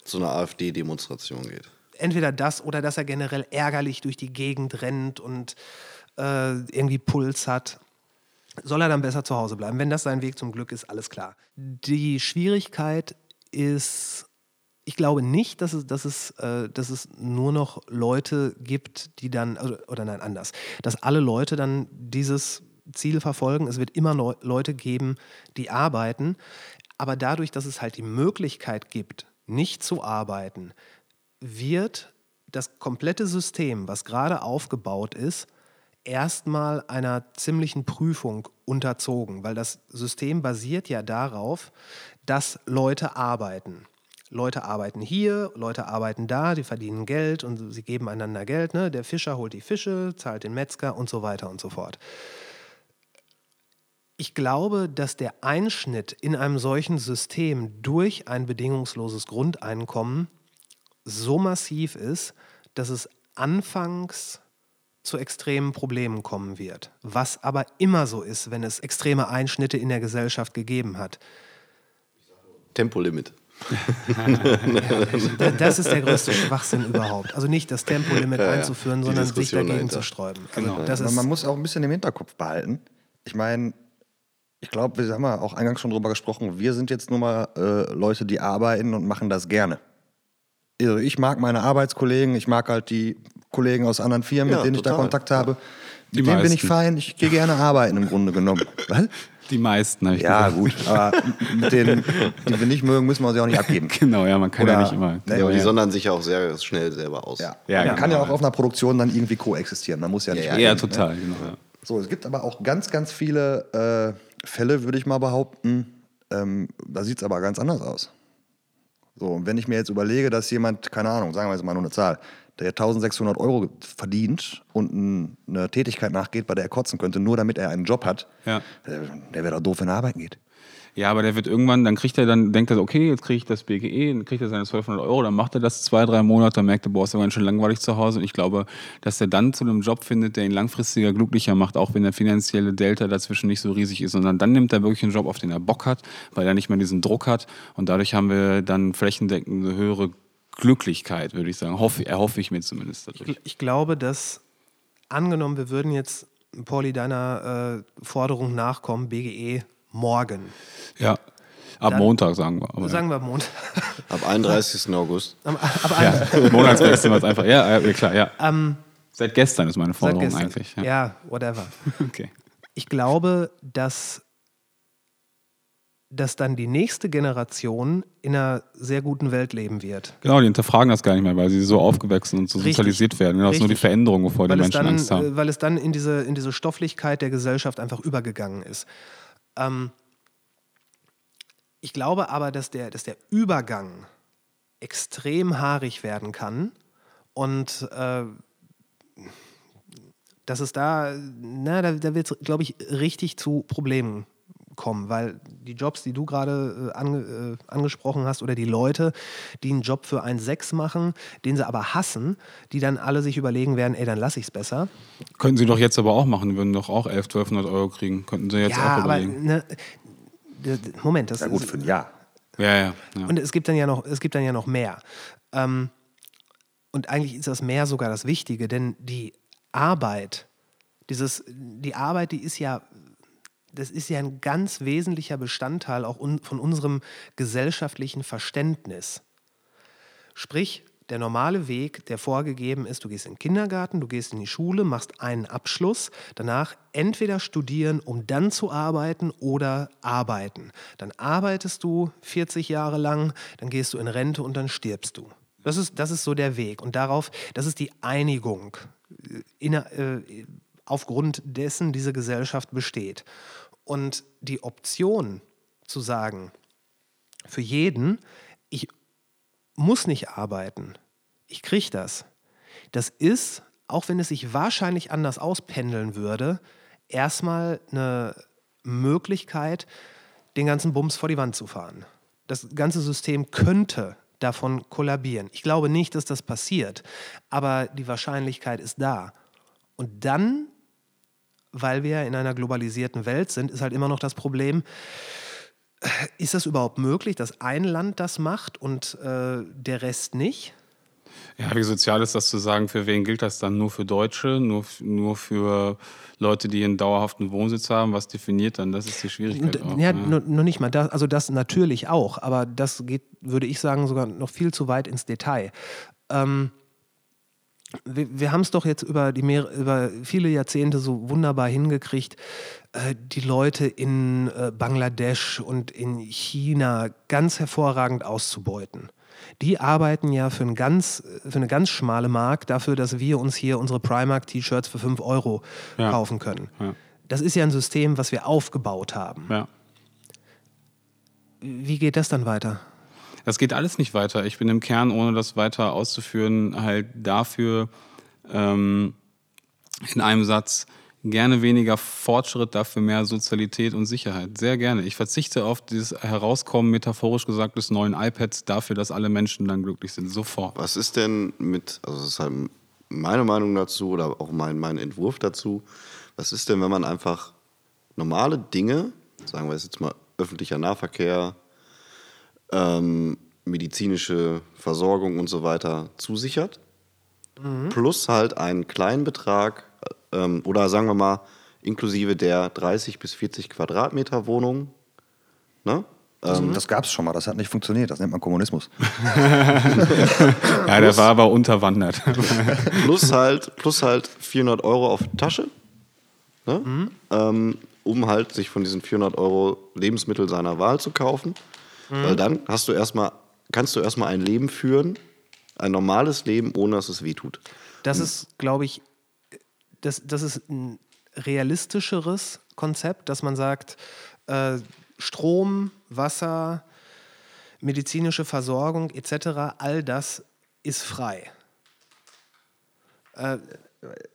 Zu einer AfD-Demonstration geht. entweder das oder dass er generell ärgerlich durch die Gegend rennt und äh, irgendwie Puls hat, soll er dann besser zu Hause bleiben. Wenn das sein Weg zum Glück ist, alles klar. Die Schwierigkeit ist, ich glaube nicht, dass es, dass es, äh, dass es nur noch Leute gibt, die dann, also, oder nein, anders, dass alle Leute dann dieses Ziel verfolgen. Es wird immer Leu- Leute geben, die arbeiten. Aber dadurch, dass es halt die Möglichkeit gibt, nicht zu arbeiten, wird das komplette System, was gerade aufgebaut ist, erstmal einer ziemlichen Prüfung unterzogen, weil das System basiert ja darauf, dass Leute arbeiten. Leute arbeiten hier, Leute arbeiten da, die verdienen Geld und sie geben einander Geld. Ne? Der Fischer holt die Fische, zahlt den Metzger und so weiter und so fort. Ich glaube, dass der Einschnitt in einem solchen System durch ein bedingungsloses Grundeinkommen so massiv ist, dass es anfangs zu extremen Problemen kommen wird. Was aber immer so ist, wenn es extreme Einschnitte in der Gesellschaft gegeben hat. Tempolimit. Da- Das ist der größte Schwachsinn überhaupt. Also nicht das Tempolimit einzuführen, die sondern sich dagegen dahinter. zu sträuben. Also Genau. ist, man muss auch ein bisschen im Hinterkopf behalten. Ich meine, ich glaube, wir haben ja auch eingangs schon drüber gesprochen, wir sind jetzt nur mal äh, Leute, die arbeiten und machen das gerne. Also ich mag meine Arbeitskollegen, ich mag halt die Kollegen aus anderen Firmen, Ja, mit denen ich da total. Kontakt habe. Die Mit denen bin ich meisten. fein, ich gehe gerne arbeiten im Grunde genommen. Was? Die meisten, habe ich Ja, gesagt. gut, aber mit denen, die wir nicht mögen, müssen wir sie auch nicht abgeben. Genau, ja, man kann ja Oder- nicht immer. Nee, Ja, aber die ja. sondern sich ja auch sehr schnell selber aus. Ja, Ja, man genau, kann ja auch ja. auf einer Produktion dann irgendwie koexistieren. Man muss ja nicht. Ja, ja, total, genau. Ja. So, es gibt aber auch ganz, ganz viele äh, Fälle, würde ich mal behaupten. Ähm, da sieht es aber ganz anders aus. So, und wenn ich mir jetzt überlege, dass jemand, keine Ahnung, sagen wir jetzt mal nur eine Zahl, der 1600 Euro verdient und eine Tätigkeit nachgeht, bei der er kotzen könnte, nur damit er einen Job hat, Ja. äh, der wäre doch doof, wenn er arbeiten geht. Ja, aber der wird irgendwann, dann kriegt er dann, denkt er, okay, jetzt kriege ich das BGE, dann kriegt er seine 1200 Euro, dann macht er das zwei, drei Monate, dann merkt er, boah, ist aber ganz schön langweilig zu Hause. Und ich glaube, dass er dann zu einem Job findet, der ihn langfristiger glücklicher macht, auch wenn der finanzielle Delta dazwischen nicht so riesig ist, sondern dann nimmt er wirklich einen Job, auf den er Bock hat, weil er nicht mehr diesen Druck hat. Und dadurch haben wir dann flächendeckend eine höhere Glücklichkeit, würde ich sagen. Hoffe, erhoffe ich mir zumindest dadurch. ich glaube, dass angenommen, wir würden jetzt, Pauli, deiner äh, Forderung nachkommen, BGE morgen. Ja. Ab Dann- Montag, sagen wir. Aber Sagen wir Montag. Ab 31. August. Am- ab ja. ja. Monatswechsel wir es einfach. Ja, ja, klar, ja. Ähm, Seit gestern ist meine Forderung eigentlich. Ja. Ja. whatever. Okay. Ich glaube, dass, dass dann die nächste Generation in einer sehr guten Welt leben wird. Genau, die hinterfragen das gar nicht mehr, weil sie so aufgewachsen und so Richtig. sozialisiert werden. Das ist nur die. Veränderung, wovor die weil es, Menschen dann, Angst haben. äh, weil es dann in diese, in diese Stofflichkeit der Gesellschaft einfach übergegangen ist. Ähm, ich glaube aber, dass der, dass der Übergang extrem haarig werden kann und äh, dass es da, na, da, da wird es, glaube ich, richtig zu Problemen kommen, weil die Jobs, die du gerade äh, ange, äh, angesprochen hast, oder die Leute, die einen Job für 1,6 machen, den sie aber hassen, die dann alle sich überlegen werden, ey, dann lasse ich es besser. Könnten sie doch jetzt aber auch machen, würden doch auch 11, 1200 Euro kriegen. Könnten sie jetzt ja, auch aber überlegen. ne, d- d- Moment, das Ja gut, ist, für ein Jahr. Ja, ja. ja. Und es gibt dann ja noch, es gibt dann ja noch mehr. Ähm, und eigentlich ist das mehr sogar das Wichtige, denn die Arbeit, dieses, die Arbeit, die ist ja, das ist ja ein ganz wesentlicher Bestandteil auch un, von unserem gesellschaftlichen Verständnis. Sprich, der normale Weg, der vorgegeben ist, du gehst in den Kindergarten, du gehst in die Schule, machst einen Abschluss, danach entweder studieren, um dann zu arbeiten oder arbeiten. Dann arbeitest du 40 Jahre lang, dann gehst du in Rente und dann stirbst du. Das ist, das ist so der Weg. Und darauf, das ist die Einigung äh, inner, äh, aufgrund dessen diese Gesellschaft besteht. Und die Option zu sagen, für jeden, ich muss nicht arbeiten, ich kriege das, das ist, auch wenn es sich wahrscheinlich anders auspendeln würde, erstmal eine Möglichkeit, den ganzen Bums vor die Wand zu fahren. Das ganze System könnte davon kollabieren. Ich glaube nicht, dass das passiert, aber die Wahrscheinlichkeit ist da. Und dann, weil wir in einer globalisierten Welt sind, ist halt immer noch das Problem, ist das überhaupt möglich, dass ein Land das macht und äh, der Rest nicht? Ja, wie sozial ist das zu sagen? Für wen gilt das dann? Nur für Deutsche? Nur, nur für Leute, die einen dauerhaften Wohnsitz haben? Was definiert dann? Das ist die Schwierigkeit. Auch, ja, ja. Nur, nur, nicht mal das. Also, das natürlich auch. Aber das geht, würde ich sagen, sogar noch viel zu weit ins Detail. Ähm, wir, wir haben es doch jetzt über, die mehr, über viele Jahrzehnte so wunderbar hingekriegt, äh, die Leute in äh, Bangladesch und in China ganz hervorragend auszubeuten die arbeiten ja für, ein ganz, für eine ganz schmale Mark dafür, dass wir uns hier unsere Primark-T-Shirts für 5 Euro ja. kaufen können. Ja. Das ist ja ein System, was wir aufgebaut haben. Ja. Wie geht das dann weiter? Das geht alles nicht weiter. Ich bin im Kern, ohne das weiter auszuführen, halt dafür ähm, in einem Satz, gerne weniger Fortschritt, dafür mehr Sozialität und Sicherheit. Sehr gerne. Ich verzichte auf dieses Herauskommen, metaphorisch gesagt, des neuen iPads dafür, dass alle Menschen dann glücklich sind. Sofort. Was ist denn mit, also das ist halt meine Meinung dazu oder auch mein, mein Entwurf dazu, was ist denn, wenn man einfach normale Dinge, sagen wir jetzt mal öffentlicher Nahverkehr, ähm, medizinische Versorgung und so weiter zusichert, mhm. plus halt einen kleinen Betrag ähm, oder sagen wir mal inklusive der 30 bis 40 Quadratmeter Wohnung. Ne? Das, ähm, das gab es schon mal, das hat nicht funktioniert, das nennt man Kommunismus. ja, der war aber unterwandert. plus, halt, plus halt 400 Euro auf Tasche, ne? Mhm. Ähm, um halt sich von diesen 400 Euro Lebensmittel seiner Wahl zu kaufen. Mhm. Weil dann hast du erstmal, kannst du erstmal ein Leben führen, ein normales Leben, ohne dass es weh tut. Das ist, glaube ich, das, das ist ein realistischeres Konzept, dass man sagt, äh, Strom, Wasser, medizinische Versorgung etc., all das ist frei. Äh,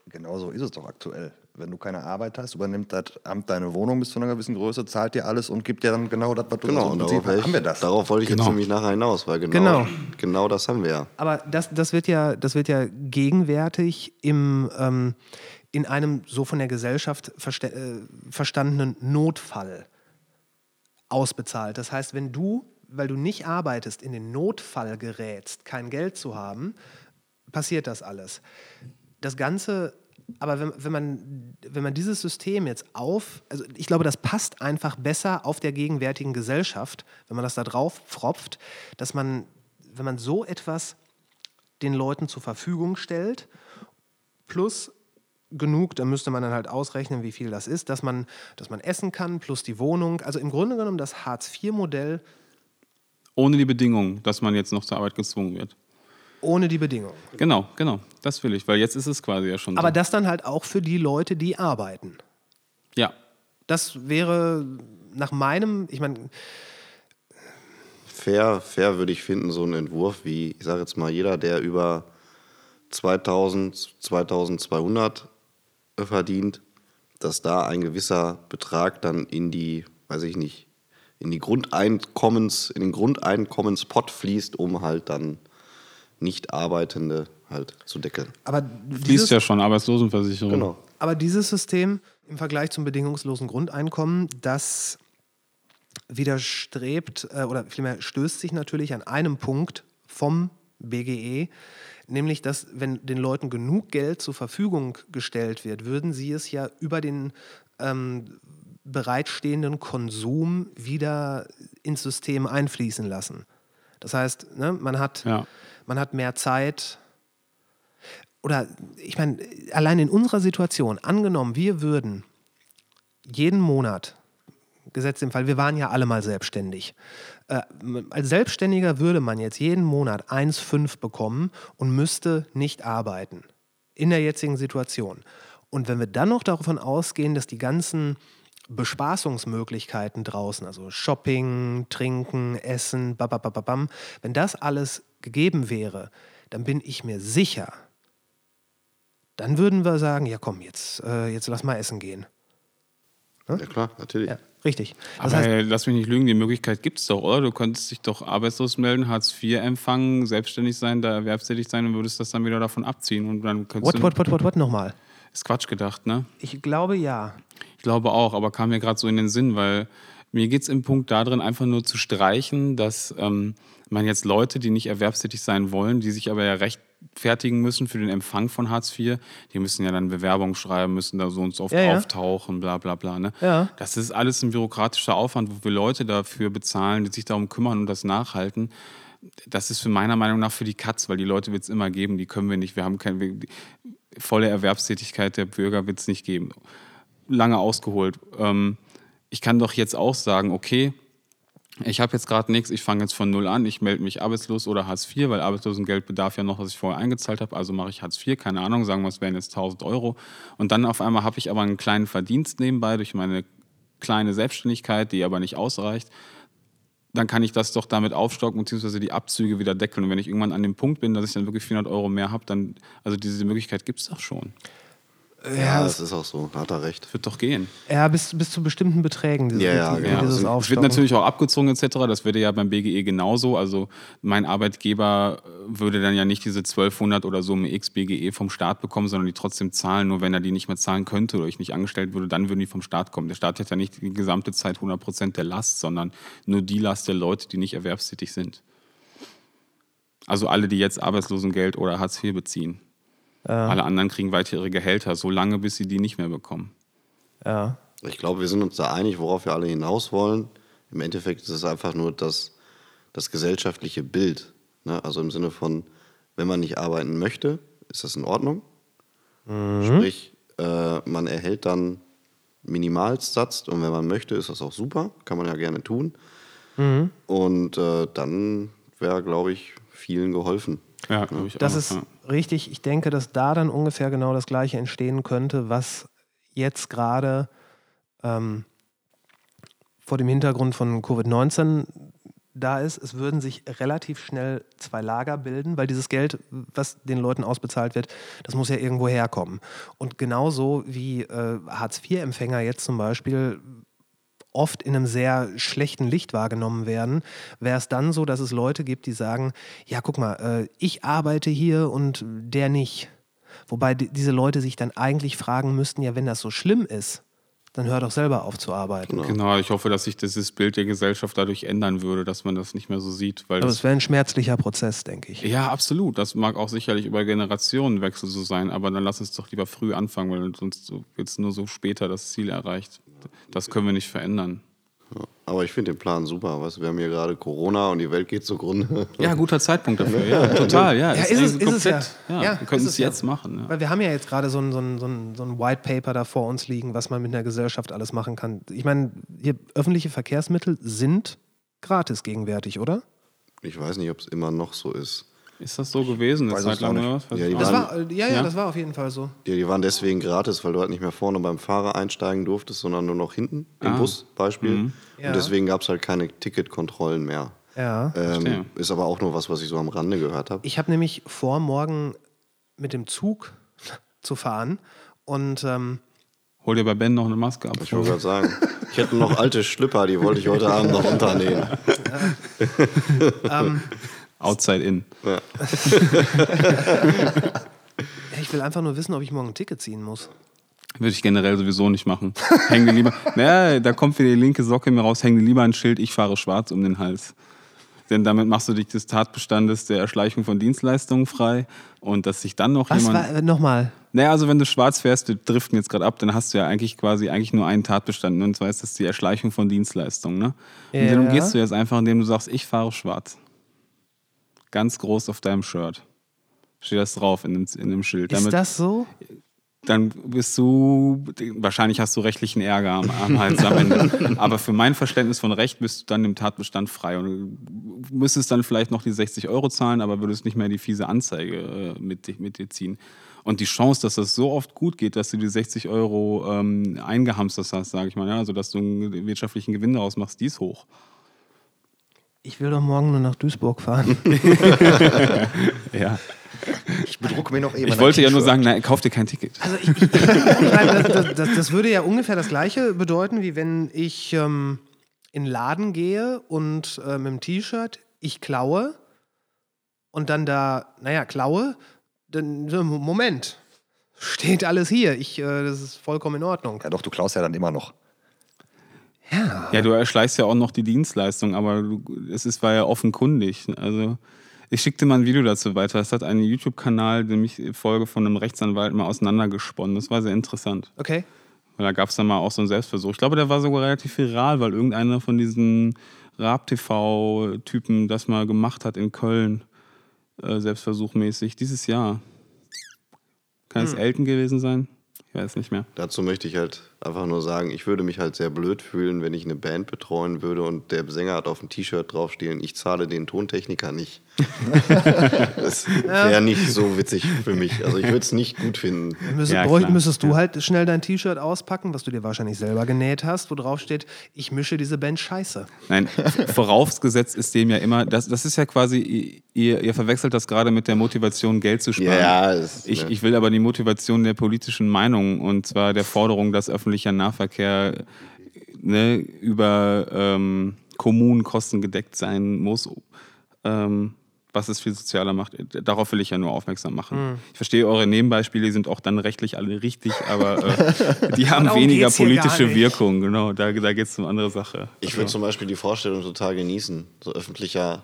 genau so ist es doch aktuell. Wenn du keine Arbeit hast, übernimmt das Amt deine Wohnung bis zu einer gewissen Größe, zahlt dir alles und gibt dir dann genau das, was du genau, und darauf, haben wir das. Darauf wollte ich genau. jetzt nämlich nachher hinaus, weil genau, genau. genau das haben wir ja. Aber das, das, wird ja, das wird ja gegenwärtig im, ähm, in einem so von der Gesellschaft verste äh, verstandenen Notfall ausbezahlt. Das heißt, wenn du, weil du nicht arbeitest, in den Notfall gerätst, kein Geld zu haben, passiert das alles. Das Ganze, aber wenn, wenn, man, wenn man dieses System jetzt auf, also ich glaube, das passt einfach besser auf der gegenwärtigen Gesellschaft, wenn man das da drauf pfropft, dass man, wenn man so etwas den Leuten zur Verfügung stellt, plus genug, da müsste man dann halt ausrechnen, wie viel das ist, dass man, dass man essen kann, plus die Wohnung. Also im Grunde genommen das Hartz-IV-Modell. Ohne die Bedingung, dass man jetzt noch zur Arbeit gezwungen wird. Ohne die Bedingung. Genau, genau. Das will ich, weil jetzt ist es quasi ja schon. Aber so. das dann halt auch für die Leute, die arbeiten. Ja. Das wäre nach meinem, ich meine. Fair, fair würde ich finden, so ein Entwurf wie, ich sage jetzt mal, jeder, der über 2000, 2200 verdient, dass da ein gewisser Betrag dann in die, weiß ich nicht, in die Grundeinkommens, in den Grundeinkommenspot fließt, um halt dann nicht Arbeitende halt zu deckeln. Aber fließt ja schon Arbeitslosenversicherung. Genau. Aber dieses System im Vergleich zum bedingungslosen Grundeinkommen, das widerstrebt äh, oder vielmehr stößt sich natürlich an einem Punkt vom BGE, nämlich dass wenn den Leuten genug Geld zur Verfügung gestellt wird, würden sie es ja über den ähm, bereitstehenden Konsum wieder ins System einfließen lassen. Das heißt, ne, man, hat, ja. Man hat mehr Zeit. Oder ich meine, allein in unserer Situation, angenommen, wir würden jeden Monat gesetzt im Fall, wir waren ja alle mal selbstständig. Äh, als Selbstständiger würde man jetzt jeden Monat 1,5 bekommen und müsste nicht arbeiten. In der jetzigen Situation. Und wenn wir dann noch davon ausgehen, dass die ganzen Bespaßungsmöglichkeiten draußen, also Shopping, Trinken, Essen, babababam, wenn das alles gegeben wäre, dann bin ich mir sicher, dann würden wir sagen, ja komm, jetzt, äh, jetzt lass mal essen gehen. Ja, klar, natürlich. Ja, richtig. Das Aber heißt, lass mich nicht lügen, die Möglichkeit gibt es doch, oder? Du könntest dich doch arbeitslos melden, Hartz IV empfangen, selbstständig sein, da erwerbstätig sein und würdest das dann wieder davon abziehen. Und dann könntest what, du. what, what, what, what nochmal? Ist Quatsch gedacht, ne? Ich glaube ja. Ich glaube auch, aber kam mir gerade so in den Sinn, weil mir geht es im Punkt darin, einfach nur zu streichen, dass ähm, man jetzt Leute, die nicht erwerbstätig sein wollen, die sich aber ja rechtfertigen müssen für den Empfang von Hartz IV, die müssen ja dann Bewerbung schreiben, müssen da so und so oft Ja, ja. auftauchen, bla bla bla. Ne? Ja. Das ist alles ein bürokratischer Aufwand, wo wir Leute dafür bezahlen, die sich darum kümmern und das nachhalten. Das ist für meiner Meinung nach für die Katz, weil die Leute wird es immer geben, die können wir nicht. Wir haben keine volle Erwerbstätigkeit der Bürger wird es nicht geben. Lange ausgeholt. Ähm, ich kann doch jetzt auch sagen, okay, ich habe jetzt gerade nichts, ich fange jetzt von null an, ich melde mich arbeitslos oder Hartz IV, weil Arbeitslosengeld bedarf ja noch, was ich vorher eingezahlt habe, also mache ich Hartz IV, keine Ahnung, sagen wir, es wären jetzt 1000 Euro. Und dann auf einmal habe ich aber einen kleinen Verdienst nebenbei durch meine kleine Selbstständigkeit, die aber nicht ausreicht. Dann kann ich das doch damit aufstocken, beziehungsweise die Abzüge wieder deckeln. Und wenn ich irgendwann an dem Punkt bin, dass ich dann wirklich 400 Euro mehr habe, dann, also diese Möglichkeit gibt es doch schon. Ja, das ist auch so, da hat er recht. Wird doch gehen. Ja, bis, bis zu bestimmten Beträgen. Dieses, Ja, ja, dieses genau. dieses Es wird natürlich auch abgezogen etc. Das wäre ja beim BGE genauso. Also mein Arbeitgeber äh, würde dann ja nicht diese 1200 oder so im X BGE vom Staat bekommen, sondern die trotzdem zahlen. Nur wenn er die nicht mehr zahlen könnte oder ich nicht angestellt würde, dann würden die vom Staat kommen. Der Staat hat ja nicht die gesamte Zeit 100 Prozent der Last, sondern nur die Last der Leute, die nicht erwerbstätig sind. Also alle, die jetzt Arbeitslosengeld oder Hartz IV beziehen. Alle anderen kriegen weiter ihre Gehälter, solange bis sie die nicht mehr bekommen. Ja. Ich glaube, wir sind uns da einig, worauf wir alle hinaus wollen. Im Endeffekt ist es einfach nur das, das gesellschaftliche Bild. Ne? Also im Sinne von, wenn man nicht arbeiten möchte, ist das in Ordnung. Sprich, äh, man erhält dann Minimalsatz und wenn man möchte, ist das auch super. Kann man ja gerne tun. Und äh, dann wäre, glaube ich, vielen geholfen. Ja, glaube ich Das auch, ist ja. Richtig. Ich denke, dass da dann ungefähr genau das Gleiche entstehen könnte, was jetzt gerade ähm, vor dem Hintergrund von Covid-19 da ist. Es würden sich relativ schnell zwei Lager bilden, weil dieses Geld, was den Leuten ausbezahlt wird, das muss ja irgendwo herkommen. Und genauso wie äh, Hartz-IV-Empfänger jetzt zum Beispiel oft in einem sehr schlechten Licht wahrgenommen werden, wäre es dann so, dass es Leute gibt, die sagen, ja, guck mal, äh, ich arbeite hier und der nicht. Wobei die, diese Leute sich dann eigentlich fragen müssten, ja, wenn das so schlimm ist, dann hör doch selber auf zu arbeiten. Genau, ich hoffe, dass sich dieses Bild der Gesellschaft dadurch ändern würde, dass man das nicht mehr so sieht. Weil Aber das, es wäre ein schmerzlicher Prozess, denke ich. ja, absolut. Das mag auch sicherlich über Generationenwechsel so sein, aber dann lass uns doch lieber früh anfangen, weil sonst so- wird es nur so später das Ziel erreicht. Das können wir nicht verändern. Ja. Aber ich finde den Plan super. Weißt, wir haben hier gerade Corona und die Welt geht zugrunde. Ja, guter Zeitpunkt dafür. Ja, total. Ja, Ja, ist es, eigentlich ist es ja. komplett- Ja, Ja, wir können es jetzt machen. Ja. Weil wir haben ja jetzt gerade so ein, so, ein, so, ein, so ein White Paper da vor uns liegen, was man mit einer Gesellschaft alles machen kann. Ich meine, hier öffentliche Verkehrsmittel sind gratis gegenwärtig, oder? Ich weiß nicht, ob es immer noch so ist. Ist das so gewesen, eine Weiß Zeit lang oder was? Ja, die Das waren- war, ja, ja, Ja? das war auf jeden Fall so. Ja, die waren deswegen gratis, weil du halt nicht mehr vorne beim Fahrer einsteigen durftest, sondern nur noch hinten im Ah. Bus, Beispiel. Ja. Und deswegen gab es halt keine Ticketkontrollen mehr. Ja. Ähm, ist aber auch nur was, was ich so am Rande gehört habe. Ich habe nämlich vor, morgen mit dem Zug zu fahren und ähm, Hol dir bei Ben noch eine Maske ab. Ich wollte gerade sagen, ich hätte noch alte Schlüpper, die wollte ich heute Abend noch unternehmen. Outside in. ich will einfach nur wissen, ob ich morgen ein Ticket ziehen muss. Würde ich generell sowieso nicht machen. Häng dir lieber. Naja, da kommt wieder die linke Socke mir raus, häng dir lieber ein Schild, ich fahre schwarz um den Hals. Denn damit machst du dich des Tatbestandes der Erschleichung von Dienstleistungen frei und dass sich dann noch Was jemand. war, nochmal? Naja, also wenn du schwarz fährst, wir driften jetzt gerade ab, dann hast du ja eigentlich quasi eigentlich nur einen Tatbestand. ne? Und zwar ist das die Erschleichung von Dienstleistungen. Ne? Und Ja. den umgehst du jetzt einfach, indem du sagst, ich fahre schwarz. Ganz groß auf deinem Shirt. Steht das drauf in dem, in dem Schild. Ist das so? dann bist du, wahrscheinlich hast du rechtlichen Ärger am, am Hals am Ende. Aber für mein Verständnis von Recht bist du dann im Tatbestand frei. Und müsstest dann vielleicht noch die 60 Euro zahlen, aber würdest nicht mehr die fiese Anzeige äh, mit, mit dir ziehen. Und die Chance, dass das so oft gut geht, dass du die 60 Euro ähm, eingehamstert hast, sage ich mal, ja, also dass du einen wirtschaftlichen Gewinn daraus machst, die ist hoch. Ich will doch morgen nur nach Duisburg fahren. Ja. Ich bedrucke mir noch eben. Ich wollte ja nur sagen, nein, kauf dir kein Ticket. Also ich, ich, ich meine, das, das, das, das würde ja ungefähr das gleiche bedeuten, wie wenn ich ähm, in den Laden gehe und äh, mit dem T-Shirt, ich klaue und dann da, naja, klaue, dann, so, Moment, steht alles hier, ich, äh, das ist vollkommen in Ordnung. Ja, doch, du klaust ja dann immer noch. Ja, du erschleichst ja auch noch die Dienstleistung, aber du, es ist, war ja offenkundig. Also ich schickte mal ein Video dazu weiter. Es hat einen YouTube-Kanal, den ich Folge von einem Rechtsanwalt mal auseinandergesponnen. Das war sehr interessant. Okay. Weil da gab es dann mal auch so einen Selbstversuch. Ich glaube, der war sogar relativ viral, weil irgendeiner von diesen Raab-TV-Typen das mal gemacht hat in Köln, äh, selbstversuchmäßig, dieses Jahr. Kann es Elton gewesen sein? Ich weiß nicht mehr. Dazu möchte ich halt einfach nur sagen, ich würde mich halt sehr blöd fühlen, wenn ich eine Band betreuen würde und der Sänger hat auf dem T-Shirt draufstehen, ich zahle den Tontechniker nicht. das wäre nicht so witzig für mich. Also ich würde es nicht gut finden. Müsst, Ja, bräuch- müsstest du halt schnell dein T-Shirt auspacken, was du dir wahrscheinlich selber genäht hast, wo drauf steht, ich mische diese Band scheiße. Nein, vorausgesetzt ist dem ja immer, das, das ist ja quasi, ihr, ihr verwechselt das gerade mit der Motivation, Geld zu sparen. Ja, das- ich, ne. ich will aber die Motivation der politischen Meinung und zwar der Forderung, dass öffentlicher Nahverkehr ne, über ähm, Kommunen kostengedeckt sein muss, ähm, was es viel sozialer macht. Darauf will ich ja nur aufmerksam machen. Ich verstehe, eure Nebenbeispiele die sind auch dann rechtlich alle richtig, aber äh, die haben weniger politische. Wirkung. Genau, da, da geht es um andere Sache. Ich würde zum Beispiel die Vorstellung total genießen, so öffentlicher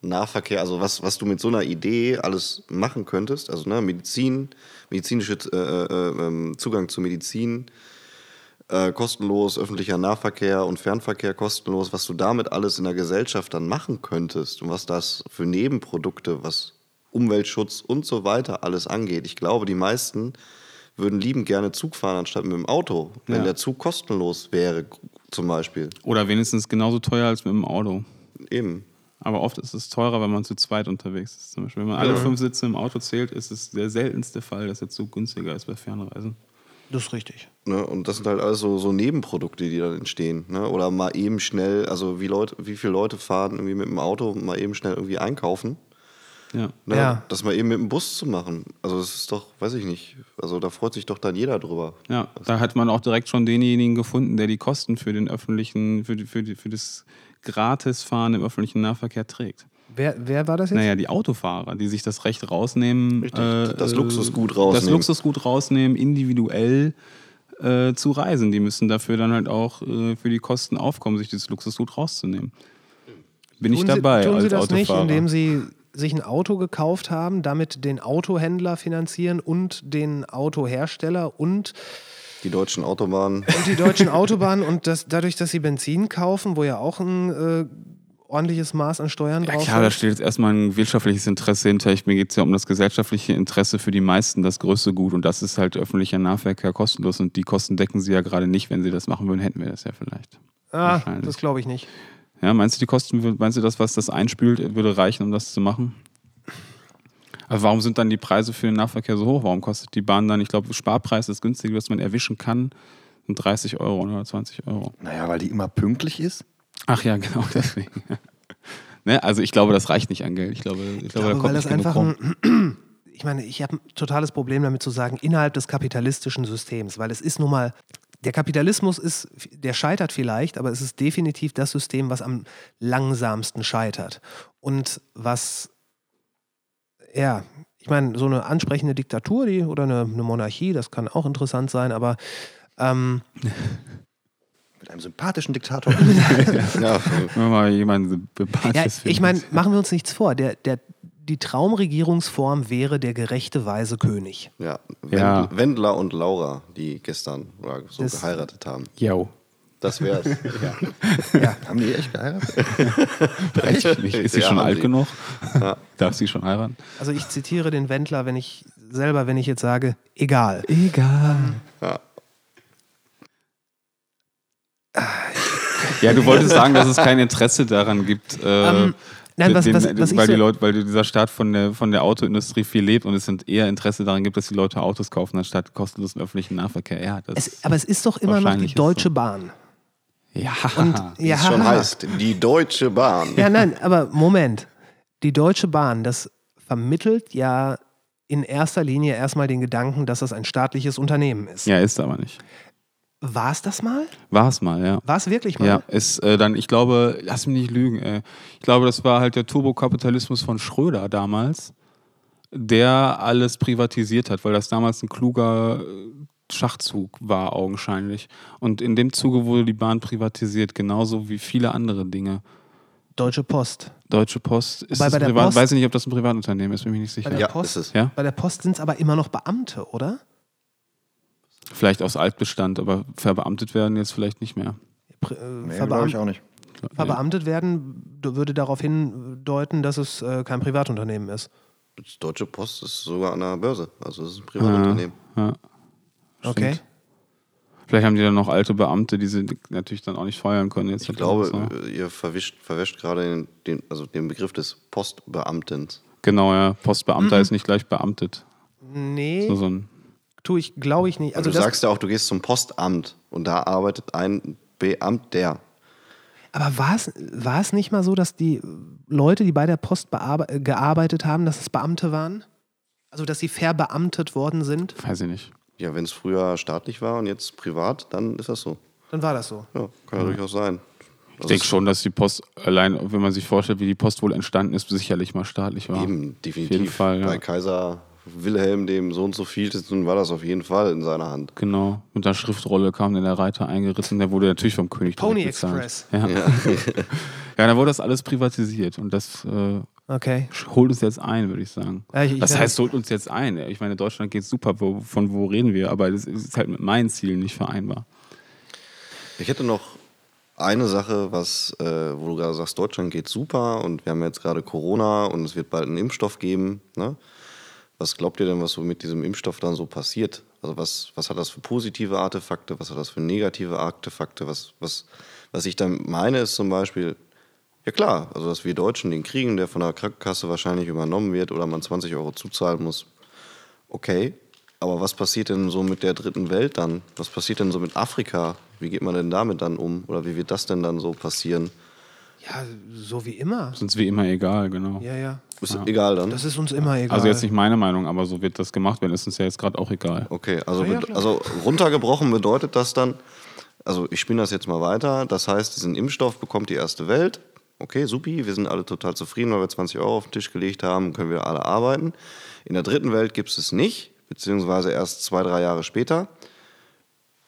Nahverkehr, also was, was du mit so einer Idee alles machen könntest, also ne, Medizin, medizinische äh, äh, ähm, Zugang zu Medizin, äh, kostenlos, öffentlicher Nahverkehr und Fernverkehr kostenlos, was du damit alles in der Gesellschaft dann machen könntest und was das für Nebenprodukte, was Umweltschutz und so weiter alles angeht. Ich glaube, die meisten würden liebend gerne Zug fahren anstatt mit dem Auto, wenn Ja. der Zug kostenlos wäre, zum Beispiel. Oder wenigstens genauso teuer als mit dem Auto. Eben. Aber oft ist es teurer, wenn man zu zweit unterwegs ist. Zum Beispiel, wenn man alle fünf Sitze im Auto zählt, ist es der seltenste Fall, dass der Zug günstiger ist bei Fernreisen. Das ist richtig. Ne? Und das sind halt alles so, so Nebenprodukte, die dann entstehen. Ne? Oder mal eben schnell, also wie, Leute, wie viele Leute fahren irgendwie mit dem Auto mal eben schnell irgendwie einkaufen. Ja. Ne? Ja. Das mal eben mit dem Bus zu machen. Also das ist doch, weiß ich nicht, also da freut sich doch dann jeder drüber. Ja, da hat man auch direkt schon denjenigen gefunden, der die Kosten für den öffentlichen, für, die, für, die, für das Gratisfahren im öffentlichen Nahverkehr trägt. Wer, wer war das jetzt? Naja, die Autofahrer, die sich das Recht rausnehmen, Richtig, das äh, Luxusgut Das rausnehmen. Luxusgut rausnehmen, individuell äh, zu reisen. Die müssen dafür dann halt auch äh, für die Kosten aufkommen, sich dieses Luxusgut rauszunehmen. Bin ich tun dabei Sie, tun als Sie das nicht, Autofahrer. indem Sie sich ein Auto gekauft haben, damit den Autohändler finanzieren und den Autohersteller und, Die deutschen Autobahnen. und die deutschen Autobahnen und das, dadurch, dass Sie Benzin kaufen, wo ja auch ein äh, ordentliches Maß an Steuern Ja drauf klar, da steht jetzt erstmal ein wirtschaftliches Interesse hinter. Ich, mir geht es ja um das gesellschaftliche Interesse für die meisten, das größte Gut. Und das ist halt öffentlicher Nahverkehr kostenlos. Und die Kosten decken sie ja gerade nicht. Wenn sie das machen würden, hätten wir das ja vielleicht. Ah, das glaube ich nicht. Ja, meinst du, die Kosten, meinst du, das, was das einspült, würde reichen, um das zu machen? Aber warum sind dann die Preise für den Nahverkehr so hoch? Warum kostet die Bahn dann, ich glaube, Sparpreis ist günstig, was man erwischen kann, sind 30 Euro oder 20 Euro. Naja, weil die immer pünktlich ist. Ach ja, genau deswegen. ne? Also ich glaube, das reicht nicht an Geld. Ich glaube, ich Ich glaube, da kommt weil das einfach ein, ich meine, ich habe ein totales Problem damit zu sagen, innerhalb des kapitalistischen Systems, weil es ist nun mal, der Kapitalismus ist, der scheitert vielleicht, aber es ist definitiv das System, was am langsamsten scheitert. Und was, ja, ich meine, so eine ansprechende Diktatur die, oder eine, eine Monarchie, das kann auch interessant sein, aber ähm, Mit einem sympathischen Diktator. ja, Wenn man mal jemanden Ja, ich meine, machen wir uns nichts vor. Der, der, die Traumregierungsform wäre der gerechte weise König. ja. Ja. Wend- Wendler und Laura, die gestern oder so Das- geheiratet haben. Yo. Das wär's. Ja. Haben die echt geheiratet? Ich nicht. Ist sie Ja, schon alt sie. genug? Ja. Darf sie schon heiraten? Also ich zitiere den Wendler, wenn ich selber, wenn ich jetzt sage, egal. Egal. Ja. Ja, du wolltest sagen, dass es kein Interesse daran gibt, äh, Ähm, Nein, was, den, was, was ich weil, so, die Leute, weil dieser Staat von der, von der Autoindustrie viel lebt und es sind eher Interesse daran gibt, dass die Leute Autos kaufen, anstatt kostenlosen öffentlichen Nahverkehr. Ja, das es, aber es ist doch immer noch die Deutsche so. Bahn. ja. Wie ja, es schon heißt, die Deutsche Bahn. Ja, nein, aber Moment. Die Deutsche Bahn, das vermittelt ja in erster Linie erstmal den Gedanken, dass das ein staatliches Unternehmen ist. ja, ist aber nicht. War es das mal? War es mal, ja. War es wirklich mal? Ja, ist äh, dann, ich glaube, lass mich nicht lügen, ey. ich glaube, das war halt der Turbokapitalismus von Schröder damals, der alles privatisiert hat, weil das damals ein kluger äh, Schachzug war, augenscheinlich. Und in dem Zuge wurde die Bahn privatisiert, genauso wie viele andere Dinge. Deutsche Post. Deutsche Post ist Wobei bei der privat, Post- weiß ich nicht, ob das ein Privatunternehmen ist, bin mir nicht sicher. Bei der Ja, Post, ist es. Ja? Bei der Post sind es aber immer noch Beamte, oder? Vielleicht aus Altbestand, aber verbeamtet werden jetzt vielleicht nicht mehr. Äh, Nee, verbeam- glaube ich auch nicht. Verbeamtet werden würde darauf hindeuten, dass es äh, kein Privatunternehmen ist. Die Deutsche Post ist sogar an der Börse. Also es ist ein Privatunternehmen. Ja. Okay. Vielleicht haben die dann noch alte Beamte, die sie natürlich dann auch nicht feuern können. Jetzt Ich glaube, ihr verwischt, verwäscht gerade den, den, also den Begriff des Postbeamtens. Genau, ja. Postbeamter ist nicht gleich beamtet. Nee, So, so ein, tue ich, glaube ich nicht. Also du das, sagst ja auch, du gehst zum Postamt und da arbeitet ein Beamter. aber war es, war es nicht mal so, dass die Leute, die bei der Post gearbeitet haben, dass es Beamte waren? Also, dass sie verbeamtet worden sind? weiß ich nicht. Ja, wenn es früher staatlich war und jetzt privat, dann ist das so. Dann war das so. Ja, kann ja durchaus sein. Ich denke schon, dass die Post allein, wenn man sich vorstellt, wie die Post wohl entstanden ist, sicherlich mal staatlich war. Eben, definitiv. jeden Fall, ja. Bei Kaiser Wilhelm, dem so und so viel, war das auf jeden Fall in seiner Hand. Genau. Mit der Schriftrolle kam dann der Reiter eingeritten. Der wurde natürlich vom König Pony. Express. Ja. ja. dann wurde das alles privatisiert und das äh, Okay. holt uns jetzt ein, würde ich sagen. Ja, ich- ich das heißt, holt uns jetzt ein. Ich meine, Deutschland geht super. Wo, von wo reden wir? Aber das ist halt mit meinen Zielen nicht vereinbar. Ich hätte noch eine Sache, was, äh, wo du gerade sagst, Deutschland geht super und wir haben jetzt gerade Corona und es wird bald einen Impfstoff geben. Ne? Was glaubt ihr denn, was so mit diesem Impfstoff dann so passiert? Also was, was hat das für positive Artefakte, was hat das für negative Artefakte? Was, was, was ich dann meine, ist zum Beispiel, ja klar, also dass wir Deutschen den kriegen, der von der Krankenkasse wahrscheinlich übernommen wird oder man 20 Euro zuzahlen muss. Okay, aber was passiert denn so mit der dritten Welt dann? Was passiert denn so mit Afrika? Wie geht man denn damit dann um? Oder wie wird das denn dann so passieren? Ja, so wie immer. Das ist uns wie immer egal, genau. Ja, ja. Ist egal dann? Das ist uns immer egal. Also jetzt nicht meine Meinung, aber so wird das gemacht werden. Ist uns ja jetzt gerade auch egal. Okay, also, Ja, ja, also runtergebrochen bedeutet das dann, also ich spinne das jetzt mal weiter, das heißt, diesen Impfstoff bekommt die erste Welt. Okay, supi, wir sind alle total zufrieden, weil wir 20 Euro auf den Tisch gelegt haben, können wir alle arbeiten. In der dritten Welt gibt es es nicht, beziehungsweise erst zwei, drei Jahre später.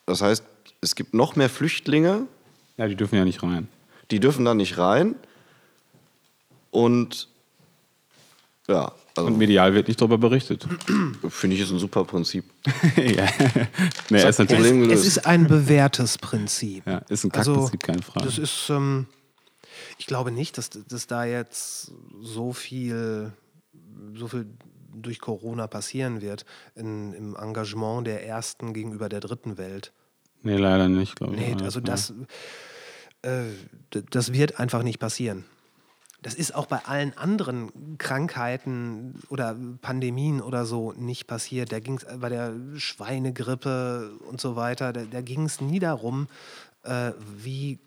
Das heißt, es gibt noch mehr Flüchtlinge, Ja, die dürfen ja nicht rein. die dürfen da nicht rein. Und ja, also Und medial wird nicht darüber berichtet. finde ich ist ein super Prinzip. ja. nee, Das ist natürlich. Problem es gelöst. ist ein bewährtes Prinzip. Ja, ist ein Also, Kackprinzip, keine Frage. Das ist, ähm, ich glaube nicht, dass, dass da jetzt so viel, so viel durch Corona passieren wird in, im Engagement der ersten gegenüber der dritten Welt. Nee, leider nicht, glaube ich. Nee, also das, äh, das wird einfach nicht passieren. Das ist auch bei allen anderen Krankheiten oder Pandemien oder so nicht passiert. Da ging es bei der Schweinegrippe und so weiter, da, da ging es nie darum, äh, wie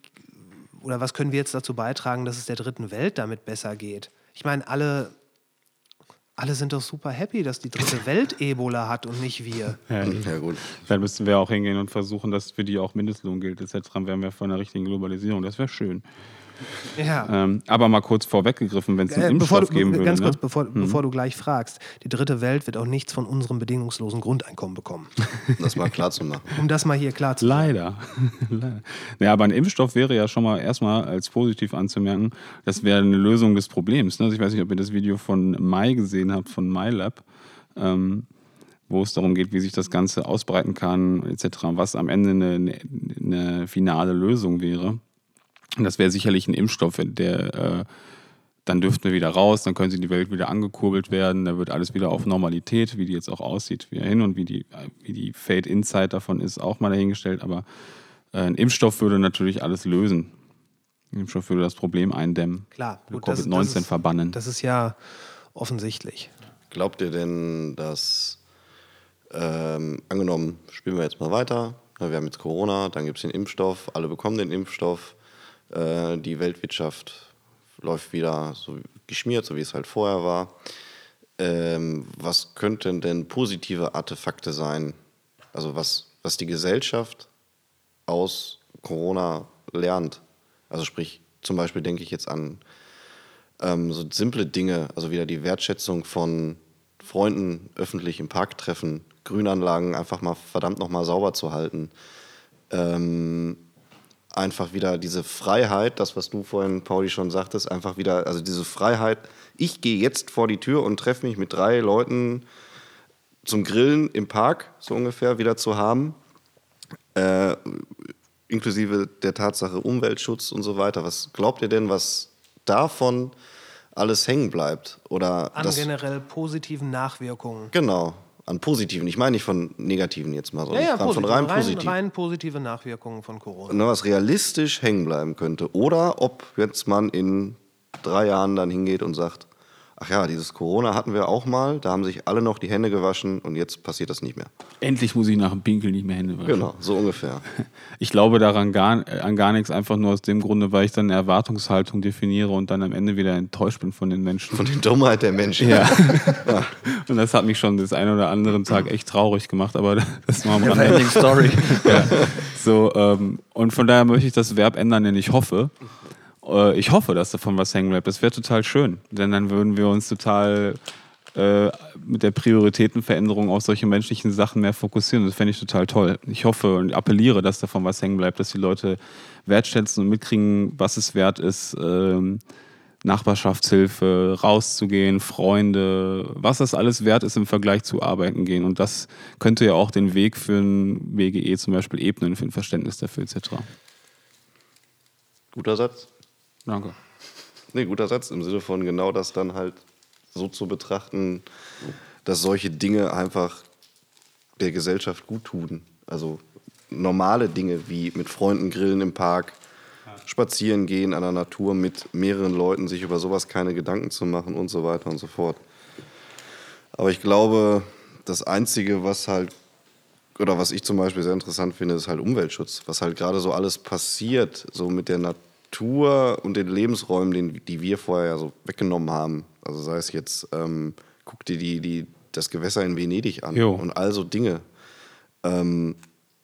oder was können wir jetzt dazu beitragen, dass es der dritten Welt damit besser geht. Ich meine, alle, alle sind doch super happy, dass die dritte Welt Ebola hat und nicht wir. Ja, Ja, gut. Dann müssten wir auch hingehen und versuchen, dass für die auch Mindestlohn gilt, etc. Dann wären wir von einer richtigen Globalisierung. Das wäre schön. Ja. Ähm, aber mal kurz vorweggegriffen, wenn es einen Äh, Impfstoff bevor du, geben würde. ganz ne? kurz, bevor, bevor du gleich fragst, die dritte Welt wird auch nichts von unserem bedingungslosen Grundeinkommen bekommen. Um das mal klar zu machen. Um das mal hier klar zu Leider. Leider. Naja, aber ein Impfstoff wäre ja schon mal erstmal als positiv anzumerken, das wäre eine Lösung des Problems. Ne? Also ich weiß nicht, ob ihr das Video von Mai gesehen habt, von MyLab, ähm, wo es darum geht, wie sich das Ganze ausbreiten kann, etc., was am Ende eine, eine finale Lösung wäre. Das wäre sicherlich ein Impfstoff, der äh, dann dürften wir wieder raus, dann könnte die Welt wieder angekurbelt werden, da wird alles wieder auf Normalität, wie die jetzt auch aussieht, wieder hin und wie die, wie die Fade-In-Zeit davon ist, auch mal dahingestellt. Aber äh, ein Impfstoff würde natürlich alles lösen. Impfstoff würde das Problem eindämmen. Klar, Würde gut, das- Covid-19 das ist- verbannen. Das ist ja offensichtlich. Glaubt ihr denn, dass, ähm, angenommen, spielen wir jetzt mal weiter, ne, wir haben jetzt Corona, dann gibt es den Impfstoff, alle bekommen den Impfstoff, äh, die Weltwirtschaft läuft wieder so geschmiert, so wie es halt vorher war. Ähm, was könnten denn positive Artefakte sein? Also was, was die Gesellschaft aus Corona lernt? Also sprich, zum Beispiel denke ich jetzt an ähm, so simple Dinge, also wieder die Wertschätzung von Freunden öffentlich im Park treffen, Grünanlagen einfach mal verdammt nochmal sauber zu halten. Ähm, einfach wieder diese Freiheit, das, was du vorhin, Pauli, schon sagtest, einfach wieder, also diese Freiheit, ich gehe jetzt vor die Tür und treffe mich mit drei Leuten zum Grillen im Park, so ungefähr, wieder zu haben. Äh, inklusive der Tatsache Umweltschutz und so weiter. Was glaubt ihr denn, was davon alles hängen bleibt? Oder An das, generell positiven Nachwirkungen. genau, an positiven. Ich meine nicht von negativen jetzt mal, Ja, sondern ja, von positiv. rein, rein, positiv. rein positive Nachwirkungen von Corona. Ne, was realistisch hängen bleiben könnte. Oder ob jetzt man in drei Jahren dann hingeht und sagt, ach ja, dieses Corona hatten wir auch mal, da haben sich alle noch die Hände gewaschen und jetzt passiert das nicht mehr. Endlich muss ich nach dem Pinkel nicht mehr Hände waschen. Genau, so ungefähr. Ich glaube daran gar, äh, an gar nichts, einfach nur aus dem Grunde, weil ich dann eine Erwartungshaltung definiere und dann am Ende wieder enttäuscht bin von den Menschen. Von der Dummheit der Menschen. Ja. Und das hat mich schon das einen oder anderen Tag echt traurig gemacht, aber das war am Rande. Story. ja. So, ähm, und von daher möchte ich das Verb ändern, denn ich hoffe. Äh, ich hoffe, dass davon was hängen bleibt. Das wäre total schön. Denn dann würden wir uns total äh, mit der Prioritätenveränderung auf solche menschlichen Sachen mehr fokussieren. Das fände ich total toll. Ich hoffe und appelliere, dass davon was hängen bleibt, dass die Leute wertschätzen und mitkriegen, was es wert ist, ähm, Nachbarschaftshilfe, rauszugehen, Freunde, was das alles wert ist im Vergleich zu arbeiten gehen. Und das könnte ja auch den Weg für ein WGE zum Beispiel ebnen, für ein Verständnis dafür etc. Guter Satz. Danke. Nee, guter Satz im Sinne von genau das dann halt so zu betrachten, dass solche Dinge einfach der Gesellschaft gut tun. Also normale Dinge wie mit Freunden grillen im Park, spazieren gehen an der Natur mit mehreren Leuten, sich über sowas keine Gedanken zu machen und so weiter und so fort. Aber ich glaube, das Einzige, was halt, oder was ich zum Beispiel sehr interessant finde, ist halt Umweltschutz. Was halt gerade so alles passiert, so mit der Natur und den Lebensräumen, den, die wir vorher ja so weggenommen haben. Also sei es jetzt, ähm, guck dir die, die, das Gewässer in Venedig an Jo. und all so Dinge. Ähm,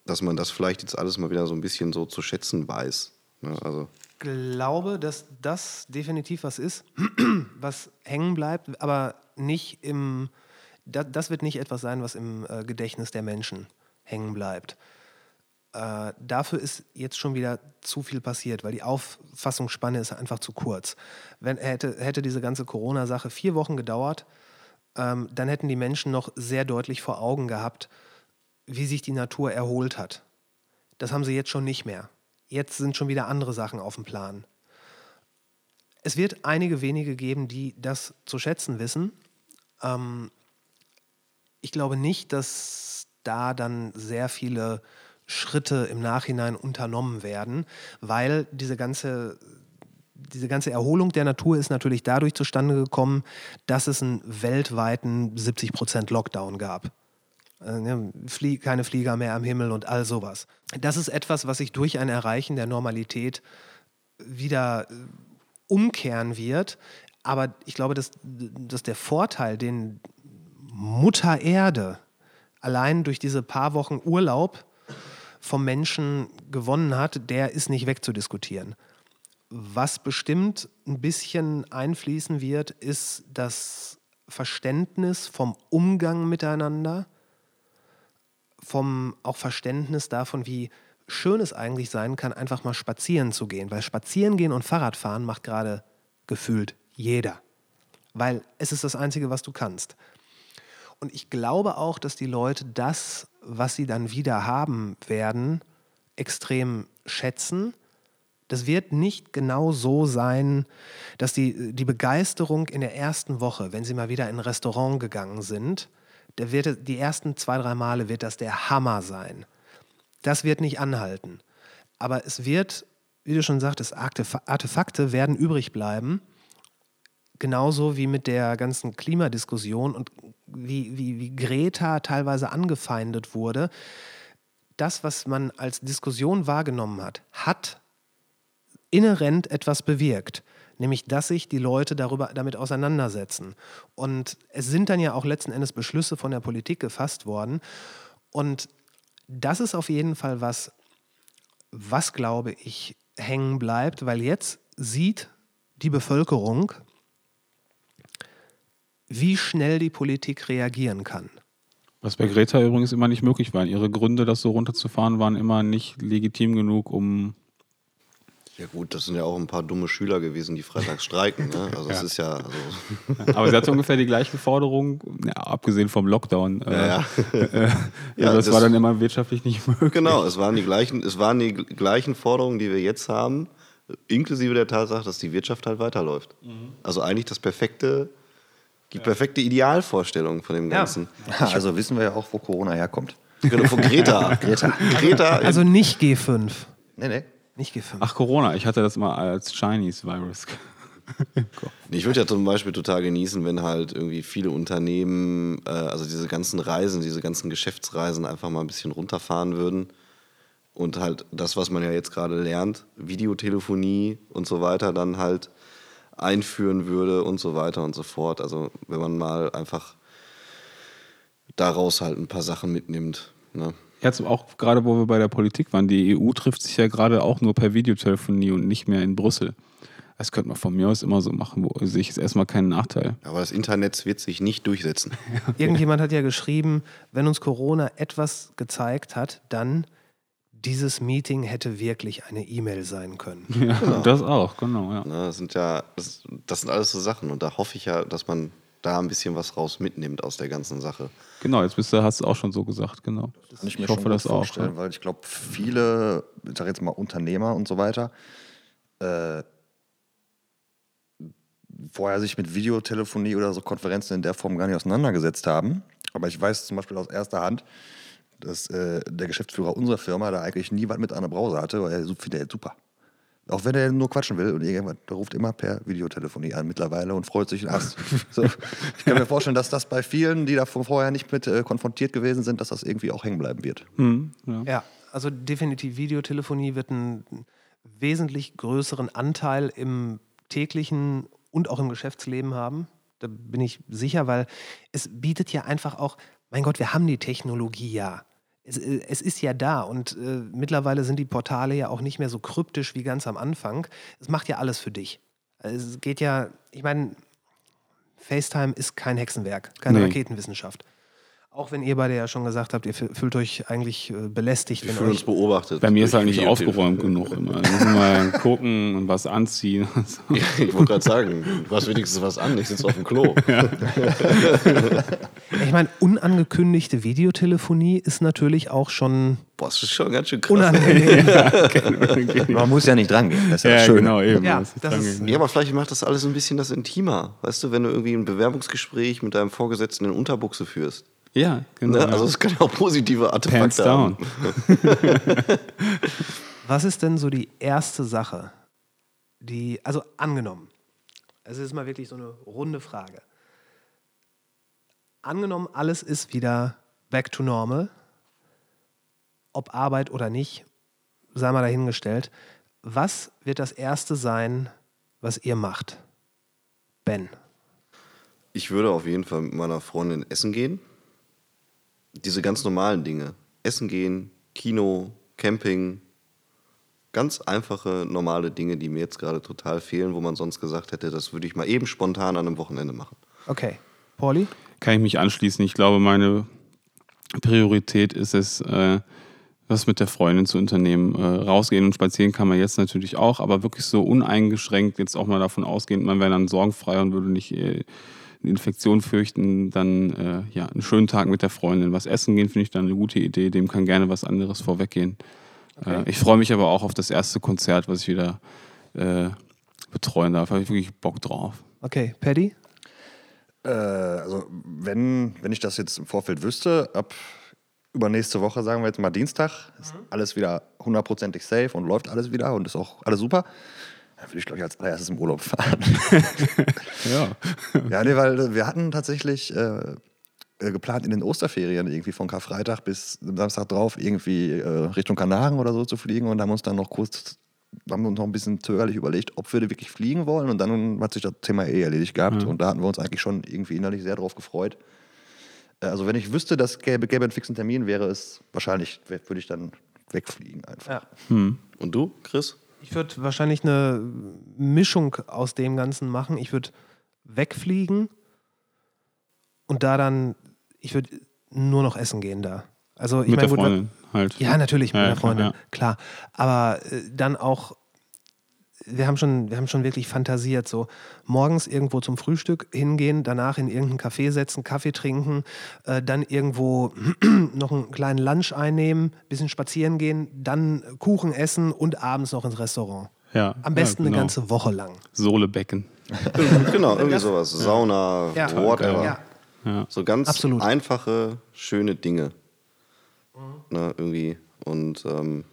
dass man das vielleicht jetzt alles mal wieder so ein bisschen so zu schätzen weiß. Ne? Also, glaube, dass das definitiv was ist, was hängen bleibt, aber nicht im. Da, das wird nicht etwas sein, was im äh, Gedächtnis der Menschen hängen bleibt. Äh, dafür ist jetzt schon wieder zu viel passiert, weil die Auffassungsspanne ist einfach zu kurz. Wenn, hätte, hätte diese ganze Corona-Sache vier Wochen gedauert, ähm, dann hätten die Menschen noch sehr deutlich vor Augen gehabt, wie sich die Natur erholt hat. Das haben sie jetzt schon nicht mehr. Jetzt sind schon wieder andere Sachen auf dem Plan. Es wird einige wenige geben, die das zu schätzen wissen. Ähm, ich glaube nicht, dass da dann sehr viele Schritte im Nachhinein unternommen werden, weil diese ganze, diese ganze Erholung der Natur ist natürlich dadurch zustande gekommen, dass es einen weltweiten 70% Lockdown gab. Äh, ne, keine Flieger mehr am Himmel und all sowas. Das ist etwas, was sich durch ein Erreichen der Normalität wieder äh, umkehren wird. Aber ich glaube, dass, dass der Vorteil, den Mutter Erde allein durch diese paar Wochen Urlaub vom Menschen gewonnen hat, der ist nicht wegzudiskutieren. Was bestimmt ein bisschen einfließen wird, ist das Verständnis vom Umgang miteinander, vom auch Verständnis davon, wie schön es eigentlich sein kann, einfach mal spazieren zu gehen. Weil spazieren gehen und Fahrradfahren macht gerade gefühlt jeder. Weil es ist das Einzige, was du kannst. Und ich glaube auch, dass die Leute das, was sie dann wieder haben werden, extrem schätzen. Das wird nicht genau so sein, dass die, die Begeisterung in der ersten Woche, wenn sie mal wieder in ein Restaurant gegangen sind, der wird, die ersten zwei, drei Male wird das der Hammer sein. Das wird nicht anhalten. Aber es wird wie du schon sagtest, Artefakte werden übrig bleiben. Genauso wie mit der ganzen Klimadiskussion und wie, wie, wie Greta teilweise angefeindet wurde. Das, was man als Diskussion wahrgenommen hat, hat inhärent etwas bewirkt nämlich dass sich die Leute darüber, damit auseinandersetzen. Und es sind dann ja auch letzten Endes Beschlüsse von der Politik gefasst worden. Und das ist auf jeden Fall was, was glaube ich hängen bleibt, weil jetzt sieht die Bevölkerung, wie schnell die Politik reagieren kann. Was bei Greta übrigens immer nicht möglich war. Ihre Gründe, das so runterzufahren, waren immer nicht legitim genug, um. Ja gut, das sind ja auch ein paar dumme Schüler gewesen, die freitags streiken. Ne? Also es Ja. ist ja, also, Aber sie hatte ungefähr die gleichen Forderungen, ja, abgesehen vom Lockdown. Äh, Ja, ja. Äh, Ja, das, das- war dann immer wirtschaftlich nicht möglich. genau, es waren die gleichen, es waren die gleichen Forderungen, die wir jetzt haben, inklusive der Tatsache, dass die Wirtschaft halt weiterläuft. Also eigentlich das perfekte, die perfekte Idealvorstellung von dem Ja. Ganzen. Also wissen wir ja auch, wo Corona herkommt. Genau, von Greta. Greta. Greta. Also nicht G5. Nee, nee. Nicht G5. Ach, Corona. Ich hatte das mal als Chinese Virus. Ich würde ja zum Beispiel total genießen, wenn halt irgendwie viele Unternehmen, äh, also diese ganzen Reisen, diese ganzen Geschäftsreisen einfach mal ein bisschen runterfahren würden und halt das, was man ja jetzt gerade lernt, Videotelefonie und so weiter, dann halt einführen würde und so weiter und so fort. Also wenn man mal einfach daraus halt ein paar Sachen mitnimmt. Ne? Jetzt auch gerade, wo wir bei der Politik waren, die EU trifft sich ja gerade auch nur per Videotelefonie und nicht mehr in Brüssel. Das könnte man von mir aus immer so machen, wo sehe ich jetzt erstmal keinen Nachteil. Aber das Internet wird sich nicht durchsetzen. Irgendjemand hat ja geschrieben, wenn uns Corona etwas gezeigt hat, dann dieses Meeting hätte wirklich eine E-Mail sein können. Ja, das auch, genau, ja. Das sind ja, das, das sind alles so Sachen und da hoffe ich ja, dass man da ein bisschen was raus mitnimmt aus der ganzen Sache. Genau, jetzt bist du, hast du auch schon so gesagt, genau. Kann ich mir ich hoffe schon das auch. vorstellen, Ja. weil ich glaube, viele, ich sag jetzt mal Unternehmer und so weiter, äh, vorher sich mit Videotelefonie oder so Konferenzen in der Form gar nicht auseinandergesetzt haben. Aber ich weiß zum Beispiel aus erster Hand, dass äh, der Geschäftsführer unserer Firma da eigentlich nie was mit an der Brause hatte, weil er so- findet er super. Auch wenn er nur quatschen will und irgendwann, der ruft immer per Videotelefonie an mittlerweile und freut sich Ast. So, ich kann mir vorstellen, dass das bei vielen, die da von vorher nicht mit äh, konfrontiert gewesen sind, dass das irgendwie auch hängen bleiben wird. Hm, ja. Ja, also definitiv Videotelefonie wird einen wesentlich größeren Anteil im täglichen und auch im Geschäftsleben haben. Da bin ich sicher, weil es bietet ja einfach auch, mein Gott, wir haben die Technologie ja. Es, äh, es ist ja da und äh, mittlerweile sind die Portale ja auch nicht mehr so kryptisch wie ganz am Anfang. Es macht ja alles für dich. Es geht ja, ich meine, FaceTime ist kein Hexenwerk, keine Nee. Raketenwissenschaft. Auch wenn ihr beide ja schon gesagt habt, ihr fü- fühlt euch eigentlich äh, belästigt, Wir wenn fühlen uns euch beobachtet. Bei mir ist halt nicht aufgeräumt genug immer. Da müssen wir gucken und was anziehen. Ja, ich wollte gerade sagen, du hast wenigstens was an, ich sitze auf dem Klo. Ich meine, unangekündigte Videotelefonie ist natürlich auch schon Boah, das ist schon ganz schön krass. unangenehm. Man muss ja nicht dran gehen. Das ist ja, Ja, das Schöne. genau, eben. Ja, Das ist das. Ja, aber vielleicht macht das alles ein bisschen das intimer. Weißt du, wenn du irgendwie ein Bewerbungsgespräch mit deinem Vorgesetzten in Unterbuchse führst. Ja, genau. Ne? Also es kann ja auch positive Pants Artefakte down. haben. Was ist denn so die erste Sache, die, also angenommen, es ist mal wirklich so eine runde Frage. Angenommen, alles ist wieder back to normal, ob Arbeit oder nicht, sei mal dahingestellt. Was wird das Erste sein, was ihr macht? Ben. Ich würde auf jeden Fall mit meiner Freundin essen gehen. Diese ganz normalen Dinge. Essen gehen, Kino, Camping. Ganz einfache, normale Dinge, die mir jetzt gerade total fehlen, wo man sonst gesagt hätte, das würde ich mal eben spontan an einem Wochenende machen. Okay. Pauli? Kann ich mich anschließen. Ich glaube, meine Priorität ist es, äh, was mit der Freundin zu unternehmen. Äh, rausgehen und spazieren kann man jetzt natürlich auch, aber wirklich so uneingeschränkt jetzt auch mal davon ausgehend, man wäre dann sorgenfrei und würde nicht äh, eine Infektion fürchten, dann äh, ja, einen schönen Tag mit der Freundin. Was essen gehen, finde ich dann eine gute Idee. Dem kann gerne was anderes vorweggehen. Äh, ich freue mich aber auch auf das erste Konzert, was ich wieder äh, betreuen darf. Da habe ich wirklich Bock drauf. Okay. Paddy? Äh, also wenn, wenn ich das jetzt im Vorfeld wüsste, ab über nächste Woche, sagen wir jetzt mal Dienstag, ist alles wieder hundertprozentig safe und läuft alles wieder und ist auch alles super, dann würde ich, glaube ich, als allererstes im Urlaub fahren. Ja. ja, nee, weil wir hatten tatsächlich äh, äh, geplant, in den Osterferien irgendwie von Karfreitag bis Samstag drauf irgendwie äh, Richtung Kanaren oder so zu fliegen und haben uns dann noch kurz, haben wir uns noch ein bisschen zögerlich überlegt, ob wir da wirklich fliegen wollen und dann hat sich das Thema eh erledigt gehabt und da hatten wir uns eigentlich schon irgendwie innerlich sehr drauf gefreut. Äh, Also wenn ich wüsste, dass gäbe, gäbe einen fixen Termin, wäre es wahrscheinlich, würde ich dann wegfliegen einfach. Ja. Und du, Chris? Ich würde wahrscheinlich eine Mischung aus dem Ganzen machen. Ich würde wegfliegen und da dann, ich würde nur noch essen gehen da. Also ich Mit der mein, gut, Freundin halt. Ja, natürlich mit Ja, der klar, Freundin, ja. klar. Aber äh, dann auch, wir haben, schon, wir haben schon wirklich fantasiert, so morgens irgendwo zum Frühstück hingehen, danach in irgendein Café setzen, Kaffee trinken, äh, dann irgendwo noch einen kleinen Lunch einnehmen, bisschen spazieren gehen, dann Kuchen essen und abends noch ins Restaurant. Ja, Am ja, besten genau. eine ganze Woche lang. Sohlebecken. genau, irgendwie sowas. Sauna, Ja. whatever. Ja. Ja. So ganz Absolut. einfache, schöne Dinge. Ne, irgendwie. Und ähm,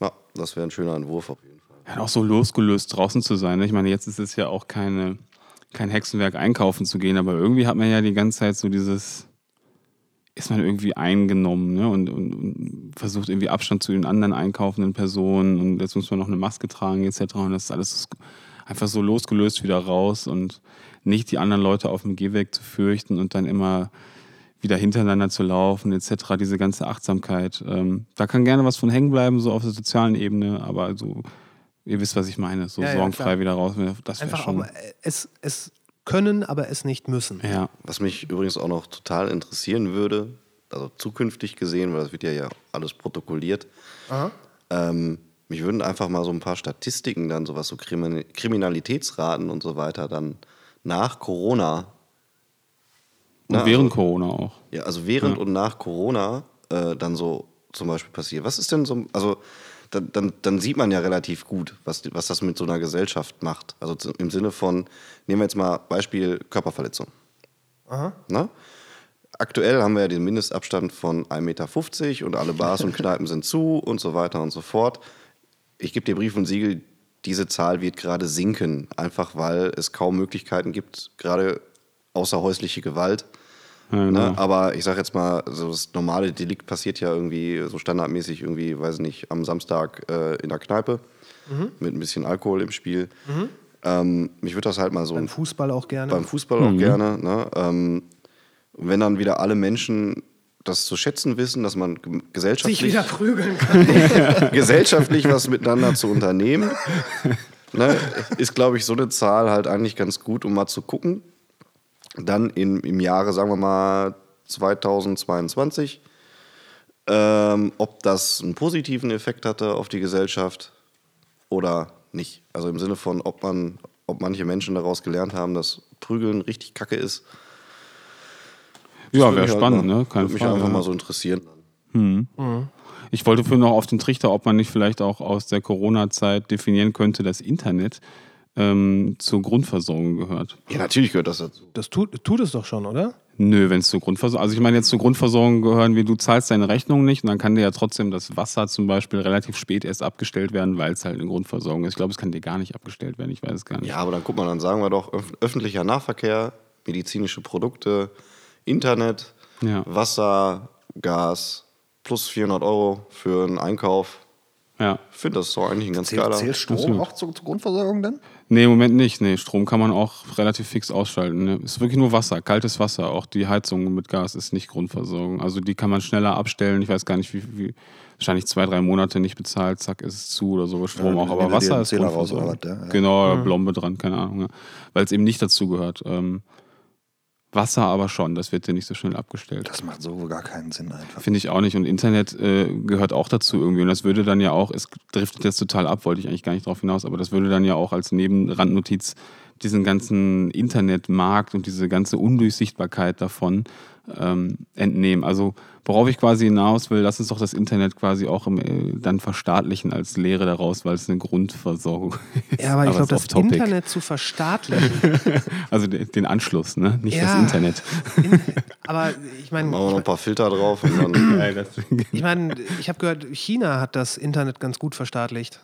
ja, das wäre ein schöner Entwurf auf jeden Fall. Ja, auch so losgelöst draußen zu sein. ne? Ich meine, jetzt ist es ja auch keine, kein Hexenwerk, einkaufen zu gehen, aber irgendwie hat man ja die ganze Zeit so dieses, ist man irgendwie eingenommen ne? und, und, und versucht irgendwie Abstand zu den anderen einkaufenden Personen und jetzt muss man noch eine Maske tragen etc. Und das ist alles einfach so losgelöst wieder raus und nicht die anderen Leute auf dem Gehweg zu fürchten und dann immer wieder hintereinander zu laufen, etc., diese ganze Achtsamkeit. Ähm, da kann gerne was von hängen bleiben, so auf der sozialen Ebene, aber so, ihr wisst, was ich meine, so Ja, ja, sorgenfrei klar. wieder raus. Das wäre Einfach auch schon. mal, äh, es, es können, aber es nicht müssen. Ja, Was mich übrigens auch noch total interessieren würde, also zukünftig gesehen, weil das wird ja, ja alles protokolliert, ähm, mich würden einfach mal so ein paar Statistiken dann, sowas so Krimin Kriminalitätsraten und so weiter, dann nach Corona. und Na, während also- Corona auch. Ja, also während Ja. und nach Corona äh, dann so zum Beispiel passiert. Was ist denn so, also dann, dann, dann sieht man ja relativ gut, was, was das mit so einer Gesellschaft macht. Also im Sinne von, nehmen wir jetzt mal Beispiel Körperverletzung. Na? Aktuell haben wir ja den Mindestabstand von 1,50 Meter und alle Bars und Kneipen sind zu und so weiter und so fort. Ich gebe dir Brief und Siegel, diese Zahl wird gerade sinken, einfach weil es kaum Möglichkeiten gibt, gerade außer häusliche Gewalt. Ja, genau. Ne? Aber ich sage jetzt mal, so das normale Delikt passiert ja irgendwie so standardmäßig irgendwie, weiß nicht, am Samstag äh, in der Kneipe mit ein bisschen Alkohol im Spiel. Ähm, mich würde das halt mal so Beim Fußball auch gerne. beim Fußball auch gerne. Ne? Ähm, und wenn dann wieder alle Menschen das zu schätzen wissen, dass man ge- sich gesellschaftlich, wieder prügeln kann. gesellschaftlich was miteinander zu unternehmen, ne, ist, glaube ich, so eine Zahl halt eigentlich ganz gut, um mal zu gucken. Dann in, im Jahre, sagen wir mal, 2022, ähm, ob das einen positiven Effekt hatte auf die Gesellschaft oder nicht. Also im Sinne von, ob man, ob manche Menschen daraus gelernt haben, dass Prügeln richtig kacke ist. Das Ja, wäre halt spannend, mal, ne? Keine Würde mich Frage, einfach ja. mal so interessieren. Ich wollte vorhin noch auf den Trichter, ob man nicht vielleicht auch aus der Corona-Zeit definieren könnte, dass Internet ähm, zur Grundversorgung gehört. Ja, natürlich gehört das dazu. Das tut, tut es doch schon, oder? Nö, wenn es zur Grundversorgung, also ich meine jetzt zur Grundversorgung gehören, wie du zahlst deine Rechnung nicht und dann kann dir ja trotzdem das Wasser zum Beispiel relativ spät erst abgestellt werden, weil es halt eine Grundversorgung ist. Ich glaube, es kann dir gar nicht abgestellt werden, ich weiß es gar nicht. Ja, aber dann guck mal, dann sagen wir doch öf öffentlicher Nahverkehr, medizinische Produkte, Internet, Ja. Wasser, Gas, plus 400 Euro für einen Einkauf. Ja. Ich finde, das ist doch eigentlich ein ganz geiler. zählt Strom Absolut. auch zur, zur Grundversorgung dann? Nee, im Moment nicht. Nee, Strom kann man auch relativ fix ausschalten. Ne? Ist wirklich nur Wasser, kaltes Wasser. Auch die Heizung mit Gas ist nicht Grundversorgung. Also die kann man schneller abstellen. Ich weiß gar nicht, wie, wie wahrscheinlich zwei, drei Monate nicht bezahlt, zack, ist es zu oder so. bei Strom Ja, auch. Aber Wasser ist Zähler raus Grundversorgung. oder was, ja, ja. Genau, Blombe dran, keine Ahnung. Ja. Weil es eben nicht dazu gehört. Ähm, Wasser aber schon, das wird dir nicht so schnell abgestellt. Das macht so gar keinen Sinn einfach. Finde ich auch nicht. Und Internet äh, gehört auch dazu irgendwie. Und das würde dann ja auch, es driftet jetzt total ab, wollte ich eigentlich gar nicht drauf hinaus, aber das würde dann ja auch als Nebenrandnotiz diesen ganzen Internetmarkt und diese ganze Undurchsichtbarkeit davon ähm, entnehmen. Also worauf ich quasi hinaus will, lass uns doch das Internet quasi auch im, äh, dann verstaatlichen als Lehre daraus, weil es eine Grundversorgung ist. Ja, aber ich glaube, das off-topic. Internet zu verstaatlichen. Also den, den Anschluss, ne? nicht Ja. das Internet. In, aber ich meine, Machen wir noch ein paar Filter drauf und dann. ich, mein, ich habe gehört, China hat das Internet ganz gut verstaatlicht.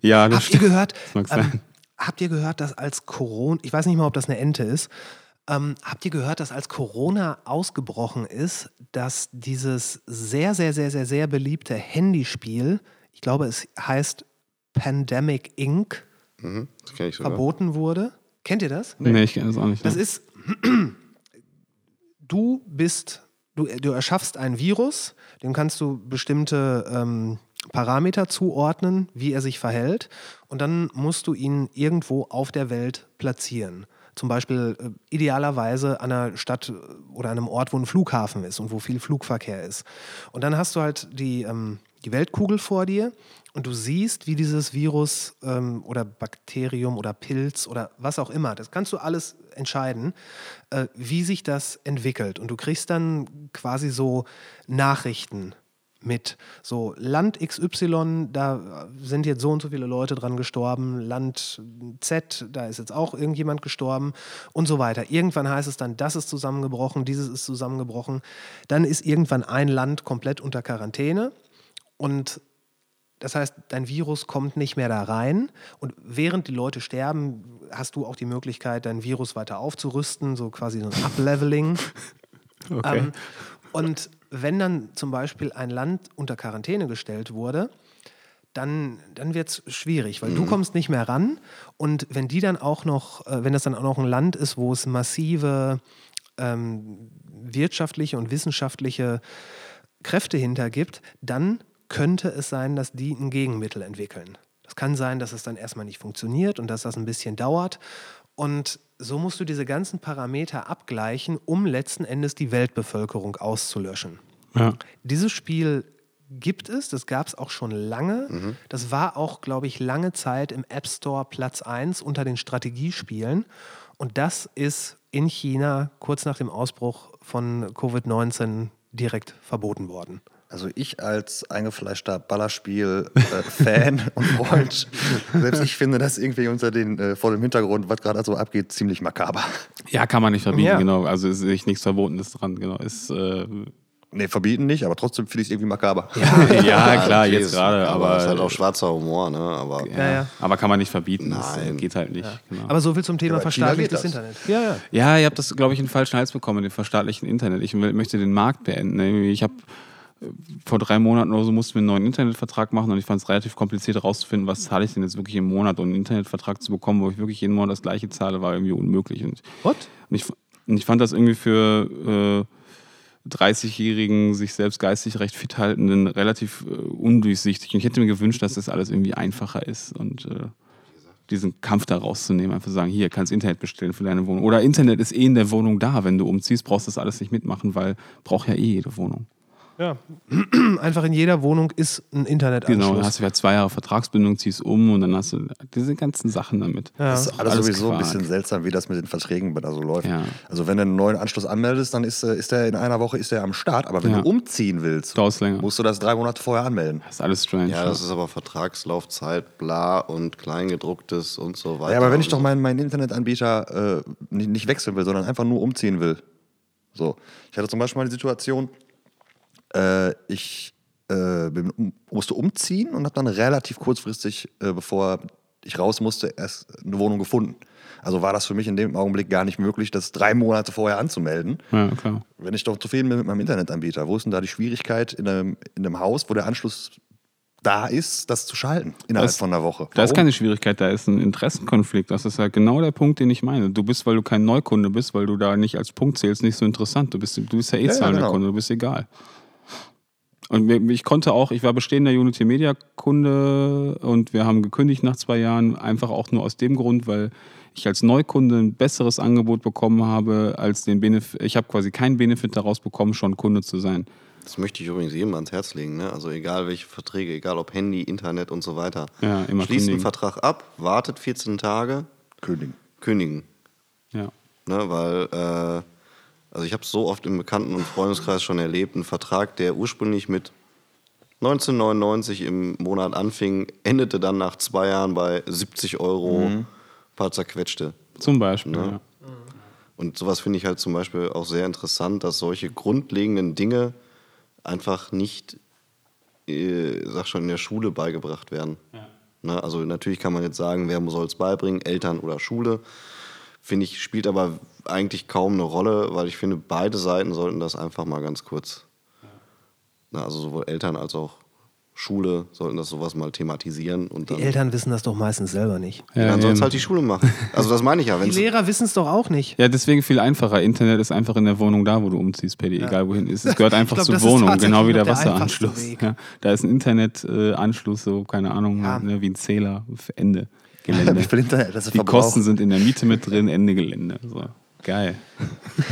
ja, das Habt ihr stimmt. gehört? Das mag sein. Ähm, habt ihr gehört, dass als Corona, ich weiß nicht mal, ob das eine Ente ist, ähm, habt ihr gehört, dass als Corona ausgebrochen ist, dass dieses sehr, sehr, sehr, sehr, sehr beliebte Handyspiel, ich glaube, es heißt Pandemic Inc., Mhm, das kenne ich sogar. verboten wurde? Kennt ihr das? Nee, ich kenne das auch nicht. Das ne? ist, du bist, du, du erschaffst ein Virus, dem kannst du bestimmte ähm, Parameter zuordnen, wie er sich verhält, und dann musst du ihn irgendwo auf der Welt platzieren. Zum Beispiel äh, idealerweise an einer Stadt äh, oder einem Ort, wo ein Flughafen ist und wo viel Flugverkehr ist. Und dann hast du halt die, ähm, die Weltkugel vor dir und du siehst, wie dieses Virus ähm, oder Bakterium oder Pilz oder was auch immer, das kannst du alles entscheiden, äh, wie sich das entwickelt. Und du kriegst dann quasi so Nachrichten mit. So, Land XY, da sind jetzt so und so viele Leute dran gestorben, Land Z, da ist jetzt auch irgendjemand gestorben und so weiter. Irgendwann heißt es dann, das ist zusammengebrochen, dieses ist zusammengebrochen. Dann ist irgendwann ein Land komplett unter Quarantäne und das heißt, dein Virus kommt nicht mehr da rein. Und während die Leute sterben, hast du auch die Möglichkeit, dein Virus weiter aufzurüsten, so quasi so ein Upleveling. okay. Ähm, und wenn dann zum Beispiel ein Land unter Quarantäne gestellt wurde, dann, dann wird es schwierig, weil du kommst nicht mehr ran. Und wenn die dann auch noch, äh, wenn das dann auch noch ein Land ist, wo es massive ähm, wirtschaftliche und wissenschaftliche Kräfte hinter gibt, dann könnte es sein, dass die ein Gegenmittel entwickeln. Das kann sein, dass es dann erstmal nicht funktioniert und dass das ein bisschen dauert. Und so musst du diese ganzen Parameter abgleichen, um letzten Endes die Weltbevölkerung auszulöschen. ja. Dieses Spiel gibt es, das gab es auch schon lange. Das war auch, glaube ich, lange Zeit im App Store Platz 1 unter den Strategiespielen. Und das ist in China kurz nach dem Ausbruch von Covid-19 direkt verboten worden. Also ich als eingefleischter Ballerspiel-Fan und Freund, selbst ich finde das irgendwie unter den, äh, vor dem Hintergrund, was gerade so abgeht, ziemlich makaber. ja, kann man nicht verbieten, Ja. genau. Also ist nicht nichts Verbotenes dran, genau. Ist, äh, Nee, verbieten nicht, aber trotzdem finde ich es irgendwie makaber. ja, klar, okay, jetzt gerade, aber, ist halt auch schwarzer Humor, ne? Aber ja, Ja, ja. aber kann man nicht verbieten. Das äh, Nein. geht halt nicht. Genau. Aber so viel zum Thema Ja, verstaatlichtes das. Internet. Ja, ja. Ja, ihr habt das, glaube ich, in den falschen Hals bekommen, den verstaatlichen Internet. Ich möchte den Markt beenden. ne? Ich habe vor drei Monaten oder so mussten wir einen neuen Internetvertrag machen und ich fand es relativ kompliziert herauszufinden, was zahle ich denn jetzt wirklich im Monat. Und einen Internetvertrag zu bekommen, wo ich wirklich jeden Monat das gleiche zahle, war irgendwie unmöglich. Und, What? und, ich, und ich fand das irgendwie für äh, 30-Jährigen, sich selbst geistig recht fit haltenden, relativ äh, undurchsichtig. Und ich hätte mir gewünscht, dass das alles irgendwie einfacher ist und äh, diesen Kampf da rauszunehmen, einfach sagen, hier kannst Internet bestellen für deine Wohnung. Oder Internet ist eh in der Wohnung da, wenn du umziehst, brauchst du das alles nicht mitmachen, weil braucht ja eh jede Wohnung. Ja. Einfach in jeder Wohnung ist ein Internetanschluss. Genau, dann hast du ja zwei Jahre Vertragsbindung, ziehst um und dann hast du diese ganzen Sachen damit. Ja. Das ist alles, Alles sowieso ein Quark. bisschen seltsam, wie das mit den Verträgen da so läuft. Ja. Also wenn du einen neuen Anschluss anmeldest, dann ist, äh, ist der in einer Woche ist der am Start. Aber wenn Ja. du umziehen willst, musst du das drei Monate vorher anmelden. Das ist alles strange. ja, das ist aber Vertragslaufzeit, bla und Kleingedrucktes und so weiter. Ja, aber wenn ich doch meinen, meinen Internetanbieter äh, nicht, nicht wechseln will, sondern einfach nur umziehen will. So. Ich hatte zum Beispiel mal die Situation, äh, ich äh, bin, um, musste umziehen und habe dann relativ kurzfristig, äh, bevor ich raus musste, erst eine Wohnung gefunden. Also war das für mich in dem Augenblick gar nicht möglich, das drei Monate vorher anzumelden. Ja, klar. Wenn ich doch zufrieden bin mit meinem Internetanbieter, wo ist denn da die Schwierigkeit in einem, in einem Haus, wo der Anschluss da ist, das zu schalten innerhalb Das- von einer Woche? Da ist Warum? keine Schwierigkeit, da ist ein Interessenkonflikt. Das ist ja genau der Punkt, den ich meine. Du bist, weil du kein Neukunde bist, weil du da nicht als Punkt zählst, nicht so interessant. Du bist, du bist ja eh Ja, ja, zahlender genau. Kunde, du bist egal. Und ich konnte auch, ich war bestehender Unity Media Kunde und wir haben gekündigt nach zwei Jahren, einfach auch nur aus dem Grund, weil ich als Neukunde ein besseres Angebot bekommen habe, als den Benefit. Ich habe quasi keinen Benefit daraus bekommen, schon Kunde zu sein. Das möchte ich übrigens jedem ans Herz legen. Ne? Also egal welche Verträge, egal ob Handy, Internet und so weiter. Ja, immer Schließt einen kündigen. Vertrag ab, wartet 14 Tage, Kündigen. kündigen. Ja. Ne, weil, äh, also ich habe es so oft im Bekannten- und Freundeskreis schon erlebt, ein Vertrag, der ursprünglich mit 1999 im Monat anfing, endete dann nach zwei Jahren bei 70 Euro paar zerquetschte. Zum Beispiel. Ja. Ja. Und sowas finde ich halt zum Beispiel auch sehr interessant, dass solche grundlegenden Dinge einfach nicht, äh, sag schon, in der Schule beigebracht werden. Ne? Also natürlich kann man jetzt sagen, wer soll es beibringen, Eltern oder Schule. Finde ich, spielt aber eigentlich kaum eine Rolle, weil ich finde, beide Seiten sollten das einfach mal ganz kurz, na, also sowohl Eltern als auch Schule sollten das sowas mal thematisieren und Die dann, Eltern wissen das doch meistens selber nicht. Ja, dann soll es halt die Schule machen. Also das meine ich ja. Die Lehrer wissen es doch auch nicht. Ja, deswegen viel einfacher. Internet ist einfach in der Wohnung da, wo du umziehst, Paddy, egal wohin ist. Es gehört einfach glaub, zur Wohnung, genau wie der der Wasseranschluss. Ja, da ist ein Internetanschluss, so, keine Ahnung, Ja. ne, wie ein Zähler, für Ende Wie Gelände. viel Internet, das ist Die Verbrauch. Kosten sind in der Miete mit drin, Ende Gelände. So. Geil.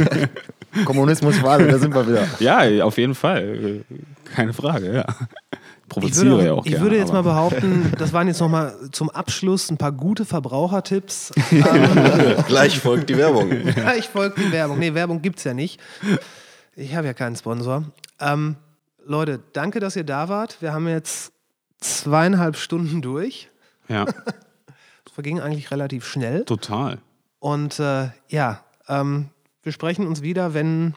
Kommunismus war, da sind wir wieder. Ja, auf jeden Fall. Keine Frage, ja. Ich Provoziere würde, ja auch ich gerne. würde jetzt mal behaupten, das waren jetzt nochmal zum Abschluss ein paar gute Verbrauchertipps. gleich folgt die Werbung. Ja, ich folge die Werbung. Nee, Werbung gibt es ja nicht. Ich habe ja keinen Sponsor. Ähm, Leute, danke, dass ihr da wart. Wir haben jetzt zweieinhalb Stunden durch. Ja, verging eigentlich relativ schnell. total. Und äh, ja, ähm, wir sprechen uns wieder, wenn,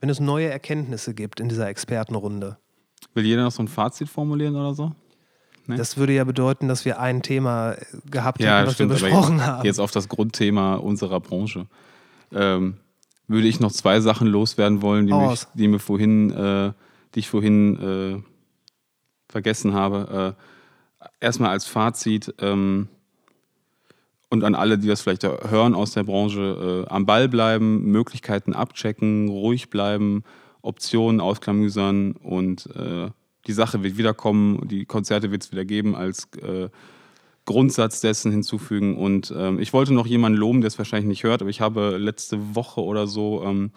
wenn es neue Erkenntnisse gibt in dieser Expertenrunde. Will jeder noch so ein Fazit formulieren oder so? Ne? Das würde ja bedeuten, dass wir ein Thema äh, gehabt Ja, hätten, was stimmt. wir besprochen jetzt, haben. jetzt auf das Grundthema unserer Branche. Ähm, würde ich noch zwei Sachen loswerden wollen, die, mich, die mir vorhin, äh, die ich vorhin äh, vergessen habe. Äh, erstmal als Fazit ähm, und an alle, die das vielleicht hören aus der Branche, äh, am Ball bleiben, Möglichkeiten abchecken, ruhig bleiben, Optionen ausklamüsern und äh, die Sache wird wiederkommen, die Konzerte wird es wieder geben als äh, Grundsatz dessen hinzufügen. Und ähm, ich wollte noch jemanden loben, der es wahrscheinlich nicht hört, aber ich habe letzte Woche oder so ähm,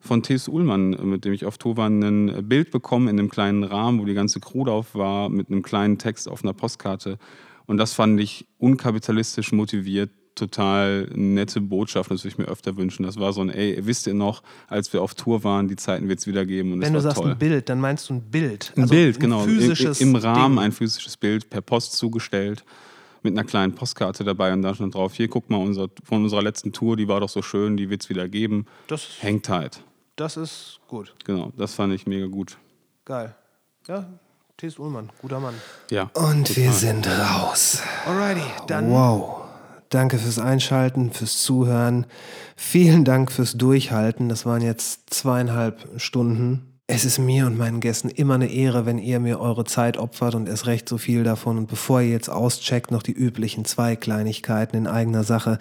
von T.S. Ullmann, mit dem ich auf Tour war, ein Bild bekommen in einem kleinen Rahmen, wo die ganze Crew drauf war, mit einem kleinen Text auf einer Postkarte. Und das fand ich unkapitalistisch motiviert, total nette Botschaft. Das würde ich mir öfter wünschen. Das war so ein, ey, wisst ihr noch, als wir auf Tour waren, die Zeiten wird es wieder geben. Und Wenn du sagst toll. ein Bild, dann meinst du ein Bild. Ein Also Bild, genau. Im- physisches Im, Rahmen Ding. ein physisches Bild per Post zugestellt mit einer kleinen Postkarte dabei und da stand drauf, hier guck mal, unser, von unserer letzten Tour, die war doch so schön, die wird es wieder geben. Das, Hängt tight. das ist gut. Genau, das fand ich mega gut. Geil. Ja, T.S. Ullmann, guter Mann. Ja. Und wir sind raus. Alrighty, dann Wow. Danke fürs Einschalten, fürs Zuhören. Vielen Dank fürs Durchhalten. Das waren jetzt zweieinhalb Stunden. Es ist mir und meinen Gästen immer eine Ehre, wenn ihr mir eure Zeit opfert und erst recht so viel davon. Und bevor ihr jetzt auscheckt, noch die üblichen zwei Kleinigkeiten in eigener Sache.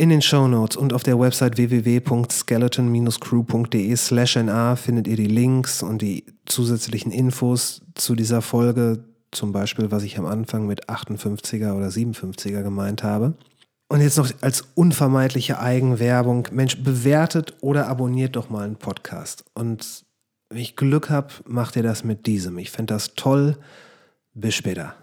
In den Shownotes und auf der Website www.skeleton-crew.de na findet ihr die Links und die zusätzlichen Infos zu dieser Folge, zum Beispiel, was ich am Anfang mit 58er oder 57er gemeint habe. Und jetzt noch als unvermeidliche Eigenwerbung. Mensch, bewertet oder abonniert doch mal einen Podcast. Und wenn ich Glück habe, macht ihr das mit diesem. Ich fände das toll. Bis später.